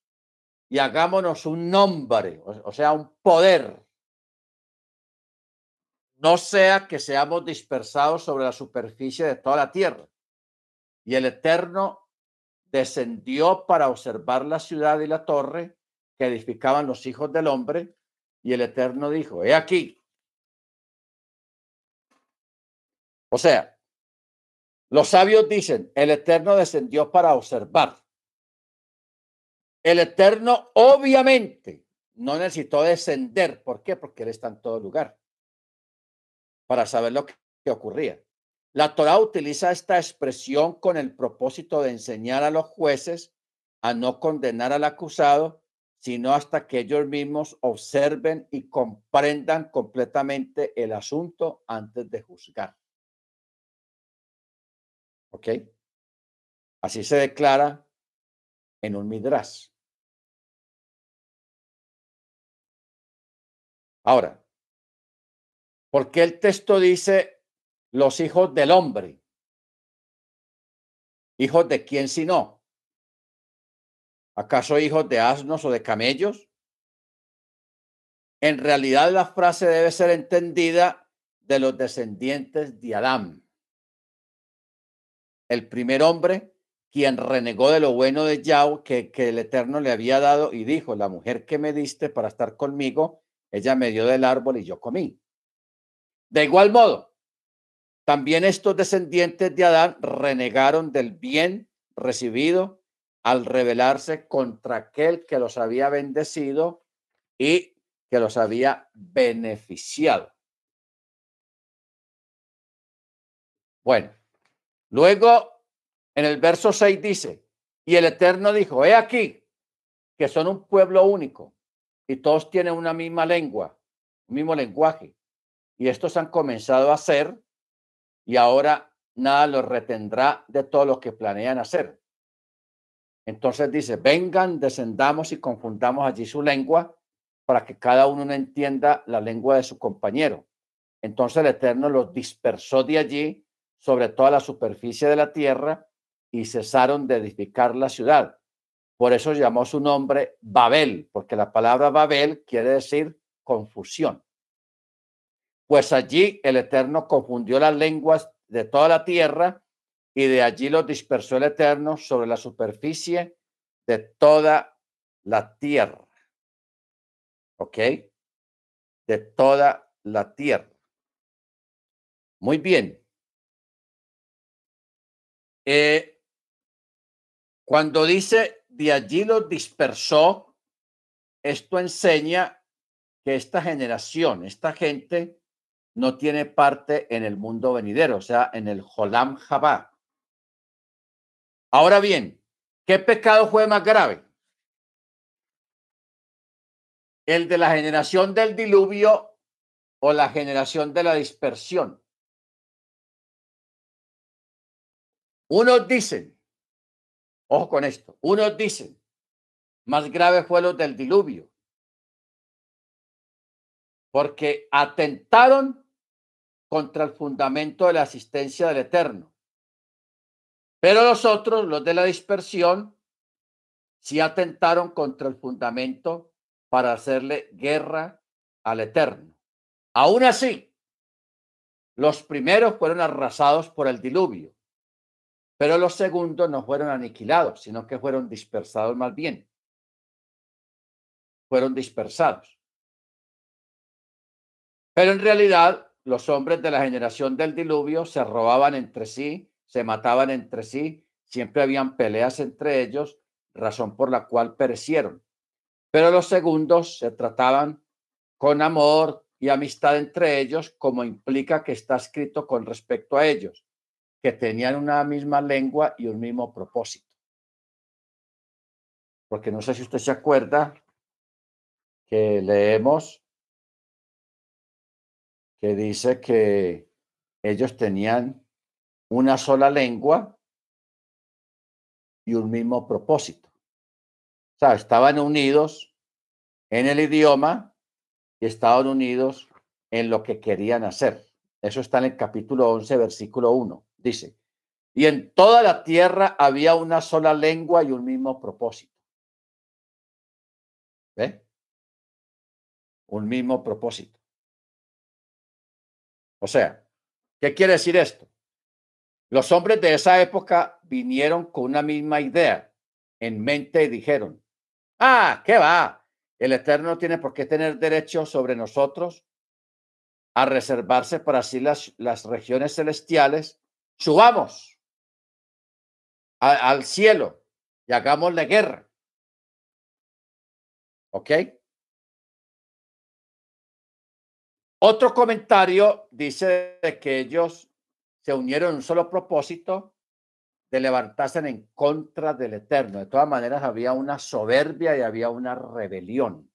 y hagámonos un nombre, o sea, un poder. No sea que seamos dispersados sobre la superficie de toda la tierra. Y el Eterno descendió para observar la ciudad y la torre que edificaban los hijos del hombre, y el Eterno dijo, he aquí. O sea, los sabios dicen, el Eterno descendió para observar. El Eterno obviamente no necesitó descender. ¿Por qué? Porque Él está en todo lugar para saber lo que ocurría. La Torah utiliza esta expresión con el propósito de enseñar a los jueces a no condenar al acusado, sino hasta que ellos mismos observen y comprendan completamente el asunto antes de juzgar. ¿Ok? Así se declara en un midrash. Ahora, ¿por qué el texto dice los hijos del hombre. ¿Hijos de quién si no? ¿Acaso hijos de asnos o de camellos? En realidad la frase debe ser entendida de los descendientes de Adán. El primer hombre quien renegó de lo bueno de Yahweh que, que el Eterno le había dado y dijo, la mujer que me diste para estar conmigo, ella me dio del árbol y yo comí. De igual modo, también estos descendientes de Adán renegaron del bien recibido al rebelarse contra aquel que los había bendecido y que los había beneficiado. Bueno, luego en el verso 6 dice, y el Eterno dijo, he aquí que son un pueblo único y todos tienen una misma lengua, un mismo lenguaje, y estos han comenzado a hacer y ahora nada los retendrá de todo lo que planean hacer. Entonces dice, vengan, descendamos y confundamos allí su lengua para que cada uno no entienda la lengua de su compañero. Entonces el Eterno los dispersó de allí sobre toda la superficie de la tierra y cesaron de edificar la ciudad. Por eso llamó su nombre Babel, porque la palabra Babel quiere decir confusión. Pues allí el Eterno confundió las lenguas de toda la tierra y de allí los dispersó el Eterno sobre la superficie de toda la tierra. ¿Ok? De toda la tierra. Muy bien. Eh, cuando dice de allí los dispersó, esto enseña que esta generación, esta gente, no tiene parte en el mundo venidero, o sea, en el Jolam Jabá. Ahora bien, ¿qué pecado fue más grave? ¿El de la generación del diluvio o la generación de la dispersión? Unos dicen, ojo con esto, unos dicen, más grave fue lo del diluvio, porque atentaron contra el fundamento de la asistencia del Eterno Pero los otros, los de la dispersión, sí atentaron contra el fundamento para hacerle guerra al Eterno. Aún así, los primeros fueron arrasados por el diluvio, pero los segundos no fueron aniquilados, sino que fueron dispersados más bien. Fueron dispersados. Pero en realidad, los hombres de la generación del diluvio se robaban entre sí, se mataban entre sí, siempre habían peleas entre ellos, razón por la cual perecieron. Pero los segundos se trataban con amor y amistad entre ellos, como implica que está escrito con respecto a ellos, que tenían una misma lengua y un mismo propósito. Porque no sé si usted se acuerda que leemos que dice que ellos tenían una sola lengua y un mismo propósito. O sea, estaban unidos en el idioma y estaban unidos en lo que querían hacer. Eso está en el capítulo 11, versículo 1. Dice, y en toda la tierra había una sola lengua y un mismo propósito. ¿Ve? Un mismo propósito. O sea, ¿qué quiere decir esto? Los hombres de esa época vinieron con una misma idea en mente y dijeron, ah, ¿qué va? El Eterno no tiene por qué tener derecho sobre nosotros a reservarse para sí las, las regiones celestiales. Subamos al cielo y hagámosle guerra. ¿Ok? Otro comentario dice que ellos se unieron en un solo propósito de levantarse en contra del Eterno. De todas maneras, había una soberbia y había una rebelión.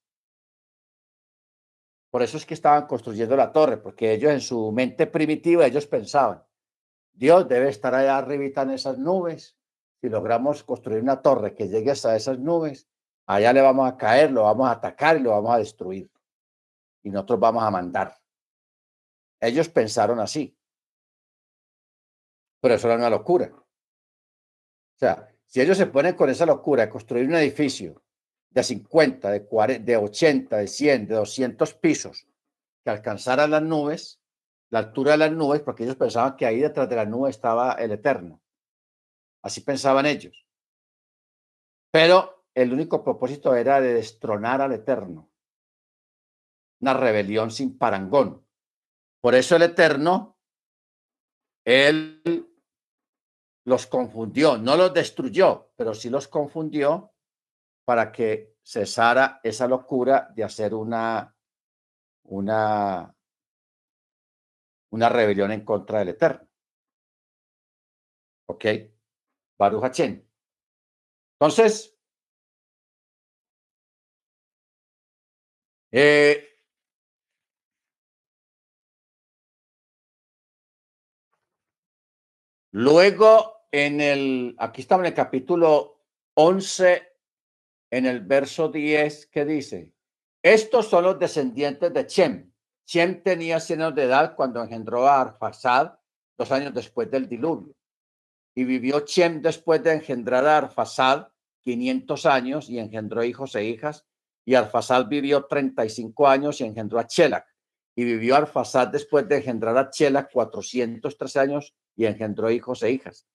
Por eso es que estaban construyendo la torre, porque ellos en su mente primitiva, ellos pensaban, Dios debe estar allá arriba en esas nubes. Si logramos construir una torre que llegue hasta esas nubes, allá le vamos a caer, lo vamos a atacar y lo vamos a destruir. Y nosotros vamos a mandar. Ellos pensaron así. Pero eso era una locura. O sea, si ellos se ponen con esa locura de construir un edificio de 50, de, 40, de 80, de 100, de 200 pisos, que alcanzaran las nubes, la altura de las nubes, porque ellos pensaban que ahí detrás de la nube estaba el Eterno. Así pensaban ellos. Pero el único propósito era de destronar al Eterno. Una rebelión sin parangón. Por eso el Eterno, él los confundió, no los destruyó, pero sí los confundió para que cesara esa locura de hacer una, una, una rebelión en contra del Eterno. ¿Ok? Baruch Hachén. Entonces, eh, Luego, en el, aquí estamos en el capítulo 11, en el verso 10, que dice, estos son los descendientes de Chem. Chem tenía 100 años de edad cuando engendró a Arfasad, dos años después del diluvio. Y vivió Chem después de engendrar a Arfasad 500 años y engendró hijos e hijas. Y Arfasad vivió 35 años y engendró a Chelak. Y vivió Arfasad después de engendrar a Chelak 403 años y engendró hijos e hijas.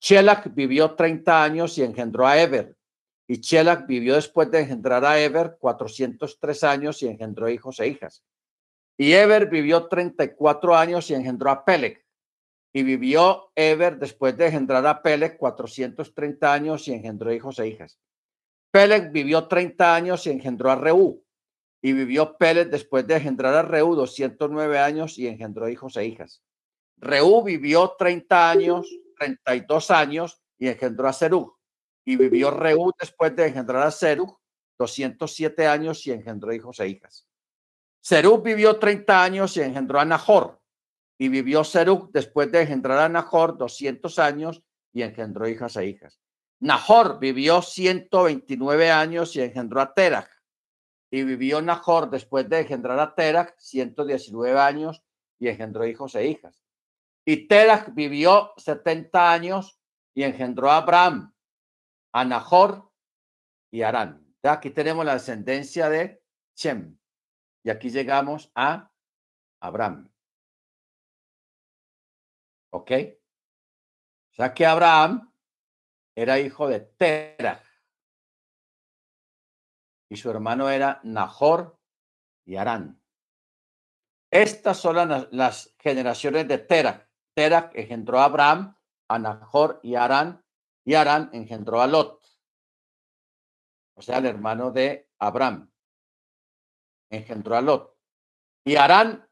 Chelak vivió 30 años y engendró a Eber. Y Chelak vivió después de engendrar a Eber 403 años y engendró hijos e hijas. Y Eber vivió 34 años y engendró a Pelec. Y vivió Eber después de engendrar a Pelec 430 años y engendró hijos e hijas. Pelec vivió 30 años y engendró a Reú. Y vivió Pelec después de engendrar a Reú 209 años y engendró hijos e hijas. Reú vivió 30 años, 32 años y engendró a Serug. Y vivió Reú después de engendrar a Serug 207 años y engendró hijos e hijas. Serug vivió 30 años y engendró a Nahor. Y vivió Serug después de engendrar a Nahor 200 años y engendró hijas e hijas. Nahor vivió 129 años y engendró a Terach. Y vivió Nahor después de engendrar a Terach 119 años y engendró hijos e hijas. Y Terach vivió 70 años y engendró a Abraham, a Nahor y Arán. Aquí tenemos la descendencia de Shem. Y aquí llegamos a Abraham. ¿Ok? O sea que Abraham era hijo de Terah. Y su hermano era Nahor y Arán. Estas son las, generaciones de Terah. Terah engendró a Abraham, a Nahor y Arán, y Arán engendró a Lot. O sea, el hermano de Abraham. Engendró a Lot. Y Arán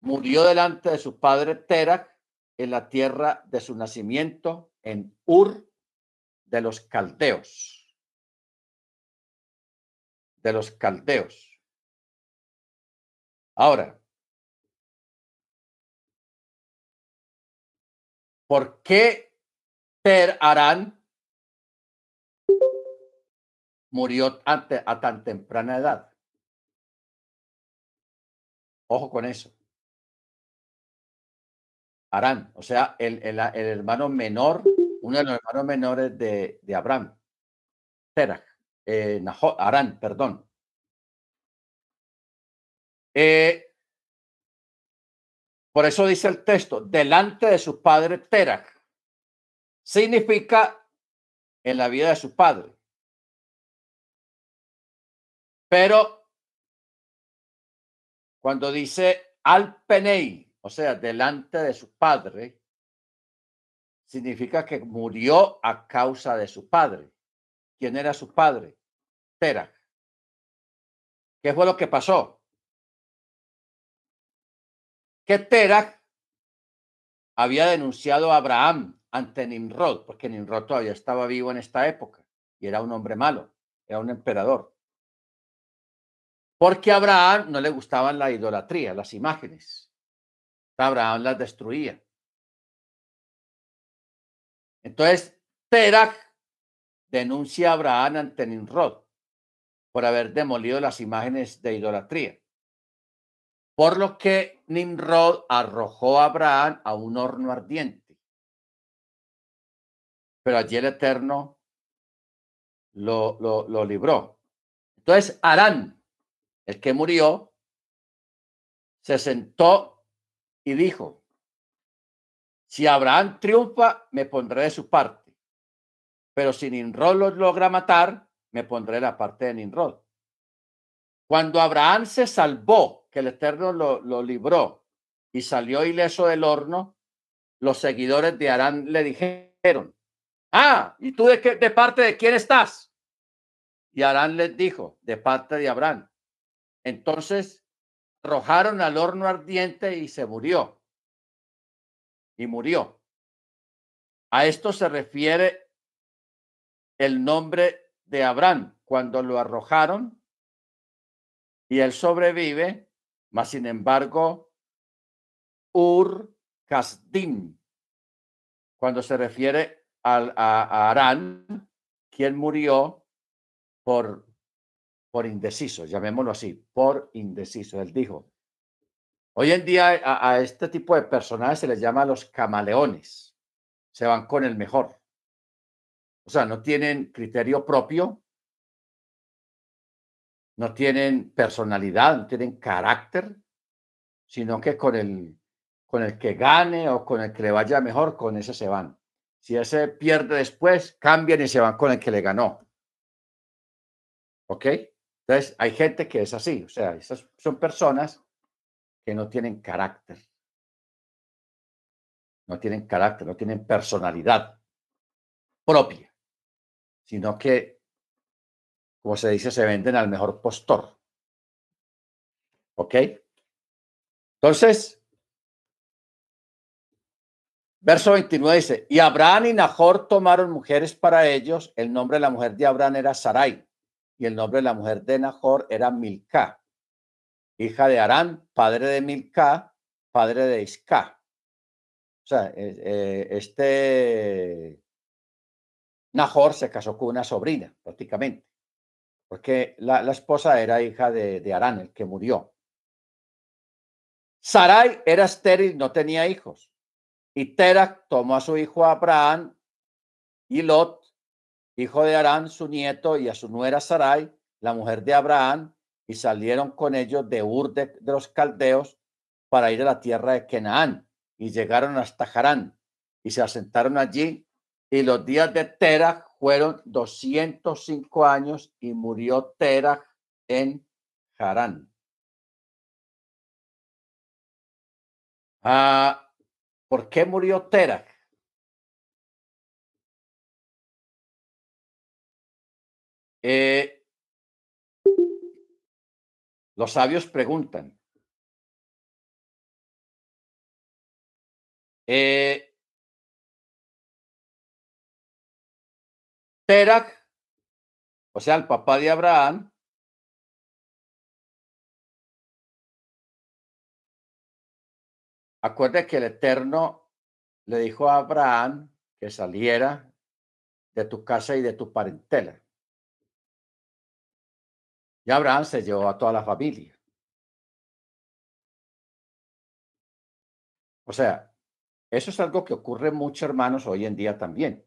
murió delante de su padre Terah en la tierra de su nacimiento, en Ur de los caldeos. De los caldeos. Ahora, ¿por qué Per Arán murió ante, a tan temprana edad? Ojo con eso. Arán, o sea, el, hermano menor, uno de los hermanos menores de, Abraham, Terah, eh, Arán, perdón. Eh, por eso dice el texto, delante de su padre Terah, significa en la vida de su padre. Pero cuando dice al penei, o sea, delante de su padre, significa que murió a causa de su padre. ¿Quién era su padre? Terah. ¿Qué fue lo que pasó? Que Terah había denunciado a Abraham ante Nimrod, porque Nimrod todavía estaba vivo en esta época y era un hombre malo, era un emperador. Porque a Abraham no le gustaban la idolatría, las imágenes. Abraham las destruía. Entonces, Terach denuncia a Abraham ante Nimrod por haber demolido las imágenes de idolatría. Por lo que Nimrod arrojó a Abraham a un horno ardiente. Pero allí el Eterno lo, lo, lo libró. Entonces, Arán, el que murió, se sentó y dijo, si Abraham triunfa, me pondré de su parte, pero si Ninrod lo logra matar, me pondré de la parte de Ninrod. Cuando Abraham se salvó, que el Eterno lo, lo libró y salió ileso del horno, los seguidores de Arán le dijeron, ah, ¿y tú de, qué, de parte de quién estás? Y Arán les dijo, de parte de Abraham. Entonces arrojaron al horno ardiente y se murió. Y murió. A esto se refiere el nombre de Abraham cuando lo arrojaron y él sobrevive, mas sin embargo, Ur Kasdim, cuando se refiere a, a Arán, quien murió por por indeciso, llamémoslo así, por indeciso. Él dijo, hoy en día a, este tipo de personajes se les llama los camaleones, se van con el mejor. O sea, no tienen criterio propio, no tienen personalidad, no tienen carácter, sino que con el, con el que gane o con el que le vaya mejor, con ese se van. Si ese pierde después, cambian y se van con el que le ganó. ¿Ok? Entonces, hay gente que es así, o sea, esas son personas que no tienen carácter. No tienen carácter, no tienen personalidad propia, sino que, como se dice, se venden al mejor postor. ¿Ok? Entonces, verso 29 dice, y Abraham y Nahor tomaron mujeres para ellos, el nombre de la mujer de Abraham era Sarai y el nombre de la mujer de Nahor era Milca, hija de Arán, padre de Milca, padre de Isca. O sea, eh, eh, este Nahor se casó con una sobrina, prácticamente, porque la, esposa era hija de, de Arán, el que murió. Sarai era estéril, no tenía hijos. Y Terak tomó a su hijo Abraham y Lot, hijo de Arán, su nieto, y a su nuera Sarai, la mujer de Abraham, y salieron con ellos de Ur de, los caldeos para ir a la tierra de Canaán, y llegaron hasta Harán, y se asentaron allí, y los días de Terach fueron 205 años, y murió Terach en Harán. Ah, ¿Por qué murió Terach? Eh, los sabios preguntan. Eh, o sea, el papá de Abraham, acuerde que el Eterno le dijo a Abraham que saliera de tu casa y de tu parentela. Y Abraham se llevó a toda la familia. O sea, eso es algo que ocurre mucho, hermanos, hoy en día también.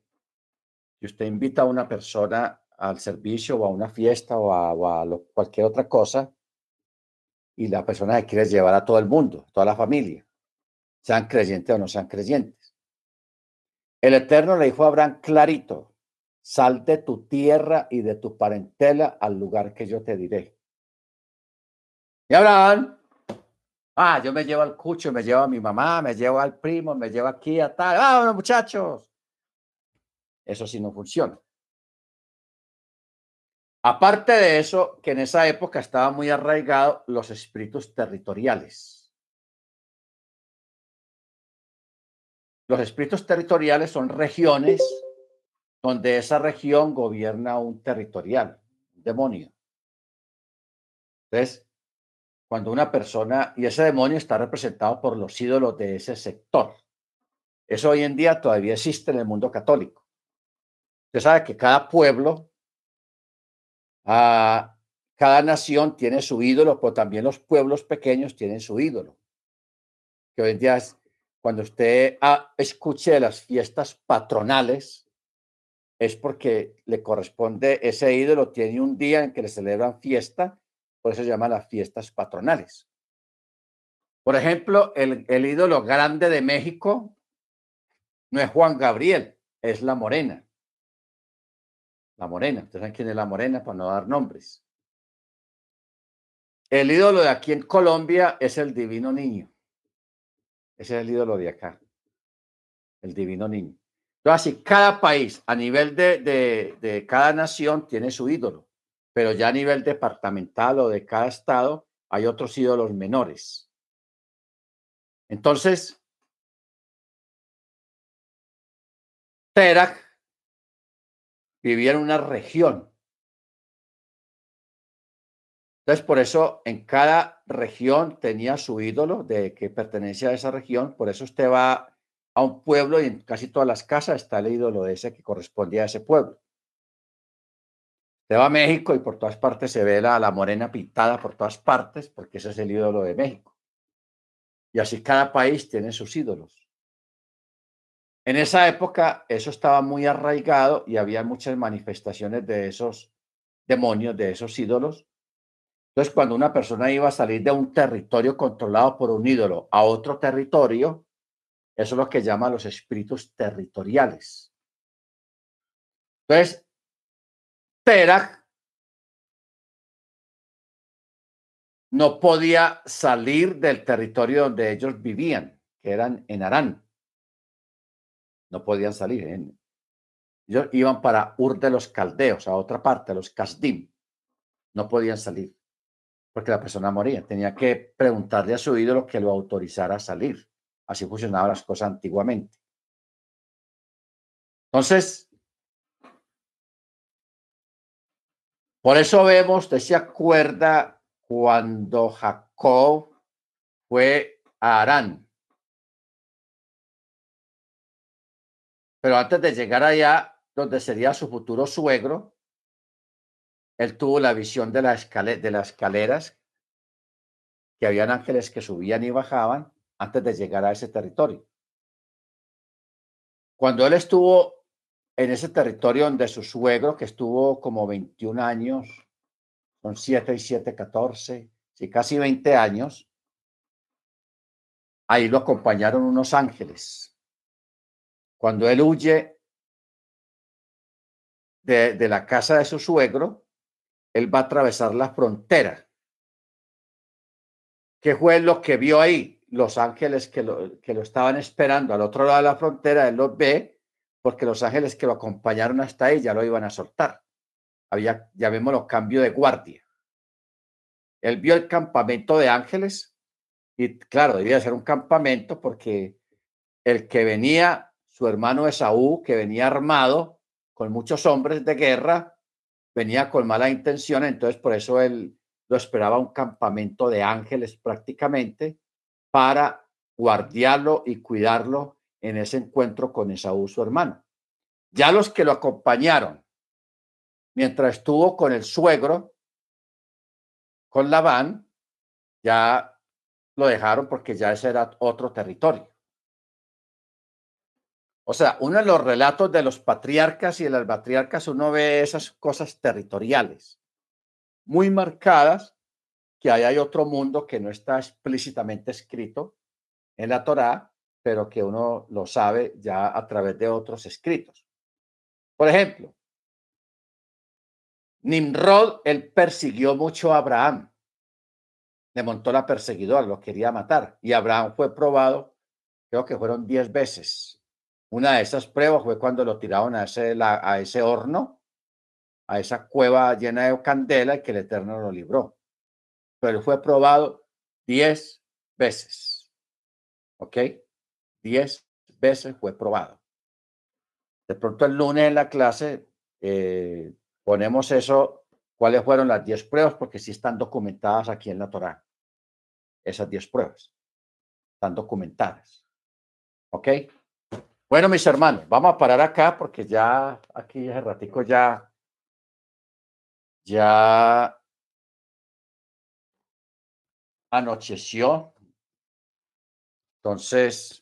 Si usted invita a una persona al servicio o a una fiesta o a, cualquier otra cosa y la persona quiere llevar a todo el mundo, toda la familia, sean creyentes o no sean creyentes. El Eterno le dijo a Abraham clarito, Sal de tu tierra y de tu parentela al lugar que yo te diré. Y Abraham, ah, yo me llevo al cucho, me llevo a mi mamá, me llevo al primo, me llevo aquí a tal. Ah, muchachos. Eso sí no funciona. Aparte de eso, que en esa época estaban muy arraigados los espíritus territoriales. Los espíritus territoriales son regiones donde esa región gobierna un territorial, un demonio. Entonces, cuando una persona, y ese demonio está representado por los ídolos de ese sector. Eso hoy en día todavía existe en el mundo católico. Usted sabe que cada pueblo, ah, cada nación tiene su ídolo, pero también los pueblos pequeños tienen su ídolo. Que hoy en día, cuando usted ah, escuche las fiestas patronales, es porque le corresponde, ese ídolo tiene un día en que le celebran fiesta, por eso se llaman las fiestas patronales. Por ejemplo, el, el ídolo grande de México no es Juan Gabriel, es la morena. La morena, ustedes saben quién es la morena para no dar nombres. El ídolo de aquí en Colombia es el divino niño. Ese es el ídolo de acá, el divino niño. Así, cada país a nivel de, cada nación tiene su ídolo, pero ya a nivel departamental o de cada estado hay otros ídolos menores. Entonces, Terak vivía en una región. Entonces, por eso en cada región tenía su ídolo de que pertenece a esa región. Por eso usted va a un pueblo y en casi todas las casas está el ídolo de ese que correspondía a ese pueblo. Se va a México y por todas partes se ve la, la morena pintada por todas partes porque ese es el ídolo de México. Y así cada país tiene sus ídolos. En esa época eso estaba muy arraigado y había muchas manifestaciones de esos demonios, de esos ídolos. Entonces, cuando una persona iba a salir de un territorio controlado por un ídolo a otro territorio, eso es lo que llaman los espíritus territoriales. Entonces, Terach no podía salir del territorio donde ellos vivían, que eran en Arán. No podían salir. Ellos iban para Ur de los Caldeos, a otra parte, los Kasdim. No podían salir porque la persona moría. Tenía que preguntarle a su ídolo que lo autorizara a salir. Así funcionaban las cosas antiguamente. Entonces, por eso vemos, usted se acuerda cuando Jacob fue a Arán. Pero antes de llegar allá, donde sería su futuro suegro, él tuvo la visión de, la de las escaleras, que habían ángeles que subían y bajaban, antes de llegar a ese territorio. Cuando él estuvo en ese territorio donde su suegro, que estuvo como 21 años, son 7 y 7, 14, sí, casi 20 años, ahí lo acompañaron unos ángeles. Cuando él huye de, la casa de su suegro, él va a atravesar la frontera. ¿Qué fue lo que vio ahí? Los ángeles que lo, que lo estaban esperando al otro lado de la frontera, él los ve porque los ángeles que lo acompañaron hasta ahí ya lo iban a soltar. Había, llamémoslo, cambio de guardia. Él vio el campamento de ángeles y claro, debía ser un campamento porque el que venía, su hermano Esaú, que venía armado con muchos hombres de guerra, venía con mala intención, entonces por eso él lo esperaba un campamento de ángeles prácticamente para guardiarlo y cuidarlo en ese encuentro con Esaú, su hermano. Ya los que lo acompañaron mientras estuvo con el suegro, con Labán, ya lo dejaron porque ya ese era otro territorio. O sea, uno de los relatos de los patriarcas y de las patriarcas, uno ve esas cosas territoriales muy marcadas, que ahí hay otro mundo que no está explícitamente escrito en la Torá, pero que uno lo sabe ya a través de otros escritos. Por ejemplo, Nimrod, él persiguió mucho a Abraham. Le montó la perseguidora, lo quería matar. Y Abraham fue probado, creo que fueron diez veces. Una de esas pruebas fue cuando lo tiraron a ese, a ese horno, a esa cueva llena de candela y que el Eterno lo libró. Pero fue probado diez veces. ¿Ok? Diez veces fue probado. De pronto el lunes en la clase eh, ponemos eso, cuáles fueron las diez pruebas, porque sí están documentadas aquí en la Torá. Esas diez pruebas están documentadas. ¿Ok? Bueno, mis hermanos, vamos a parar acá porque ya aquí hace ratico ya, ya anocheció. Entonces,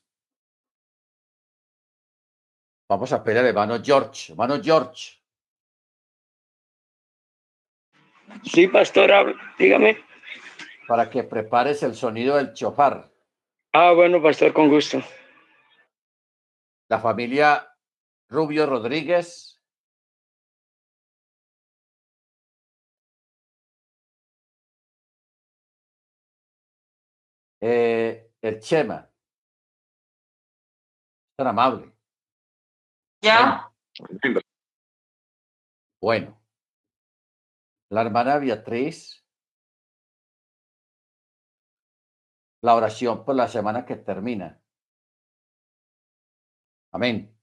vamos a pedir al hermano George. Hermano George. Sí, pastor, dígame. Para que prepares el sonido del chofar. Ah, bueno, pastor, con gusto la familia Rubio Rodríguez. Eh, el Chema. Tan amable. Ya. Bueno. La hermana Beatriz. La oración por la semana que termina. Amén.